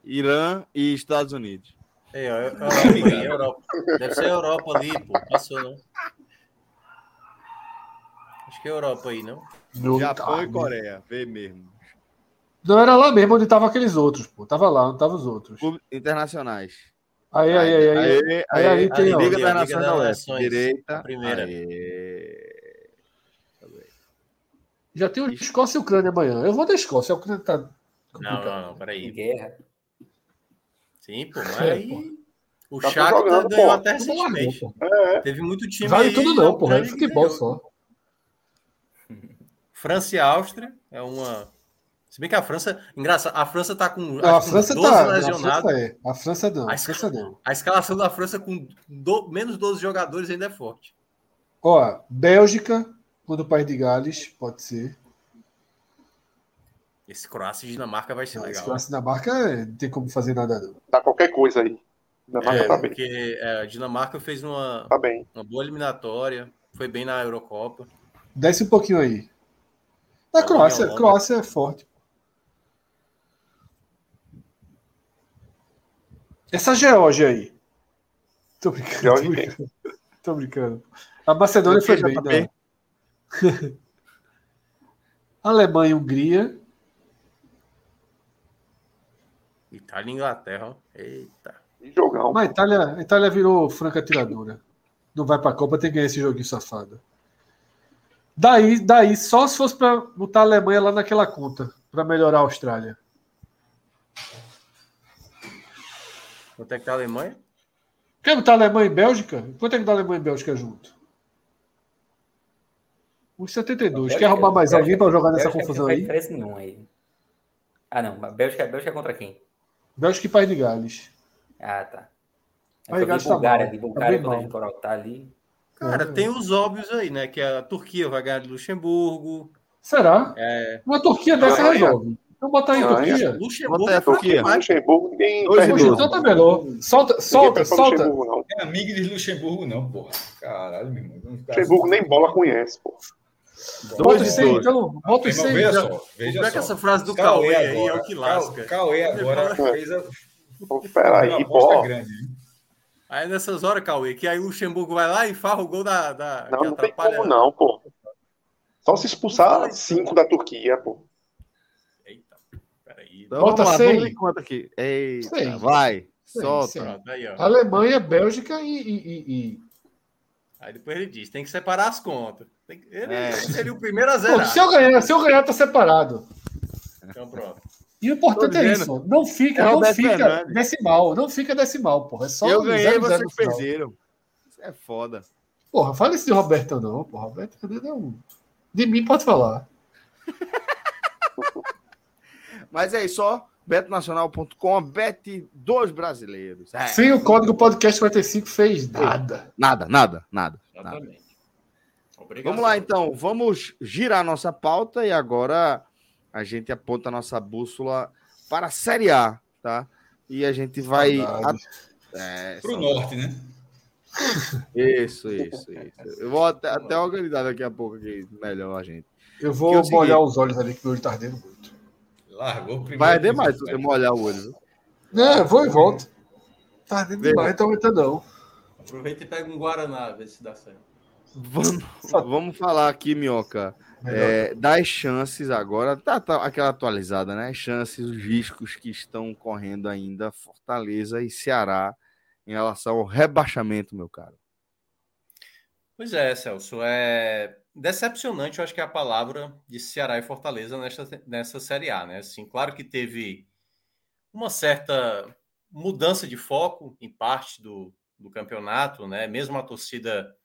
Irã e Estados Unidos. É, ó, é- Europa, aí, Europa. Deve ser a Europa ali, pô. Passou, não? Acho que é Europa aí, não? Meu Japão tá, e Coreia. Vê mesmo. Não era lá mesmo onde estavam aqueles outros, pô. Tava lá, onde estavam os outros. Internacionais. Aí, aí, aí, aí. Aí, aí, aí tem, ó. Liga das Nações da Direita. a primeira. Já tem o Escócia e Ucrânia amanhã. Eu vou da Escócia. A Ucrânia tá. Não, complicado. não, não, peraí. guerra. Sim, pô, mas É, aí. O Tá Shakhtar jogando, ganhou pô. até recentemente. pô. Teve muito time Vale aí, tudo não, porra. É futebol ganhou. só. França e Áustria é uma. Se bem que a França. Engraçado, a França tá com. A acho que França 12 tá. A lesionados. França é. A França não. A A França não. A escalação da França com do- menos 12 jogadores ainda é forte. Ó, Bélgica, quando o País de Gales, pode ser. Esse Croácia e Dinamarca vai ser legal. Croácia e Dinamarca é, não tem como fazer nada, não. Dá qualquer coisa aí. Dinamarca É, tá bem. porque é, a Dinamarca fez uma, Tá bem. uma boa eliminatória, foi bem na Eurocopa. Desce um pouquinho aí. Na Tá Croácia, bom, Croácia é forte. Essa Geórgia aí. Tô brincando. Geórgia Tô brincando. Tô brincando. A Macedônia foi bem, JP? Alemanha e Hungria. Itália e Inglaterra. Eita. E jogão. Mas a Itália, a Itália virou franca tiradora. Não vai pra Copa, tem que ganhar esse joguinho safado. Daí, daí só se fosse pra botar a Alemanha lá naquela conta, pra melhorar a Austrália. Quanto é que tá a Alemanha? Quer botar Alemanha e Bélgica? Quanto é que dá Alemanha e Bélgica junto? 1,72. Quer arrumar mais alguém para jogar nessa Bélgica confusão não faz aí? nenhuma aí. Ah, não. Bélgica, Bélgica é contra quem? Bélgica e País de Gales. Ah, tá. É eu vi Gales tá Bulgária, mal. de Tá Bulgária, mal. gente coloca tá ali. Cara, É. tem os óbvios aí, né? Que a Turquia vai ganhar de Luxemburgo. Será? É, Uma Turquia dessa Alemanha. resolve. Vamos botar em Alemanha. Turquia? Luxemburgo Quanto é a fraco Turquia? Luxemburgo, ninguém e Poxa, não. doze. então tá melhor. Solta, solta, solta. Luxemburgo, não. É amigo de Luxemburgo, não, porra. Caralho, meu irmão. Luxemburgo nem bola conhece, pô. Bota Dois os e 100, doze. então. Bota os Irmão, 100. veja só, veja Como é que só. essa frase do Cauê aí é o que lasca? Cauê, Cauê agora fez a, Peraí, aposta grande. Aí nessas horas, Cauê, que aí o Luxemburgo vai lá e farra o gol da. da Não, não tem atrapalha- como não, pô. Só se expulsar cinco da Turquia, pô. Eita, peraí. Então, Bota vamos lá, 100. vamos ver quanto aqui. Eita, Cem. vai. Cem, Solta. Pronto, aí. Alemanha, Bélgica e, e- e- e- Aí depois ele diz: tem que separar as contas. Que- Ele É. seria o primeiro a zerar. se eu ganhar, se eu ganhar, tá separado. Então pronto. E o importante é isso. Não fica, É não Roberto fica Fernandes. decimal. Não fica decimal, porra. É só eu ganhei, zero, zero vocês perderam. Isso é foda. Porra, fala isso de Roberto, não. Porra, Roberto Fernandes é um. De mim pode falar. Mas é isso, só betnacional.com, bet dos brasileiros. É. Sem o código podcast 45 fez nada. Nada, nada, nada. Exatamente. Nada. Vamos lá, então. Vamos girar nossa pauta e agora a gente aponta a nossa bússola para a Série A, tá? E a gente vai. A... É, para o norte, né? Isso, isso, isso. Eu vou até, até organizar daqui a pouco aqui melhor a gente. Eu vou é molhar os olhos ali, que meu olho tá ardendo muito. Largou primeiro. Vai arder mais se você molhar o olho. É, vou e volto. Tá demais, então aguenta não. Aproveita e pega um Guaraná, vê se dá certo. Vamos, vamos falar aqui, Minhoca. É, das chances agora, tá, tá, aquela atualizada, né? Chances, os riscos que estão correndo ainda, Fortaleza e Ceará, em relação ao rebaixamento, meu caro. Pois é, Celso. É decepcionante, eu acho que é a palavra de Ceará e Fortaleza nesta, nessa Série A, né? Assim, claro que teve uma certa mudança de foco em parte do, do campeonato, né? Mesmo a torcida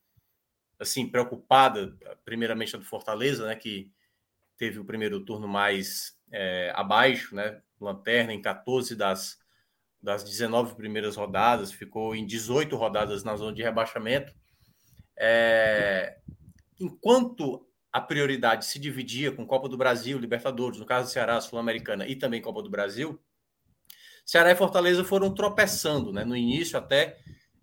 assim preocupada, primeiramente a do Fortaleza, né? Que teve o primeiro turno mais é, abaixo, né? Lanterna em 14 das, das 19 primeiras rodadas, ficou em 18 rodadas na zona de rebaixamento. É, enquanto a prioridade se dividia com Copa do Brasil, Libertadores, no caso do Ceará, Sul-Americana e também Copa do Brasil, Ceará e Fortaleza foram tropeçando, né? No início, até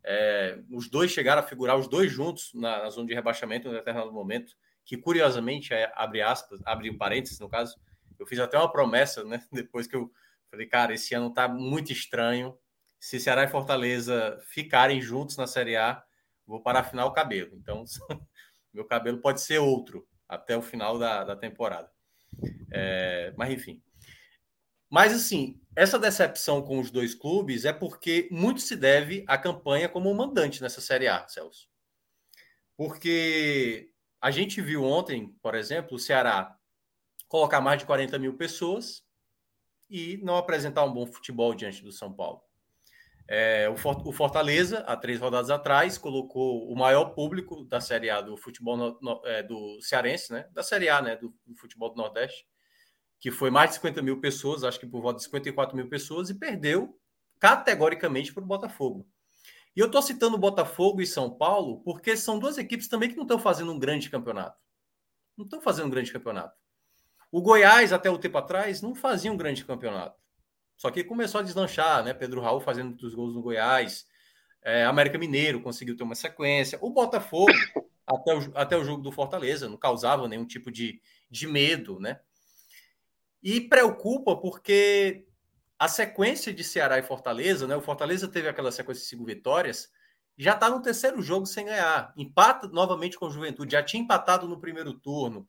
é, os dois chegaram a figurar, os dois juntos, na, na, zona de rebaixamento em um determinado momento, que curiosamente, é, abre aspas, abre um parênteses no caso, eu fiz até uma promessa, né? Depois que eu falei, cara, esse ano tá muito estranho. Se Ceará e Fortaleza ficarem juntos na Série A, vou para afinar o cabelo. Então, meu cabelo pode ser outro até o final da, da temporada. É, mas enfim. Mas assim, essa decepção com os dois clubes é porque muito se deve à campanha como mandante nessa Série A, Celso. Porque a gente viu ontem, por exemplo, o Ceará colocar mais de 40 mil pessoas e não apresentar um bom futebol diante do São Paulo. É, o Fortaleza, há três rodadas atrás, colocou o maior público da Série A do futebol no, no, é, do Cearense, né? Da Série A, né? Do, do, futebol do Nordeste, que foi mais de 50 mil pessoas, acho que por volta de 54 mil pessoas, e perdeu categoricamente para o Botafogo. E eu estou citando Botafogo e São Paulo porque são duas equipes também que não estão fazendo um grande campeonato. Não estão fazendo um grande campeonato. O Goiás, até o tempo atrás, não fazia um grande campeonato. Só que começou a deslanchar, né? Pedro Raul fazendo os gols no Goiás, é, América Mineiro conseguiu ter uma sequência, o Botafogo, até o, até o jogo do Fortaleza, não causava nenhum tipo de, de medo, né? E preocupa porque a sequência de Ceará e Fortaleza, né? O Fortaleza teve aquela sequência de cinco vitórias, já está no terceiro jogo sem ganhar. Empata novamente com o Juventude, já tinha empatado no primeiro turno.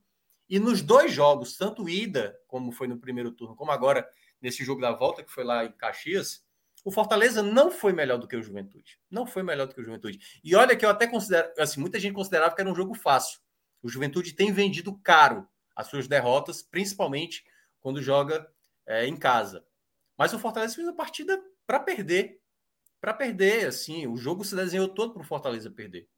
E nos dois jogos, tanto ida, como foi no primeiro turno, como agora nesse jogo da volta, que foi lá em Caxias, o Fortaleza não foi melhor do que o Juventude. Não foi melhor do que o Juventude. E olha que eu até considero, assim, muita gente considerava que era um jogo fácil. O Juventude tem vendido caro as suas derrotas, principalmente quando joga é, em casa. Mas o Fortaleza fez a partida para perder. Para perder, assim, o jogo se desenhou todo para o Fortaleza perder.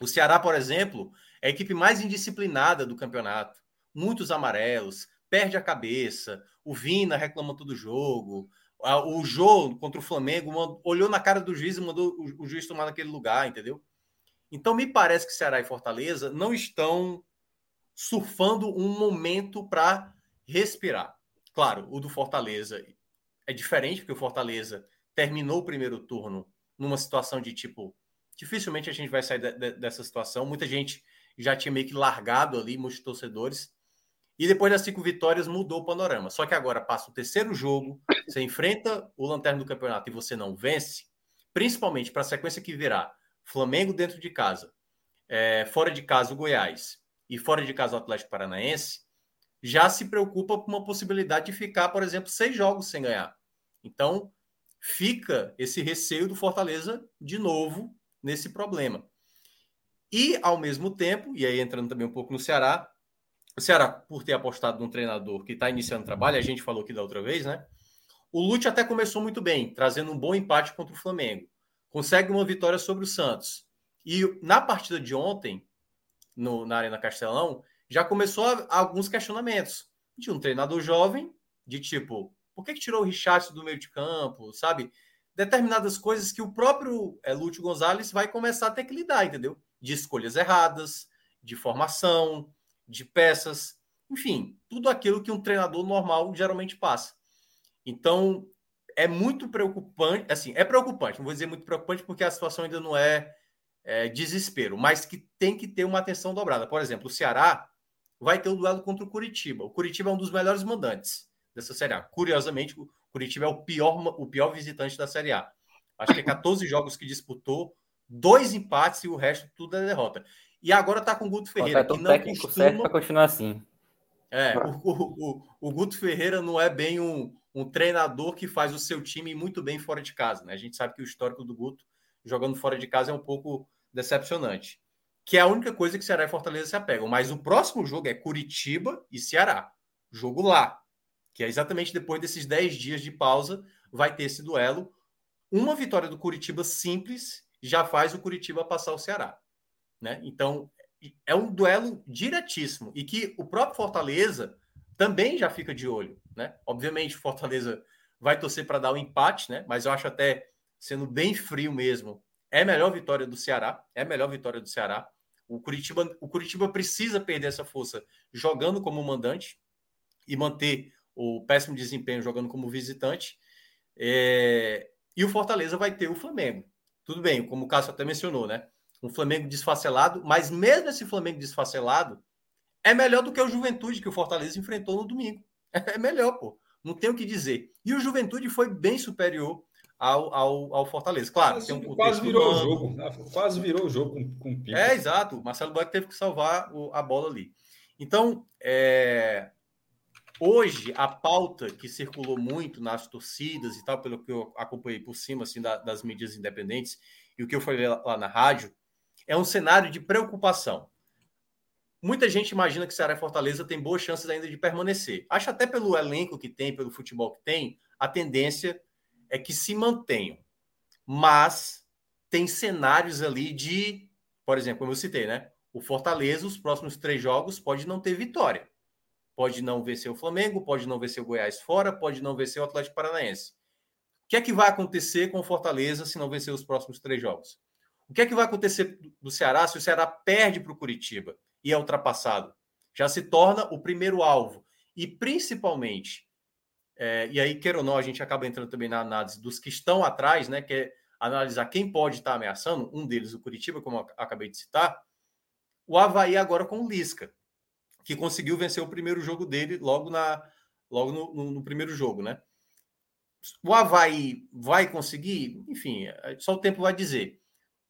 O Ceará, por exemplo, é a equipe mais indisciplinada do campeonato. Muitos amarelos, perde a cabeça. O Vina reclama todo jogo. O Jô contra o Flamengo olhou na cara do juiz e mandou o, juiz tomar naquele lugar, entendeu? Então me parece que Ceará e Fortaleza não estão surfando um momento para respirar. Claro, o do Fortaleza é diferente, porque o Fortaleza terminou o primeiro turno numa situação de tipo, dificilmente a gente vai sair de, de, dessa situação. Muita gente já tinha meio que largado ali, muitos torcedores. E depois das cinco vitórias mudou o panorama. Só que agora passa o terceiro jogo, você enfrenta o lanterna do campeonato e você não vence, principalmente para a sequência que virá Flamengo dentro de casa, é, fora de casa o Goiás e fora de casa o Atlético Paranaense, já se preocupa com uma possibilidade de ficar, por exemplo, seis jogos sem ganhar. Então, fica esse receio do Fortaleza de novo nesse problema. E, ao mesmo tempo, e aí entrando também um pouco no Ceará, o Ceará, por ter apostado num treinador que está iniciando trabalho, a gente falou aqui da outra vez, né? O Lute até começou muito bem, trazendo um bom empate contra o Flamengo. Consegue uma vitória sobre o Santos. E na partida de ontem, no, na Arena Castelão, já começou a, alguns questionamentos. De um treinador jovem, de tipo, Por que, que tirou o Richardson do meio de campo, sabe? Determinadas coisas que o próprio é, Lúcio Gonzalez vai começar a ter que lidar, entendeu? De escolhas erradas, de formação, de peças, enfim, tudo aquilo que um treinador normal geralmente passa. Então, é muito preocupante, assim, é preocupante, não vou dizer muito preocupante porque a situação ainda não é, é desespero, mas que tem que ter uma atenção dobrada. Por exemplo, o Ceará vai ter o um duelo contra o Curitiba. O Curitiba é um dos melhores mandantes dessa Série A. Curiosamente, o Curitiba é o pior, o pior visitante da Série A. Acho que é 14 jogos que disputou, dois empates e o resto tudo é derrota. E agora está com o Guto Ferreira, que não técnico costuma... certo para continuar assim. É, o, o, o, o, Guto Ferreira não é bem um, um treinador que faz o seu time muito bem fora de casa, né? A gente sabe que o histórico do Guto jogando fora de casa é um pouco decepcionante. Que é a única coisa que Ceará e Fortaleza se apegam. Mas o próximo jogo é Curitiba e Ceará. Jogo lá. Que é exatamente depois desses 10 dias de pausa, vai ter esse duelo. Uma vitória do Curitiba simples já faz o Curitiba passar o Ceará. Né? Então, é um duelo diretíssimo e que o próprio Fortaleza também já fica de olho. Né? Obviamente, Fortaleza vai torcer para dar o um empate, né? mas eu acho até, sendo bem frio mesmo, é a melhor vitória do Ceará. É a melhor vitória do Ceará. O Curitiba, o Curitiba precisa perder essa força jogando como mandante e manter o péssimo desempenho jogando como visitante. É... E o Fortaleza vai ter o Flamengo. Tudo bem, como o Cássio até mencionou, né? Um Flamengo desfacelado, mas mesmo esse Flamengo desfacelado é melhor do que o Juventude que o Fortaleza enfrentou no domingo. É melhor, pô. Não tem o que dizer. E o Juventude foi bem superior ao, ao, ao Fortaleza. Claro, quase, um quase virou o jogo. Né? Quase virou o jogo com, com o É, exato. O Marcelo Boeck teve que salvar o, a bola ali. Então, é, hoje, a pauta que circulou muito nas torcidas e tal, pelo que eu acompanhei por cima assim, da, das mídias independentes e o que eu falei lá, lá na rádio, é um cenário de preocupação. Muita gente imagina que Ceará e Fortaleza tem boas chances ainda de permanecer. Acho até pelo elenco que tem, pelo futebol que tem, a tendência é que se mantenham. Mas tem cenários ali de, por exemplo, como eu citei, né? O Fortaleza, os próximos três jogos, pode não ter vitória. Pode não vencer o Flamengo, pode não vencer o Goiás fora, pode não vencer o Atlético Paranaense. O que é que vai acontecer com o Fortaleza se não vencer os próximos três jogos? O que é que vai acontecer do Ceará se o Ceará perde para o Curitiba e é ultrapassado? Já se torna o primeiro alvo. E principalmente, é, e aí, queira ou não, a gente acaba entrando também na análise dos que estão atrás, né? Que é analisar quem pode estar ameaçando, um deles, o Curitiba, como eu acabei de citar, o Havaí agora com o Lisca, que conseguiu vencer o primeiro jogo dele logo, na, logo no, no, no primeiro jogo, né? O Havaí vai conseguir? Enfim, é, só o tempo vai dizer.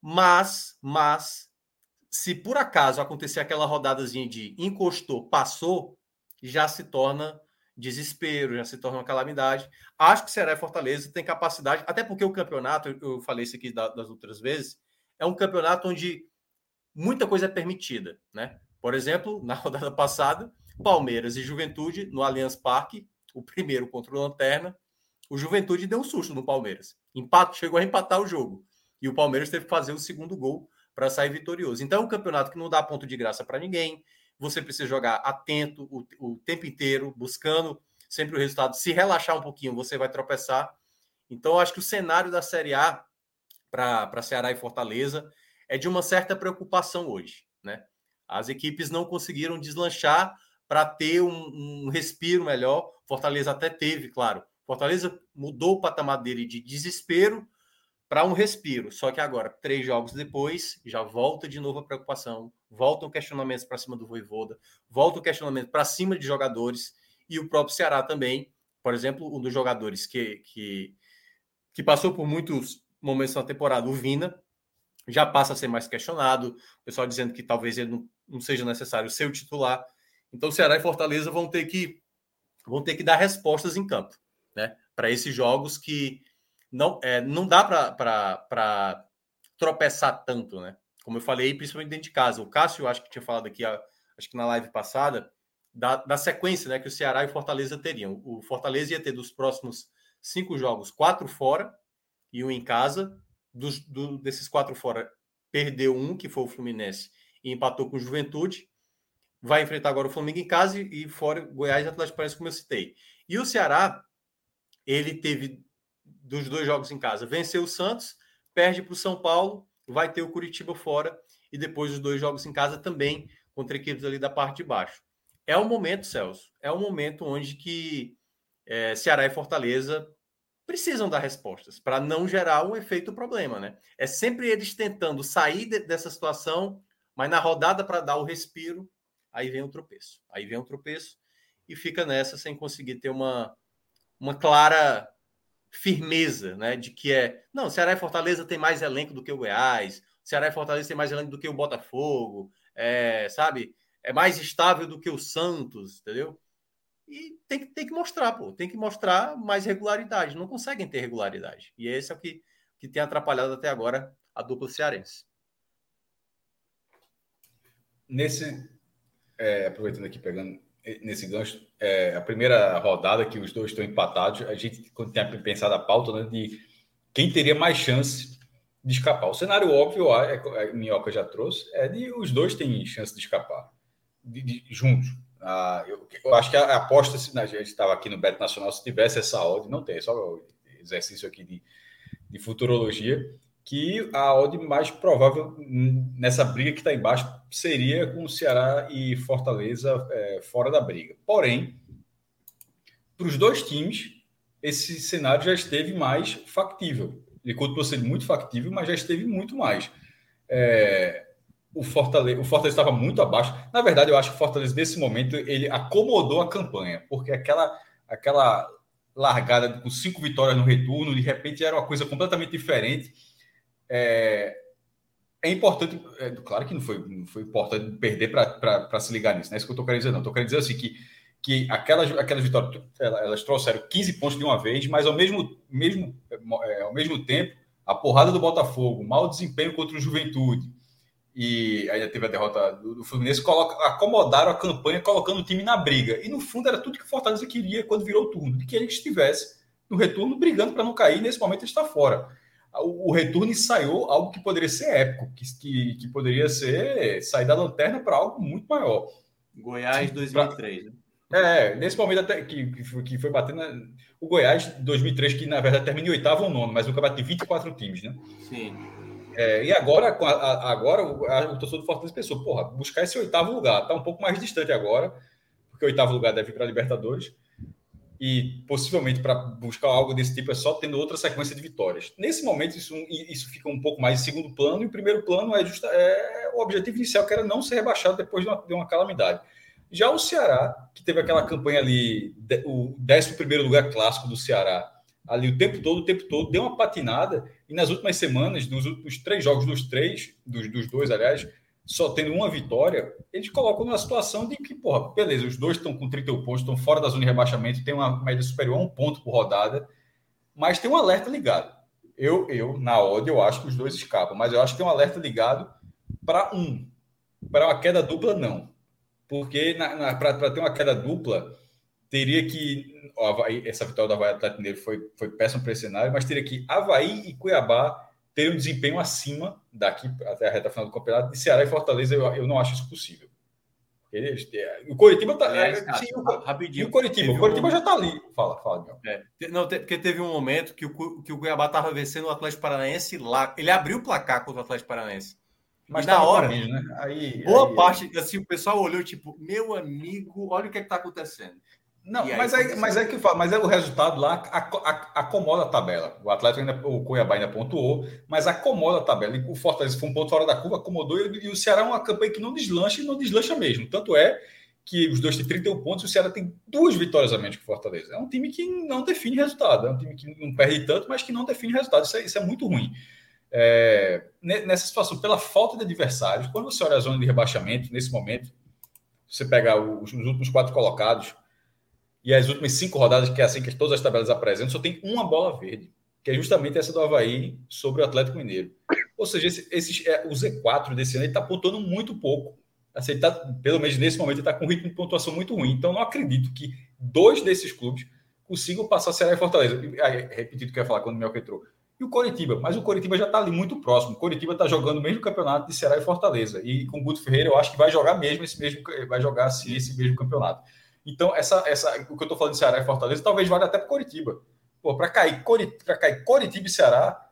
Mas, mas, se por acaso acontecer aquela rodadazinha de encostou, passou, já se torna desespero, já se torna uma calamidade. Acho que Ceará e Fortaleza tem capacidade, até porque o campeonato, eu falei isso aqui das outras vezes, é um campeonato onde muita coisa é permitida, né? Por exemplo, na rodada passada, Palmeiras e Juventude no Allianz Parque, o primeiro contra o Lanterna, o Juventude deu um susto no Palmeiras. Empato, chegou a empatar o jogo. E o Palmeiras teve que fazer o segundo gol para sair vitorioso. Então, é um campeonato que não dá ponto de graça para ninguém. Você precisa jogar atento o, o tempo inteiro, buscando sempre o resultado. Se relaxar um pouquinho, você vai tropeçar. Então, acho que o cenário da Série A para Ceará e Fortaleza é de uma certa preocupação hoje. Né? As equipes não conseguiram deslanchar para ter um, um, respiro melhor. Fortaleza até teve, claro. Fortaleza mudou o patamar dele de desespero para um respiro. Só que agora, três jogos depois, já volta de novo a preocupação, voltam questionamentos para cima do Voivoda, o questionamento para cima de jogadores e o próprio Ceará também. Por exemplo, um dos jogadores que, que, que passou por muitos momentos na temporada, o Vina, já passa a ser mais questionado. O pessoal dizendo que talvez ele não, não seja necessário ser o titular. Então, Ceará e Fortaleza vão ter que vão ter que dar respostas em campo, né? Para esses jogos que não, é, não dá para tropeçar tanto, né? Como eu falei, principalmente dentro de casa. O Cássio, acho que tinha falado aqui, acho que na live passada, da, da sequência né, que o Ceará e o Fortaleza teriam. O Fortaleza ia ter dos próximos cinco jogos, quatro fora e um em casa. Dos, do, desses quatro fora, perdeu um, que foi o Fluminense, e empatou com o Juventude. Vai enfrentar agora o Flamengo em casa e, e fora Goiás e Atlético Paranaense, como eu citei. E o Ceará ele teve dos dois jogos em casa, venceu o Santos, perde para o São Paulo, vai ter o Curitiba fora e depois os dois jogos em casa também contra equipes ali da parte de baixo. É o momento, Celso, é o momento onde que é, Ceará e Fortaleza precisam dar respostas para não gerar um efeito problema, né? É sempre eles tentando sair de, dessa situação, mas na rodada para dar o respiro, aí vem o tropeço. Aí vem o tropeço e fica nessa sem conseguir ter uma, uma clara firmeza, né? De que é, não, Ceará e Fortaleza tem mais elenco do que o Goiás, Ceará e Fortaleza tem mais elenco do que o Botafogo, é, sabe? É mais estável do que o Santos, entendeu? E tem que, tem que mostrar, pô, tem que mostrar mais regularidade. Não conseguem ter regularidade. E esse é o que, que tem atrapalhado até agora a dupla cearense. Nesse, é, aproveitando aqui, pegando nesse gancho, é, a primeira rodada que os dois estão empatados, a gente quando tem pensado a pauta né, de quem teria mais chance de escapar. O cenário óbvio, a, a Minhoca já trouxe, é de os dois têm chance de escapar de, de, juntos. Ah, eu, eu, acho que a, aposta, se a gente estava aqui no Beto Nacional, se tivesse essa odd, não tem, é só exercício aqui de, de futurologia, que a odd mais provável nessa briga que está embaixo seria com o Ceará e Fortaleza é, fora da briga. Porém, para os dois times, esse cenário já esteve mais factível. Ele continua sendo muito factível, mas já esteve muito mais. É, o Fortaleza, o Fortaleza estava muito abaixo. Na verdade, eu acho que o Fortaleza, nesse momento, ele acomodou a campanha, porque aquela, aquela largada com cinco vitórias no retorno, de repente era uma coisa completamente diferente é, é importante, é, claro que não foi, não foi importante perder para se ligar nisso, não é isso que eu estou querendo dizer, não. Estou querendo dizer assim que, que aquelas, aquelas vitórias elas trouxeram 15 pontos de uma vez, mas ao mesmo, mesmo, é, ao mesmo tempo, a porrada do Botafogo, mau desempenho contra o Juventude e ainda teve a derrota do, do Fluminense, coloca, acomodaram a campanha colocando o time na briga. E no fundo era tudo que o Fortaleza queria quando virou o turno, de que ele estivesse no retorno brigando para não cair, nesse momento ele está fora o, retorno ensaiou algo que poderia ser épico, que, que, que poderia ser sair da lanterna para algo muito maior. Goiás 2003, né? É, nesse momento até que, que foi batendo. O Goiás 2003, que na verdade termina em oitavo ou nono, mas nunca bateu 24 times, né? Sim. É, e agora, agora o, o torcedor do Fortaleza pensou, porra, buscar esse oitavo lugar, tá um pouco mais distante agora, porque o oitavo lugar deve ir para a Libertadores e possivelmente para buscar algo desse tipo é só tendo outra sequência de vitórias. Nesse momento, isso, isso fica um pouco mais em segundo plano, e o primeiro plano é, justa, é o objetivo inicial, que era não ser rebaixado depois de uma, de uma calamidade. Já o Ceará, que teve aquela campanha ali, o 11 lugar clássico do Ceará, ali o tempo todo, o tempo todo, deu uma patinada, e nas últimas semanas, nos últimos três jogos dos três, dos, dos dois, aliás, só tendo uma vitória, eles colocam numa situação de que, porra, beleza, os dois estão com 31 pontos, estão fora da zona de rebaixamento, tem uma média superior a um ponto por rodada, mas tem um alerta ligado. Eu, eu na odd, eu acho que os dois escapam, mas eu acho que tem um alerta ligado para um. Para uma queda dupla, não. Porque para ter uma queda dupla, teria que. Ó, Havaí, essa vitória do Havaí Atlético Mineiro foi, foi péssima para esse cenário, mas teria que Havaí e Cuiabá ter um desempenho acima daqui até a reta final do campeonato de Ceará e Fortaleza, eu, eu não acho isso possível. Eles, o Coritiba está. É, sim, o, rapidinho. o Coritiba, o Coritiba um... já está ali. Fala, fala. É, não, porque teve um momento que o, que o Cuiabá estava vencendo o Atlético Paranaense lá. Ele abriu o placar contra o Atlético Paranaense. Mas na hora, né? aí, boa aí, parte, assim, o pessoal olhou, tipo, meu amigo, olha o que é está acontecendo. Não, aí, mas, é, mas é que mas é o resultado lá acomoda a tabela. O Atlético ainda, o Cuiabá ainda pontuou, mas acomoda a tabela. E o Fortaleza foi um ponto fora da curva, acomodou e, o Ceará é uma campanha que não deslancha e não deslancha mesmo. Tanto é que os dois têm 31 pontos e o Ceará tem duas vitórias a menos que o Fortaleza. É um time que não define resultado, é um time que não perde tanto, mas que não define resultado. Isso é, isso é muito ruim. É, nessa situação, pela falta de adversários, quando você olha a zona de rebaixamento, nesse momento, você pega os, os últimos quatro colocados e as últimas cinco rodadas, que é assim que todas as tabelas apresentam, só tem uma bola verde, que é justamente essa do Havaí sobre o Atlético Mineiro. Ou seja, esse, esse, é, o Z4 desse ano está pontuando muito pouco. Assim, tá, pelo menos nesse momento, está com um ritmo de pontuação muito ruim. Então, não acredito que dois desses clubes consigam passar Ceará e Fortaleza. Aí, repetido que eu ia falar quando o Melco entrou. E o Coritiba, mas o Coritiba já está ali muito próximo. O Coritiba está jogando o mesmo campeonato de Ceará e Fortaleza. E com o Guto Ferreira, eu acho que vai jogar mesmo esse mesmo, vai jogar esse mesmo campeonato. Então, essa, essa, o que eu estou falando de Ceará e Fortaleza talvez valha até para Coritiba. Pô, para cair, para cair Coritiba e Ceará,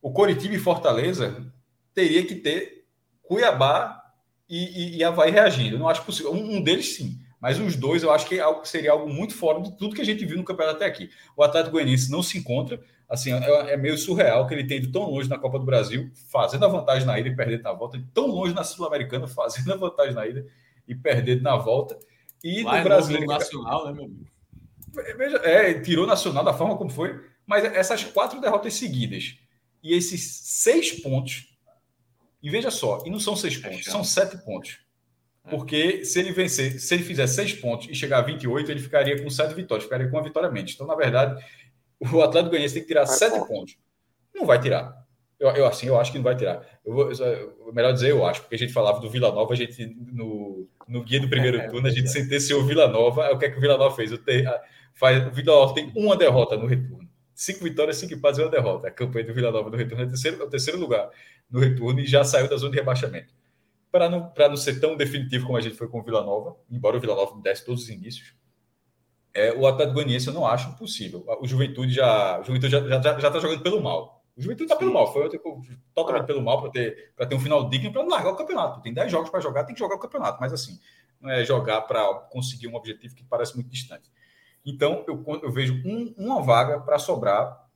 o Coritiba e Fortaleza teria que ter Cuiabá e, e, e Havaí reagindo. Eu não acho possível. Um, um, deles sim. Mas os dois eu acho que é seria algo muito fora de tudo que a gente viu no campeonato até aqui. O Atlético Goianiense não se encontra. Assim, é, é meio surreal que ele tenha ido tão longe na Copa do Brasil, fazendo a vantagem na ida e perdendo na volta, tão longe na Sul-Americana, fazendo a vantagem na ida e perdendo na volta. E no Brasil. Nacional, né, meu amigo? Veja, é, tirou nacional da forma como foi, mas essas quatro derrotas seguidas e esses seis pontos, e veja só, e não são seis pontos, são sete pontos. É. Porque se ele vencer, se ele fizer seis pontos e chegar a 28, ele ficaria com sete vitórias, ficaria com uma vitória menos. Então, na verdade, o Atlético Goianiense tem que tirar sete pontos. Não vai tirar. Eu, eu, assim, eu acho que não vai tirar. Eu vou, eu, melhor dizer, eu acho, porque a gente falava do Vila Nova, a gente, no, no guia do primeiro turno, a gente sentenciou o Vila Nova. O que é que o Vila Nova fez? O, te, faz, o Vila Nova tem uma derrota no retorno. Cinco vitórias, cinco empates e uma derrota. A campanha do Vila Nova no retorno é o terceiro, é o terceiro lugar no retorno e já saiu da zona de rebaixamento. Para não, não ser tão definitivo como a gente foi com o Vila Nova, embora o Vila Nova desse todos os inícios, é, o Atlético Goianiense eu não acho possível. O Juventude já, Juventude já, já, já tá jogando pelo mal. O Juventude está pelo mal, foi tipo, totalmente pelo mal para ter, ter um final digno para largar o campeonato. Tem 10 jogos para jogar, tem que jogar o campeonato, mas assim, não é jogar para conseguir um objetivo que parece muito distante. Então, eu, eu vejo um, uma vaga para sobrar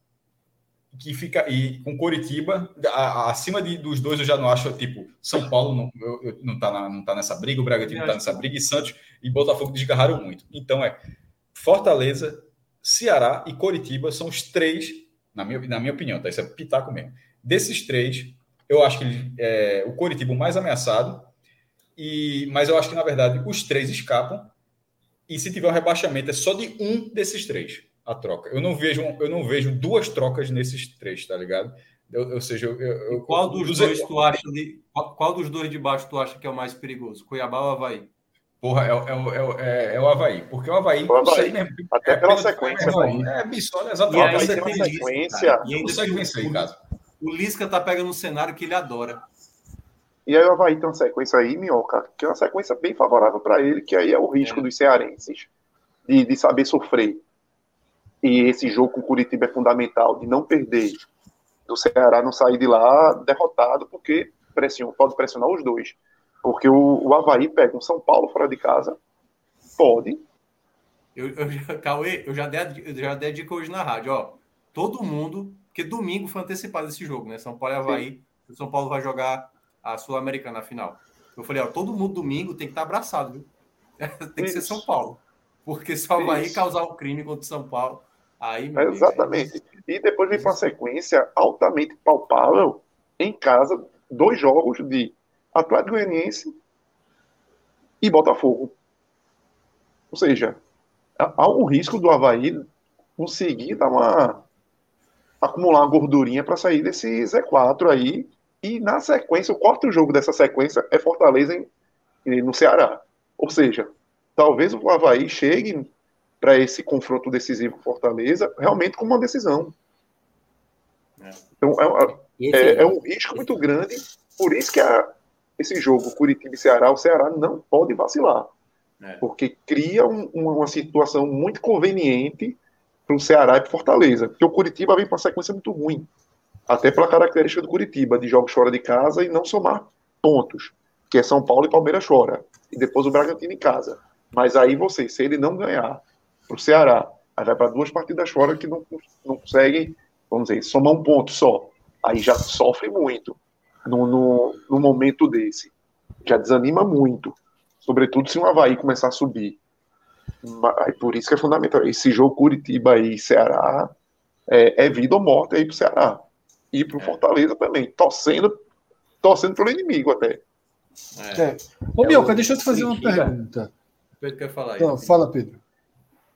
que fica e com Coritiba a, a, acima de, dos dois eu já não acho tipo São Paulo não, eu, eu, não, tá na, não tá nessa briga o Bragantino não tá nessa briga e Santos e Botafogo desgarraram muito então é Fortaleza Ceará e Coritiba são os três na minha, na minha opinião tá isso é pitaco mesmo desses três eu acho que é, o Coritiba mais ameaçado e mas eu acho que na verdade os três escapam e se tiver um rebaixamento, é só de um desses três a troca. Eu não vejo, eu não vejo duas trocas nesses três, tá ligado? Eu, ou seja, eu, eu qual dos dois tu acha de qual, qual, dos dois de baixo tu acha que é o mais perigoso? Cuiabá ou Havaí? Porra, é, é, é, é, o Havaí, porque o Havaí o Havaí. mesmo. Até pela sequência. É, absurdo, exatamente. E aí, tem sequência. E ainda consegue vencer, em casa. O Lisca tá pegando um cenário que ele adora. E aí o Havaí tem uma sequência aí, Minhoca, que é uma sequência bem favorável para ele, que aí é o risco é. dos cearenses de, de saber sofrer. E esse jogo com o Curitiba é fundamental, de não perder, do Ceará não sair de lá derrotado, porque pressiona, pode pressionar os dois. Porque o, o Havaí pega um São Paulo fora de casa, pode. Eu, eu Cauê, eu já dei, eu já dei a dica hoje na rádio, ó. Todo mundo, porque domingo foi antecipado esse jogo, né? São Paulo e Havaí. Sim. O São Paulo vai jogar a Sul-Americana na final. Eu falei, ó, todo mundo domingo tem que estar abraçado, viu? tem que Isso. ser São Paulo. Porque se o Havaí causar um crime contra o São Paulo, aí. É exatamente. E depois vem uma sequência altamente palpável em casa, dois jogos de Atlético Goianiense e Botafogo. Ou seja, há um risco do Havaí conseguir dar uma acumular uma gordurinha para sair desse Z4 aí e na sequência, o quarto jogo dessa sequência é Fortaleza em, no Ceará. Ou seja, talvez o Havaí chegue para esse confronto decisivo com Fortaleza realmente com uma decisão. É. Então é, é, é, um risco muito grande. Por isso que a, esse jogo, Curitiba e Ceará, o Ceará não pode vacilar. É. Porque cria um, uma situação muito conveniente para o Ceará e para Fortaleza. Porque o Curitiba vem para uma sequência muito ruim até pela característica do Curitiba, de jogos fora de casa e não somar pontos, que é São Paulo e Palmeiras fora, e depois o Bragantino em casa. Mas aí você, se ele não ganhar para o Ceará, aí vai para duas partidas fora que não, não consegue, vamos dizer, somar um ponto só. Aí já sofre muito no, no, no momento desse. Já desanima muito. Sobretudo se o Havaí começar a subir. Aí por isso que é fundamental. Esse jogo Curitiba e Ceará é, é vida ou morte aí pro Ceará e para o é. Fortaleza também, torcendo, torcendo pelo inimigo até. É. é. Ô, Mioca, deixa eu te fazer uma pergunta. Pedro quer falar então, Fala, Pedro.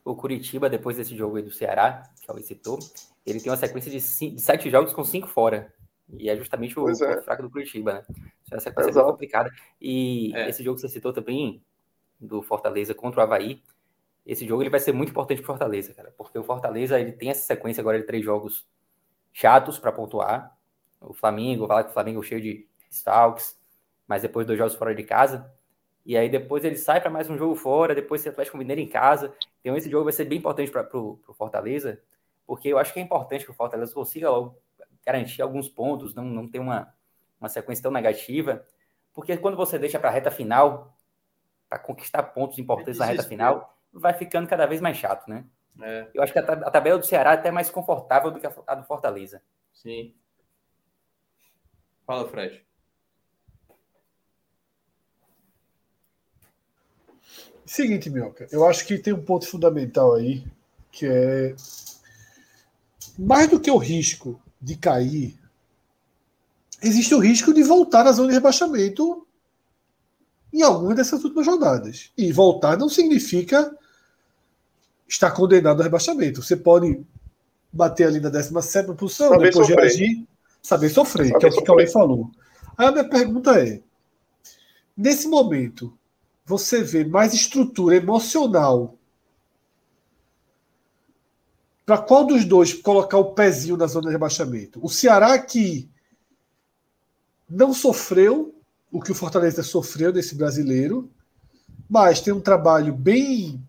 O Curitiba, depois desse jogo aí do Ceará, que ele citou, ele tem uma sequência de, cinco, de sete jogos com cinco fora. E é justamente o é. fraco do Curitiba, né? Isso é uma sequência bem complicada. E é. esse jogo que você citou também, do Fortaleza contra o Havaí, esse jogo ele vai ser muito importante para Fortaleza, cara, porque o Fortaleza ele tem essa sequência agora de três jogos chatos para pontuar. O Flamengo, vai lá que o Flamengo é cheio de stalks, mas depois dois jogos fora de casa. E aí depois ele sai para mais um jogo fora, depois o Atlético Mineiro em casa. Então esse jogo vai ser bem importante para o Fortaleza, porque eu acho que é importante que o Fortaleza consiga logo garantir alguns pontos, não, não ter uma, uma sequência tão negativa, porque quando você deixa para a reta final, para conquistar pontos importantes na reta final, vai ficando cada vez mais chato, né? É. Eu acho que a, a, tabela do Ceará é até mais confortável do que a, a do Fortaleza. Sim. Fala, Fred. Seguinte, Mioca, eu acho que tem um ponto fundamental aí, que é mais do que o risco de cair, existe o risco de voltar à zona de rebaixamento em algumas dessas últimas rodadas. E voltar não significa estar condenado ao rebaixamento. Você pode bater ali na 17 posição, saber depois sofrer. reagir, saber sofrer, saber que é o que o Cauê falou. Aí a minha pergunta é: nesse momento, você vê mais estrutura emocional para qual dos dois colocar o pezinho na zona de rebaixamento? O Ceará que não sofreu o que o Fortaleza sofreu nesse brasileiro, mas tem um trabalho bem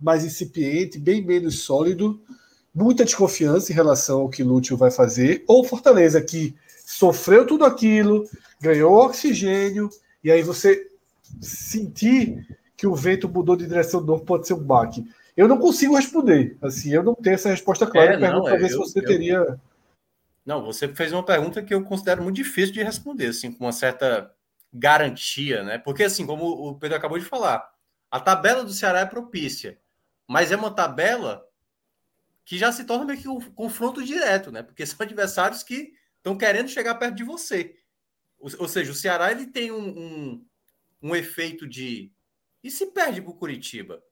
mais incipiente, bem menos sólido, muita desconfiança em relação ao que Lúcio vai fazer, ou Fortaleza que sofreu tudo aquilo, ganhou oxigênio, e aí você sentir que o vento mudou de direção novo pode ser um baque. Eu não consigo responder. Assim, eu não tenho essa resposta clara. É, não, é, se você eu, teria. Não, você fez uma pergunta que eu considero muito difícil de responder, assim, com uma certa garantia, né? Porque, assim, como o Pedro acabou de falar, a tabela do Ceará é propícia, mas é uma tabela que já se torna meio que um confronto direto, né? Porque são adversários que estão querendo chegar perto de você. Ou, ou seja, o Ceará ele tem um, um, um efeito de. E se perde para o Curitiba?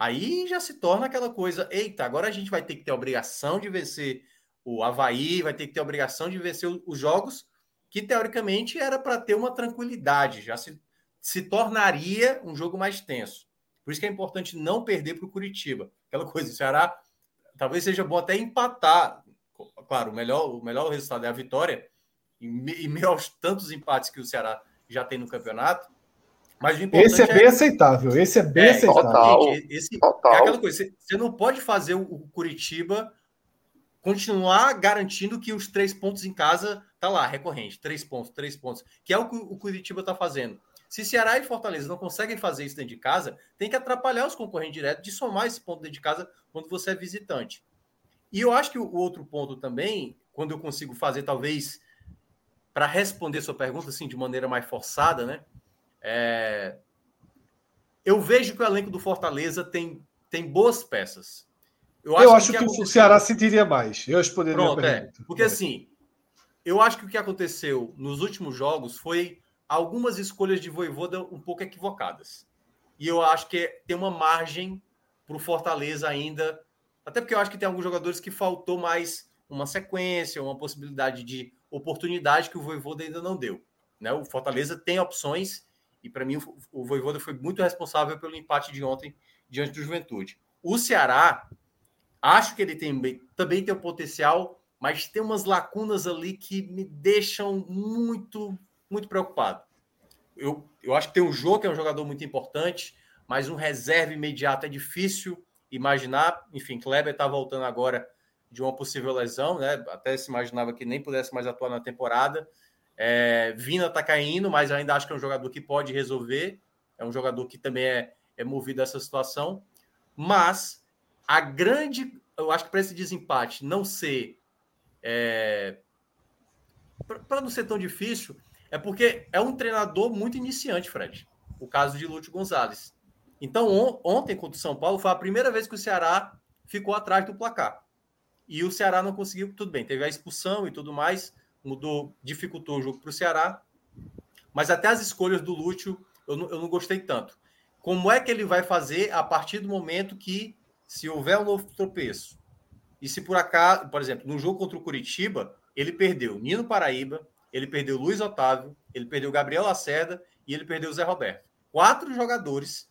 Aí já se torna aquela coisa: eita, agora a gente vai ter que ter a obrigação de vencer o Havaí, vai ter que ter a obrigação de vencer os jogos que teoricamente era para ter uma tranquilidade, já se, se tornaria um jogo mais tenso. Por isso que é importante não perder para o Curitiba. Aquela coisa, o Ceará talvez seja bom até empatar. Claro, o melhor, o melhor resultado é a vitória, e meio aos tantos empates que o Ceará já tem no campeonato. Mas esse é, é bem aceitável. Esse é bem é, aceitável. Total, esse, total. É aquela coisa, você não pode fazer o Curitiba continuar garantindo que os três pontos em casa tá lá, recorrente, três pontos, três pontos, que é o que o Curitiba está fazendo. Se Ceará e Fortaleza não conseguem fazer isso dentro de casa, tem que atrapalhar os concorrentes diretos de somar esse ponto dentro de casa quando você é visitante. E eu acho que o outro ponto também, quando eu consigo fazer, talvez, para responder sua pergunta assim de maneira mais forçada, né? É... Eu vejo que o elenco do Fortaleza tem, tem boas peças. Eu acho, eu acho que, que, o Ceará sentiria mais. Eu responderia Pronto, é. Porque é. assim, eu acho que o que aconteceu nos últimos jogos foi algumas escolhas de Voivoda um pouco equivocadas. E eu acho que tem uma margem para o Fortaleza ainda. Até porque eu acho que tem alguns jogadores que faltou mais uma sequência, uma possibilidade de oportunidade que o Voivoda ainda não deu. Né? O Fortaleza tem opções e para mim o, Voivoda foi muito responsável pelo empate de ontem diante do Juventude. O Ceará Acho que ele tem, também tem o potencial, mas tem umas lacunas ali que me deixam muito, muito preocupado. Eu, eu acho que tem o jogo que é um jogador muito importante, mas um reserva imediato é difícil imaginar. Enfim, Kleber está voltando agora de uma possível lesão, né? Até se imaginava que nem pudesse mais atuar na temporada. É, Vina está caindo, mas ainda acho que é um jogador que pode resolver. É um jogador que também é, é movido a essa situação. Mas a grande, eu acho que para esse desempate não ser. É, para não ser tão difícil, é porque é um treinador muito iniciante, Fred. O caso de Lúcio Gonzalez. Então, on, ontem contra o São Paulo foi a primeira vez que o Ceará ficou atrás do placar. E o Ceará não conseguiu, tudo bem, teve a expulsão e tudo mais, mudou, dificultou o jogo para o Ceará. Mas até as escolhas do Lúcio eu não, eu não gostei tanto. Como é que ele vai fazer a partir do momento que se houver um novo tropeço, e se por acaso, por exemplo, no jogo contra o Curitiba, ele perdeu Nino Paraíba, ele perdeu Luiz Otávio, ele perdeu Gabriel Lacerda e ele perdeu Zé Roberto. Quatro jogadores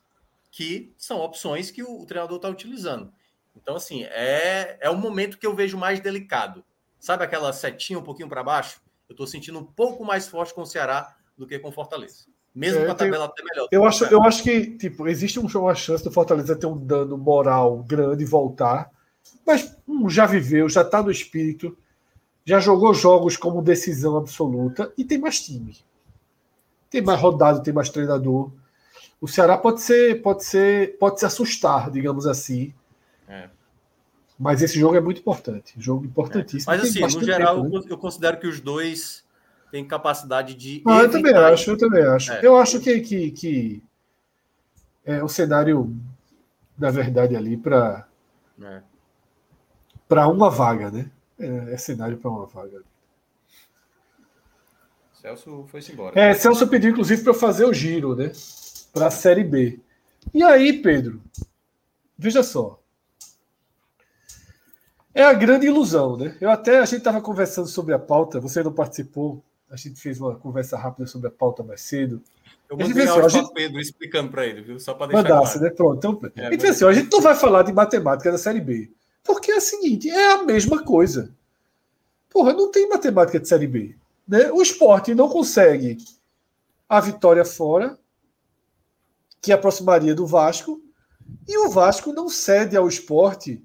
que são opções que o, o treinador está utilizando. Então, assim, é, é o momento que eu vejo mais delicado. Sabe aquela setinha um pouquinho para baixo? Eu estou sentindo um pouco mais forte com o Ceará do que com o Fortaleza. Mesmo é, com a tabela até melhor. Eu acho, eu acho que tipo, existe uma chance do Fortaleza ter um dano moral grande e voltar. mas hum, já viveu, já está no espírito, já jogou jogos como decisão absoluta e tem mais time. Tem mais rodado, tem mais treinador. O Ceará pode ser, pode ser, pode se assustar, digamos assim. É. Mas esse jogo é muito importante. Jogo importantíssimo. É. Mas assim, no geral, tempo, né? eu considero que os dois têm capacidade de. Ah, eu também acho, eu também acho. É. Eu acho que, que, que é o cenário da verdade ali para é. para uma vaga, né? É, é cenário para uma vaga. Celso foi-se embora. É, Celso pediu, inclusive, para fazer o giro, né? Para a Série B. E aí, Pedro, veja só. É a grande ilusão, né? Eu até, a gente estava conversando sobre a pauta, você não participou, a gente fez uma conversa rápida sobre a pauta mais cedo. Eu mandei assim, a gente... Pedro explicando para ele, viu? Só para deixar Mandasse, claro. né? Pronto. Então, é, então assim, a gente não vai falar de matemática da Série B. Porque é o seguinte, é a mesma coisa. Porra, não tem matemática de Série B. Né? O esporte não consegue a vitória fora, que aproximaria do Vasco, e o Vasco não cede ao esporte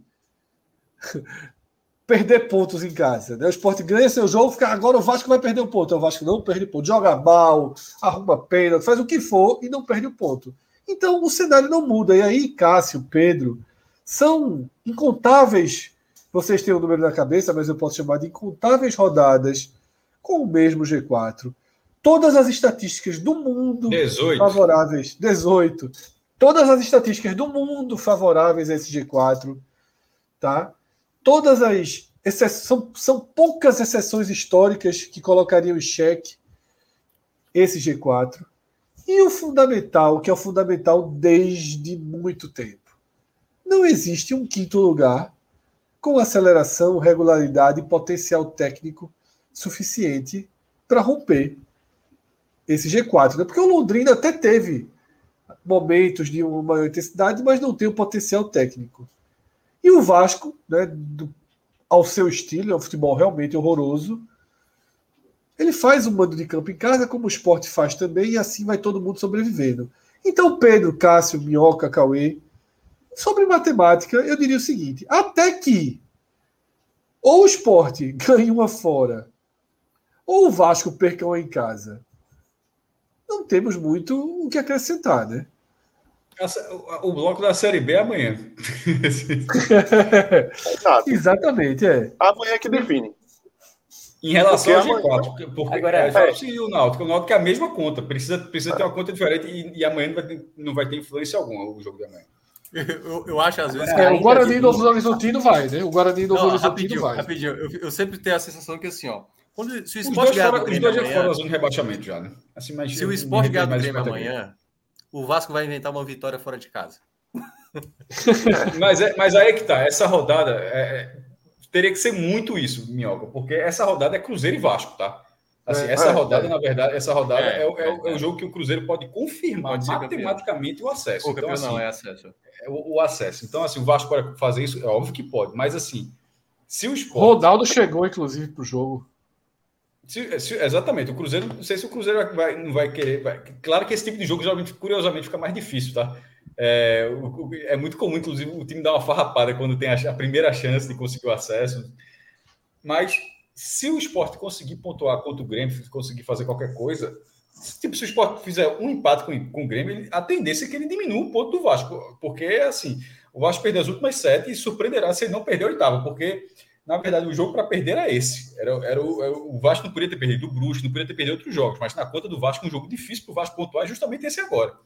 perder pontos em casa. Né? O esporte ganha seu jogo, fica, agora o Vasco vai perder o um ponto. O Vasco não perde ponto. Joga mal, arruma pena, faz o que for e não perde o ponto. Então o cenário não muda. E aí, Cássio, Pedro, são incontáveis. Vocês têm o um número na cabeça, mas eu posso chamar de incontáveis rodadas com o mesmo G4. Todas as estatísticas do mundo 18. favoráveis. 18. Todas as estatísticas do mundo favoráveis a esse G4. Tá? Todas as exceções, são poucas exceções históricas que colocariam em xeque esse G4. E o fundamental, que é o fundamental desde muito tempo. Não existe um quinto lugar com aceleração, regularidade e potencial técnico suficiente para romper esse G4. Né? Porque o Londrina até teve momentos de uma maior intensidade, mas não tem o potencial técnico. E o Vasco, né, do, ao seu estilo, é um futebol realmente horroroso. Ele faz um mando de campo em casa, como o esporte faz também, e assim vai todo mundo sobrevivendo. Então, Pedro, Cássio, Minhoca, Cauê, sobre matemática, eu diria o seguinte: até que ou o esporte ganhe uma fora, ou o Vasco perca uma em casa, não temos muito o que acrescentar, né? O bloco da Série B é amanhã. Exatamente, é. Amanhã é que define. Em relação porque ao G4, porque, porque Agora, é, é. o Náutico, o Náutico é a mesma conta, precisa, precisa ter uma conta diferente e, e amanhã não vai, ter, não vai ter influência alguma o jogo de amanhã. Eu, eu acho, às vezes. É, o Guarani Novo Horizontino vai, né? O Guarani Novo Horizontino vai. Rapidinho, eu, eu, sempre tenho a sensação que assim, ó. Quando, se o esporte ganhar do Grêmio. Os dois rebaixamento já, né? Assim, mas se o esporte ganhar do Grêmio amanhã, o Vasco vai inventar uma vitória fora de casa. mas, é, mas aí é que tá. Essa rodada é, é, teria que ser muito isso, Minhoca, porque essa rodada é Cruzeiro e Vasco, tá? Assim, é, essa é, rodada, na verdade, essa rodada é, é, o, o jogo que o Cruzeiro pode confirmar pode matematicamente o acesso. O então, assim, não é acesso. O, o, acesso. Então, assim, o Vasco pode fazer isso, é óbvio que pode, mas assim, se o esporte... Ronaldo chegou, inclusive, para o jogo. Se, se, exatamente, o Cruzeiro, não sei se o Cruzeiro vai, não vai querer. Vai, claro que esse tipo de jogo, geralmente, curiosamente, fica mais difícil, tá? É, o, é muito comum, inclusive, o time dar uma farrapada quando tem a, a, primeira chance de conseguir o acesso. Mas se o esporte conseguir pontuar contra o Grêmio, conseguir fazer qualquer coisa, tipo, se o esporte fizer um empate com, com o Grêmio, a tendência é que ele diminua o ponto do Vasco. Porque, assim, o Vasco perdeu as últimas sete e surpreenderá se ele não perder a oitava, porque na verdade, o jogo para perder era esse. Era, era, o, era, o, Vasco não podia ter perdido o Brusque, não podia ter perdido outros jogos, mas na conta do Vasco, um jogo difícil para o Vasco pontuar é justamente esse agora.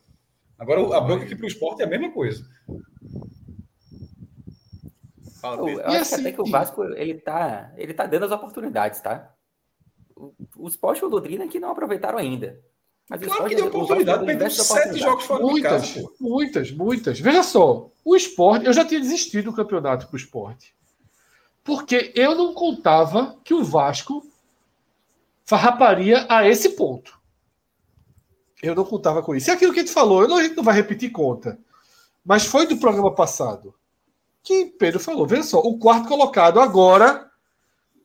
Agora, a bronca aqui para o esporte é a mesma coisa. Fala, eu, acho assim, até que o Vasco ele tá, ele tá dando as oportunidades, tá? O, o Sport e o Londrina que não aproveitaram ainda. Mas claro que deu oportunidade, perdeu sete jogos fora muitas, de casa. Muitas, muitas. Veja só, o esporte, eu já tinha desistido do campeonato para o esporte porque eu não contava que o Vasco farraparia a esse ponto. Eu não contava com isso. E aquilo que a gente falou, eu não, a gente não vai repetir conta. Mas foi do programa passado que Pedro falou. Veja só, o quarto colocado agora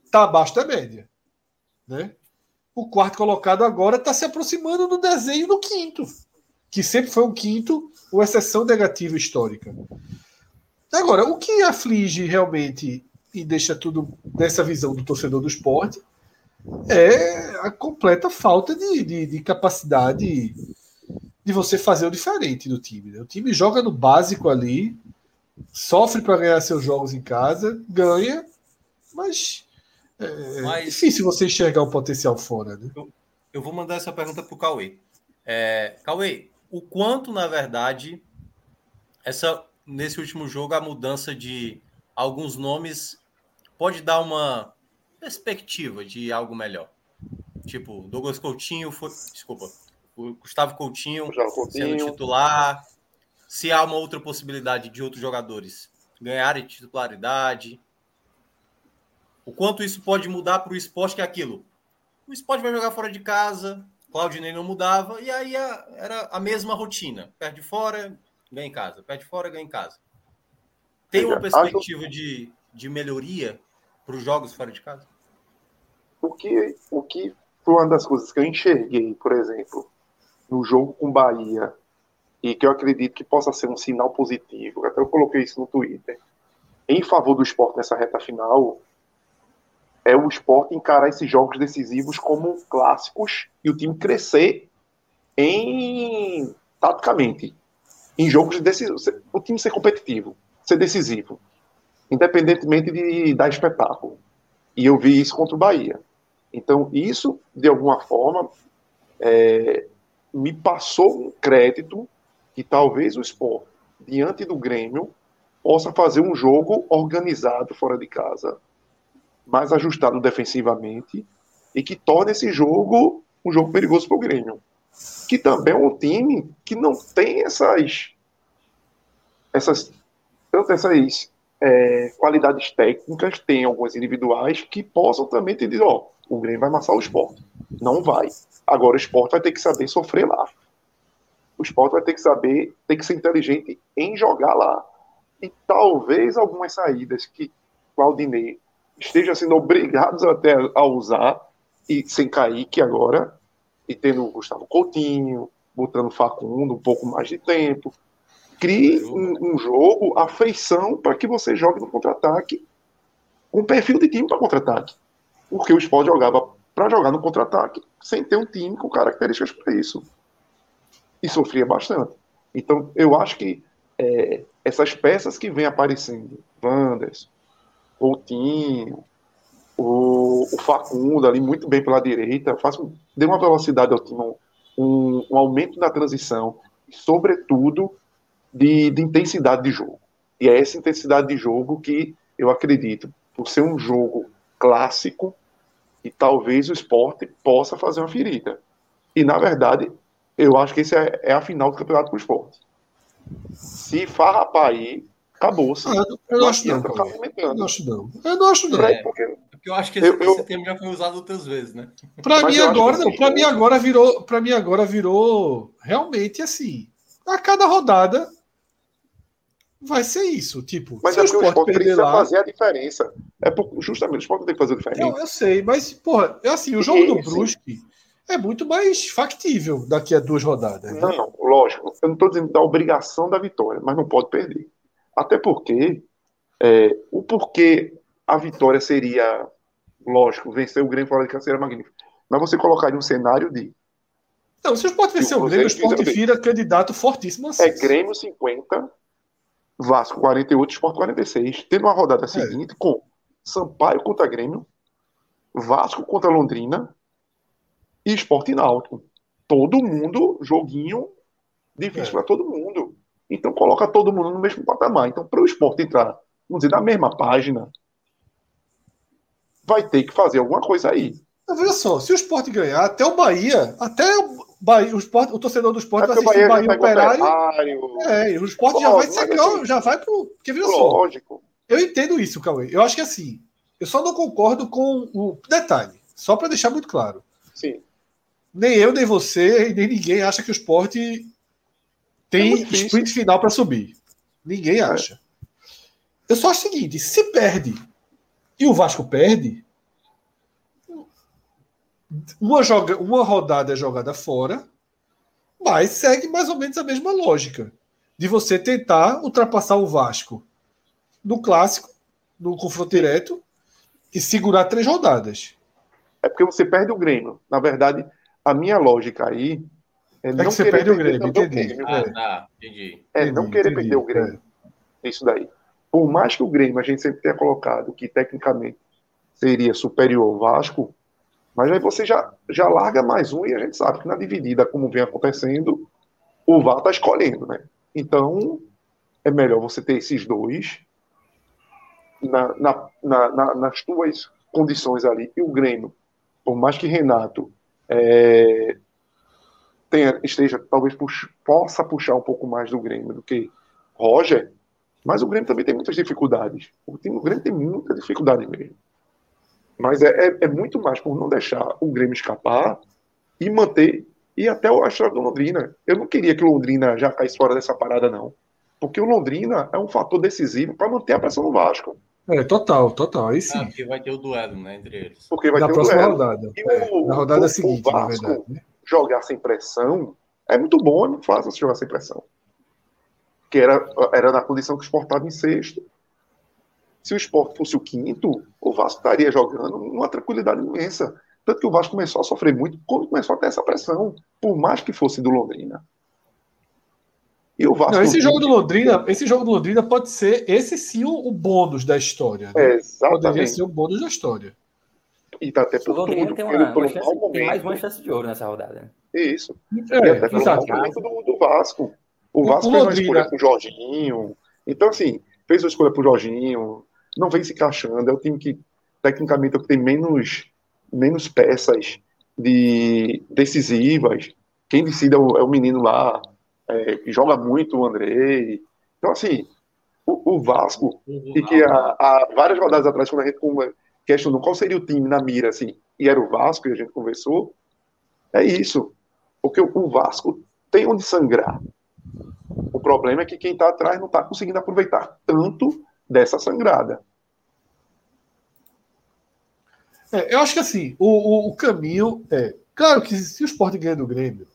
está abaixo da média. Né? O quarto colocado agora está se aproximando do desenho do quinto, que sempre foi um quinto, uma exceção negativa histórica. Agora, o que aflige realmente e deixa tudo nessa visão do torcedor do esporte é a completa falta de, de, de capacidade de você fazer o diferente do time. Né? O time joga no básico ali, sofre para ganhar seus jogos em casa, ganha, mas é, mas, difícil você enxergar o potencial fora. Né? Eu, eu vou mandar essa pergunta para o Cauê. É, Cauê, o quanto, na verdade, essa nesse último jogo, a mudança de alguns nomes pode dar uma perspectiva de algo melhor? Tipo, Douglas Coutinho foi. Desculpa, o Gustavo Coutinho, Coutinho sendo titular. Se há uma outra possibilidade de outros jogadores ganharem titularidade. O quanto isso pode mudar para o esporte, que é aquilo. O esporte vai jogar fora de casa, Claudinei não mudava, e aí era a mesma rotina. Perde fora, ganha em casa. Perde fora, ganha em casa. Tem uma perspectiva de, de melhoria para os jogos fora de casa? O que, o que foi uma das coisas que eu enxerguei, por exemplo, no jogo com Bahia, e que eu acredito que possa ser um sinal positivo, até eu coloquei isso no Twitter, em favor do esporte nessa reta final, é o esporte encarar esses jogos decisivos como clássicos e o time crescer em taticamente em jogos decisivos. O time ser competitivo, ser decisivo, independentemente de dar espetáculo. E eu vi isso contra o Bahia. Então, isso, de alguma forma, é, me passou um crédito que talvez o Sport, diante do Grêmio, possa fazer um jogo organizado fora de casa, mais ajustado defensivamente, e que torne esse jogo um jogo perigoso para o Grêmio. Que também é um time que não tem essas, essas tanto essas é, qualidades técnicas, tem algumas individuais que possam também te dizer, ó, o Grêmio vai amassar o esporte. Não vai. Agora o esporte vai ter que saber sofrer lá. O esporte vai ter que saber, tem que ser inteligente em jogar lá. E talvez algumas saídas que Claudinei esteja sendo obrigados até a usar, e sem Kaique agora, e tendo o Gustavo Coutinho, botando Facundo um pouco mais de tempo. Crie um, um jogo, a feição para que você jogue no contra-ataque, com perfil de time para contra-ataque. Porque o Sport jogava para jogar no contra-ataque sem ter um time com características para isso. E sofria bastante. Então, eu acho que é, essas peças que vêm aparecendo, Wanders, Coutinho, o, o, Facundo ali muito bem pela direita, faz, dê uma velocidade ao time, um, um aumento na transição, e, sobretudo de, de intensidade de jogo. E é essa intensidade de jogo que eu acredito, por ser um jogo clássico, e talvez o esporte possa fazer uma ferida. E, na verdade, eu acho que esse é, é a final do campeonato com o esporte. Se farrapar aí, acabou-se. Ah, eu, não acho não, eu não acho não. Eu não acho não. É, porque, porque eu acho que esse, eu, esse termo já foi usado outras vezes, né? Para mim agora, não, para mim agora virou, para mim agora virou realmente assim. A cada rodada vai ser isso, tipo. Mas é porque o esporte precisa lá... fazer a diferença. É por, justamente o esporte tem que fazer a diferença. Não, eu sei, mas, porra, é assim, o jogo do Brusque é muito mais factível daqui a duas rodadas. Né? Não, lógico. Eu não estou dizendo da obrigação da vitória, mas não pode perder. Até porque é, o porquê a vitória seria, lógico, vencer o Grêmio fora de casa seria magnífico. Mas você colocar em um cenário de. Não, se o Sport vencer o Grêmio, o Sport vira candidato fortíssimo assim. É Grêmio 50, Vasco 48, Sport 46. Tendo uma rodada é. seguinte com Sampaio contra Grêmio, Vasco contra Londrina e Sport Náutico. Todo mundo, joguinho difícil é. para todo mundo. Então coloca todo mundo no mesmo patamar. Então, para o esporte entrar, vamos dizer, na mesma página, vai ter que fazer alguma coisa aí. Veja só, se o esporte ganhar, até o Bahia, até o Bahia, o, esporte, o torcedor do esporte vai assistir o Bahia, Bahia Operário. operário. É, o esporte já vai secar, assim, já vai pro. Porque veja lógico. só. Eu entendo isso, Cauê. Eu acho que assim, eu só não concordo com o detalhe, só para deixar muito claro. Sim. Nem eu, nem você, nem ninguém acha que o esporte tem é sprint final para subir. Ninguém é. acha. Eu só acho o seguinte: se perde e o Vasco perde, uma, joga, uma rodada é jogada fora, mas segue mais ou menos a mesma lógica de você tentar ultrapassar o Vasco no clássico, no confronto direto, e segurar três rodadas. É porque você perde o Grêmio. Na verdade, a minha lógica aí é, é não que você perde o Grêmio, entendi. Grêmio, ah, tá, entendi. É não querer entendi, perder o Grêmio. É. Isso daí. Por mais que o Grêmio a gente sempre tenha colocado que tecnicamente seria superior ao Vasco, mas aí você já, já larga mais um e a gente sabe que na dividida, como vem acontecendo, o VAR está escolhendo, né? Então, é melhor você ter esses dois na, na, na, nas tuas condições ali. E o Grêmio, por mais que Renato é, tenha, esteja, talvez pux, possa puxar um pouco mais do Grêmio do que Roger, mas o Grêmio também tem muitas dificuldades. O time do Grêmio tem muita dificuldade mesmo. Mas é, é, é, muito mais por não deixar o Grêmio escapar e manter. E até a história do Londrina. Eu não queria que o Londrina já caísse fora dessa parada, não. Porque o Londrina é um fator decisivo para manter a pressão no Vasco. É, total, total. Aí sim. Ah, porque vai ter o duelo, né, entre eles. Porque vai na ter próxima o duelo. rodada. É, o, na rodada o, seguinte, o Vasco na verdade. Né? Jogar sem pressão é muito bom, é muito fácil jogar sem pressão. Que era, era na condição que o Sport estava em sexto. Se o Sport fosse o quinto, o Vasco estaria jogando numa tranquilidade imensa. Tanto que o Vasco começou a sofrer muito quando começou a ter essa pressão, por mais que fosse do Londrina. E o Vasco. Não, esse jogo do Londrina, esse jogo do Londrina pode ser esse sim o, o bônus da história. Né? É, exatamente. Poderia ser o bônus da história. E tá até por tudo, tem, uma, um chance, tem mais uma chance de ouro nessa rodada. Isso. É, e até pelo momento do, do Vasco. O Vasco o fez uma escolha com o Jorginho. Então, assim, fez uma escolha pro Jorginho. Não vem se encaixando. É o time que, tecnicamente, é tem menos, menos peças de decisivas. Quem decide é o, é o menino lá, é, que joga muito, o Andrei. Então, assim, o, o Vasco, e que há, várias rodadas atrás, quando a gente questionou qual seria o time na mira, assim, e era o Vasco, e a gente conversou, é isso. Porque o Vasco tem onde sangrar. O problema é que quem está atrás não está conseguindo aproveitar tanto dessa sangrada. É, eu acho que assim, o, o, o, caminho é. Claro que se o Sport ganha do Grêmio,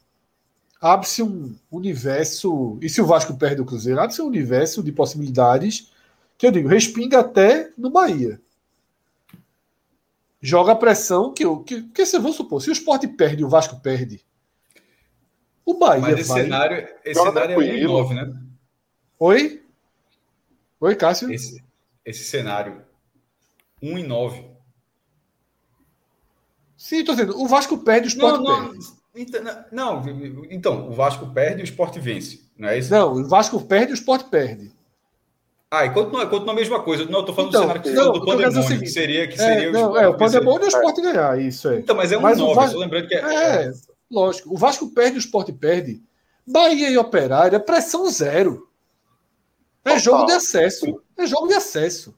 abre-se um universo. E se o Vasco perde o Cruzeiro, abre-se um universo de possibilidades que eu digo, respinga até no Bahia. Joga a pressão que eu. Que, que se vamos supor, se o Sport perde e o Vasco perde, o Bahia. Mas esse vai... cenário, esse cenário é 1 e 9, né? Oi? Oi, Cássio? Esse, esse cenário 1 e 9. Sim, tô dizendo, o Vasco perde, o Sport não, não, perde. Então, não, então, o Vasco perde e o Sport vence, não é isso? Não, o Vasco perde e o Sport perde. Ah, e continua, continua a mesma coisa. Não, eu tô falando então, do cenário que, não, do pandemônio, seguinte, que seria, que seria é, não, o É, o pandemônio é o Sport ganhar, isso é. Então, mas é um mas 9, Vasco, lembrando que é, é, é Lógico. O Vasco perde, o Sport perde. Bahia e Operário é pressão zero. É jogo de acesso. É jogo de acesso.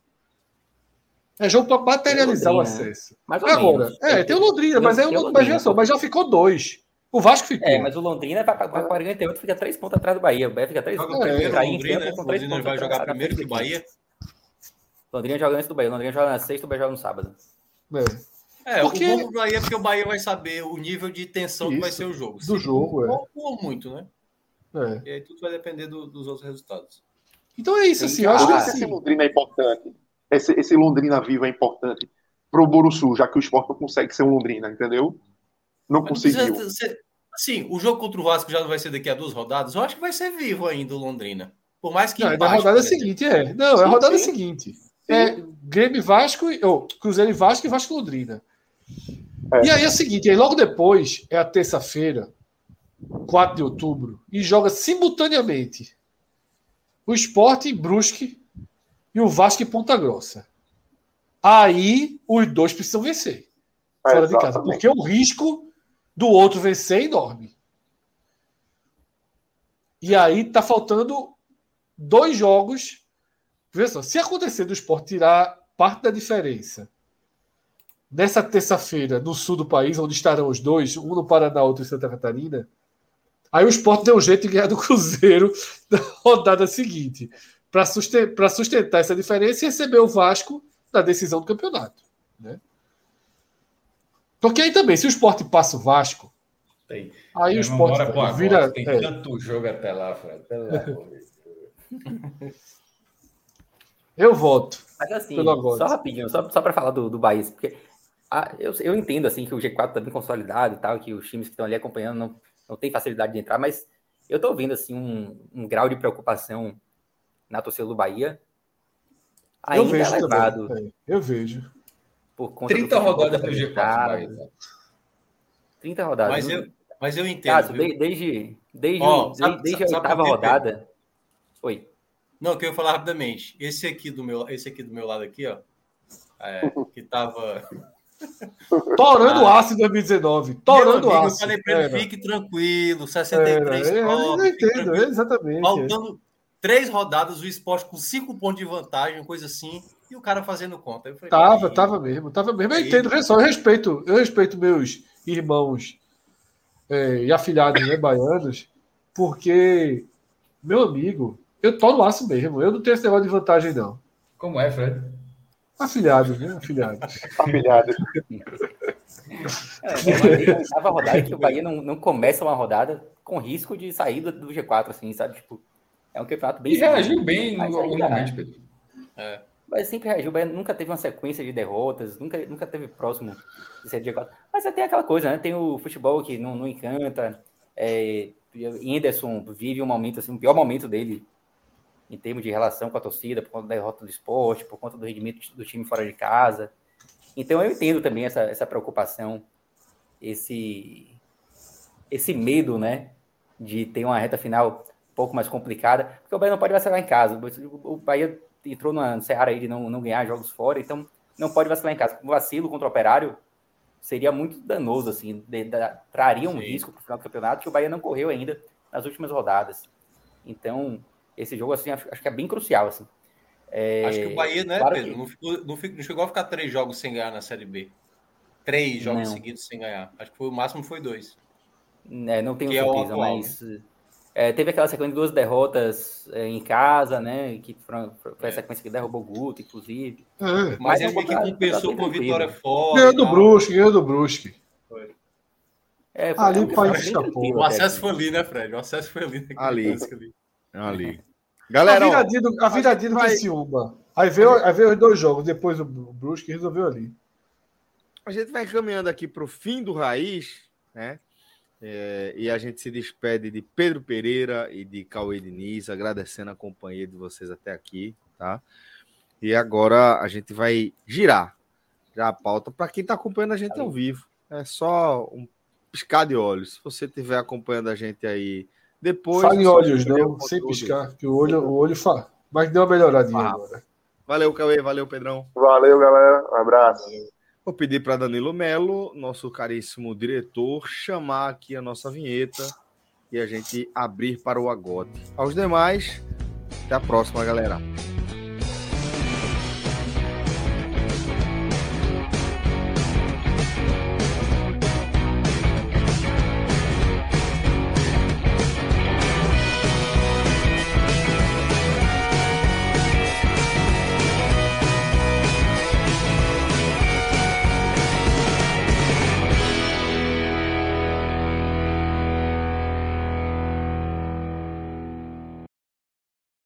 É jogo para materializar o acesso. Agora, é, tem o Londrina, mas é o mas, mas já ficou dois. O Vasco ficou. É, mas o Londrina vai para 48, fica três pontos atrás do Bahia. O Bahia fica três pontos. É, o Londrina, né? Londrina vai jogar primeiro que o Bahia. Londrina joga antes do Bahia. Londrina joga na sexta, o Bahia joga no sábado. É. É, porque... o bom do Bahia é porque o Bahia vai saber o nível de tensão Isso, que vai ser o jogo. Do jogo, é. Pouco ou muito, né? É. E aí tudo vai depender do, dos outros resultados. Então é isso, assim. Eu acho que assim... esse Londrina é importante. Esse, esse Londrina vivo é importante pro Boruçu, já que o esporte não consegue ser um Londrina, entendeu? Não conseguiu. sim, o jogo contra o Vasco já não vai ser daqui a duas rodadas. Eu acho que vai ser vivo ainda o Londrina. Por mais que. Não, é da rodada seguinte, é. Não, sim, é a rodada sim. seguinte. Sim. É Grêmio Vasco, ou Cruzeiro e Vasco e Vasco Londrina. É. E aí é o seguinte, aí logo depois é a terça-feira, 4 de outubro, e joga simultaneamente o Sport em Brusque e o Vasco em Ponta Grossa. Aí os dois precisam vencer é, fora de casa, porque o risco do outro vencer é enorme. E aí tá faltando dois jogos. Veja só, se acontecer do Sport tirar parte da diferença nessa terça-feira, no sul do país, onde estarão os dois, um no Paraná, outro em Santa Catarina, aí o Sport deu um jeito de ganhar do Cruzeiro na rodada seguinte, para sustentar, sustentar essa diferença e receber o Vasco na decisão do campeonato. Né? Porque aí também, se o Sport passa o Vasco, tem. aí o Sport vira. Tem é. tanto jogo até lá, Fred. Eu voto. Mas assim, só rapidinho, só, só para falar do, do Bahia, porque ah, eu, eu entendo assim que o G4 está bem consolidado e tal, que os times que estão ali acompanhando não, não tem facilidade de entrar, mas eu estou vendo assim um, um grau de preocupação na torcida do Bahia ainda eu vejo elevado. Também, eu vejo. Por conta 30 rodadas do G4. 30 rodadas. Mas eu, mas eu entendo. Caso, desde, desde, desde, oh, sabe, desde sabe, a oitava rodada. Oi. Não, que eu ia falar rapidamente. Esse aqui do meu, esse aqui do meu lado aqui, ó, é, que tava Torando ah, aço em 2019. Torando aço. Eu falei para ele, fique tranquilo, 63 era, top, eu entendo, exatamente. Faltando três rodadas, o esporte com cinco pontos de vantagem, coisa assim, e o cara fazendo conta. Eu falei, tava, tava mesmo, tava mesmo. Eu entendo, eu respeito, eu respeito meus irmãos é, e afilhados né, baianos, porque, meu amigo, eu tô no aço mesmo. Eu não tenho esse negócio de vantagem, não. Como é, Fred? Afilhados, né? Afilhados. Afilhados. É, a rodada que o Bahia não, não começa uma rodada com risco de saída do G4, assim, sabe? Tipo, é um campeonato bem. E reagiu bem no algum momento, Pedro. É. Mas sempre reagiu, o Bahia nunca teve uma sequência de derrotas, nunca, nunca teve próximo de ser G4. Mas tem aquela coisa, né? Tem o futebol que não, não encanta. É, Anderson vive um momento, assim, o pior momento dele em termos de relação com a torcida, por conta da derrota do esporte, por conta do rendimento do time fora de casa. Então eu entendo também essa, essa preocupação, esse, esse medo, né, de ter uma reta final um pouco mais complicada, porque o Bahia não pode vacilar em casa. O Bahia entrou na Seara aí de não, não ganhar jogos fora, então não pode vacilar em casa. O vacilo contra o Operário seria muito danoso, assim, de, de, traria um Sim. risco para o final do campeonato que o Bahia não correu ainda nas últimas rodadas. Então, esse jogo, assim, acho, acho que é bem crucial, assim. É... Acho que o Bahia, né, claro Pedro? Que... Não, ficou, não, ficou, não, chegou a ficar três jogos sem ganhar na Série B. Três jogos não. seguidos sem ganhar. Acho que foi, o máximo foi dois. É, não tenho que certeza, é atual, mas... Né? É, teve aquela sequência de duas derrotas é, em casa, né? Que foi, foi a é. sequência que derrubou o Guto, inclusive. É. Mas, é meio que compensou com vitória fora. Ganhou do Brusque, ganhou do Brusque. Foi. É, foi, ali o país escapou. O acesso foi ali, né, Fred? O acesso foi ali. Ali. ali. Galera, a viradinha do, a viradinha do vai... Criciúma. Aí veio, aí veio os dois jogos, depois o Brusque resolveu ali. A gente vai caminhando aqui para o fim do Raiz, né? É, e a gente se despede de Pedro Pereira e de Cauê Diniz, agradecendo a companhia de vocês até aqui, tá? E agora a gente vai girar já a pauta para quem está acompanhando a gente ao vivo. É só um piscar de olhos. Se você estiver acompanhando a gente aí depois. Fale olhos, não, sem piscar, que o olho, o olho faz. Mas deu uma melhoradinha ah. agora. Valeu, Cauê, valeu, Pedrão. Valeu, galera. Um abraço. Vou pedir para Danilo Melo, nosso caríssimo diretor, chamar aqui a nossa vinheta e a gente abrir para o agote. Aos demais, até a próxima, galera.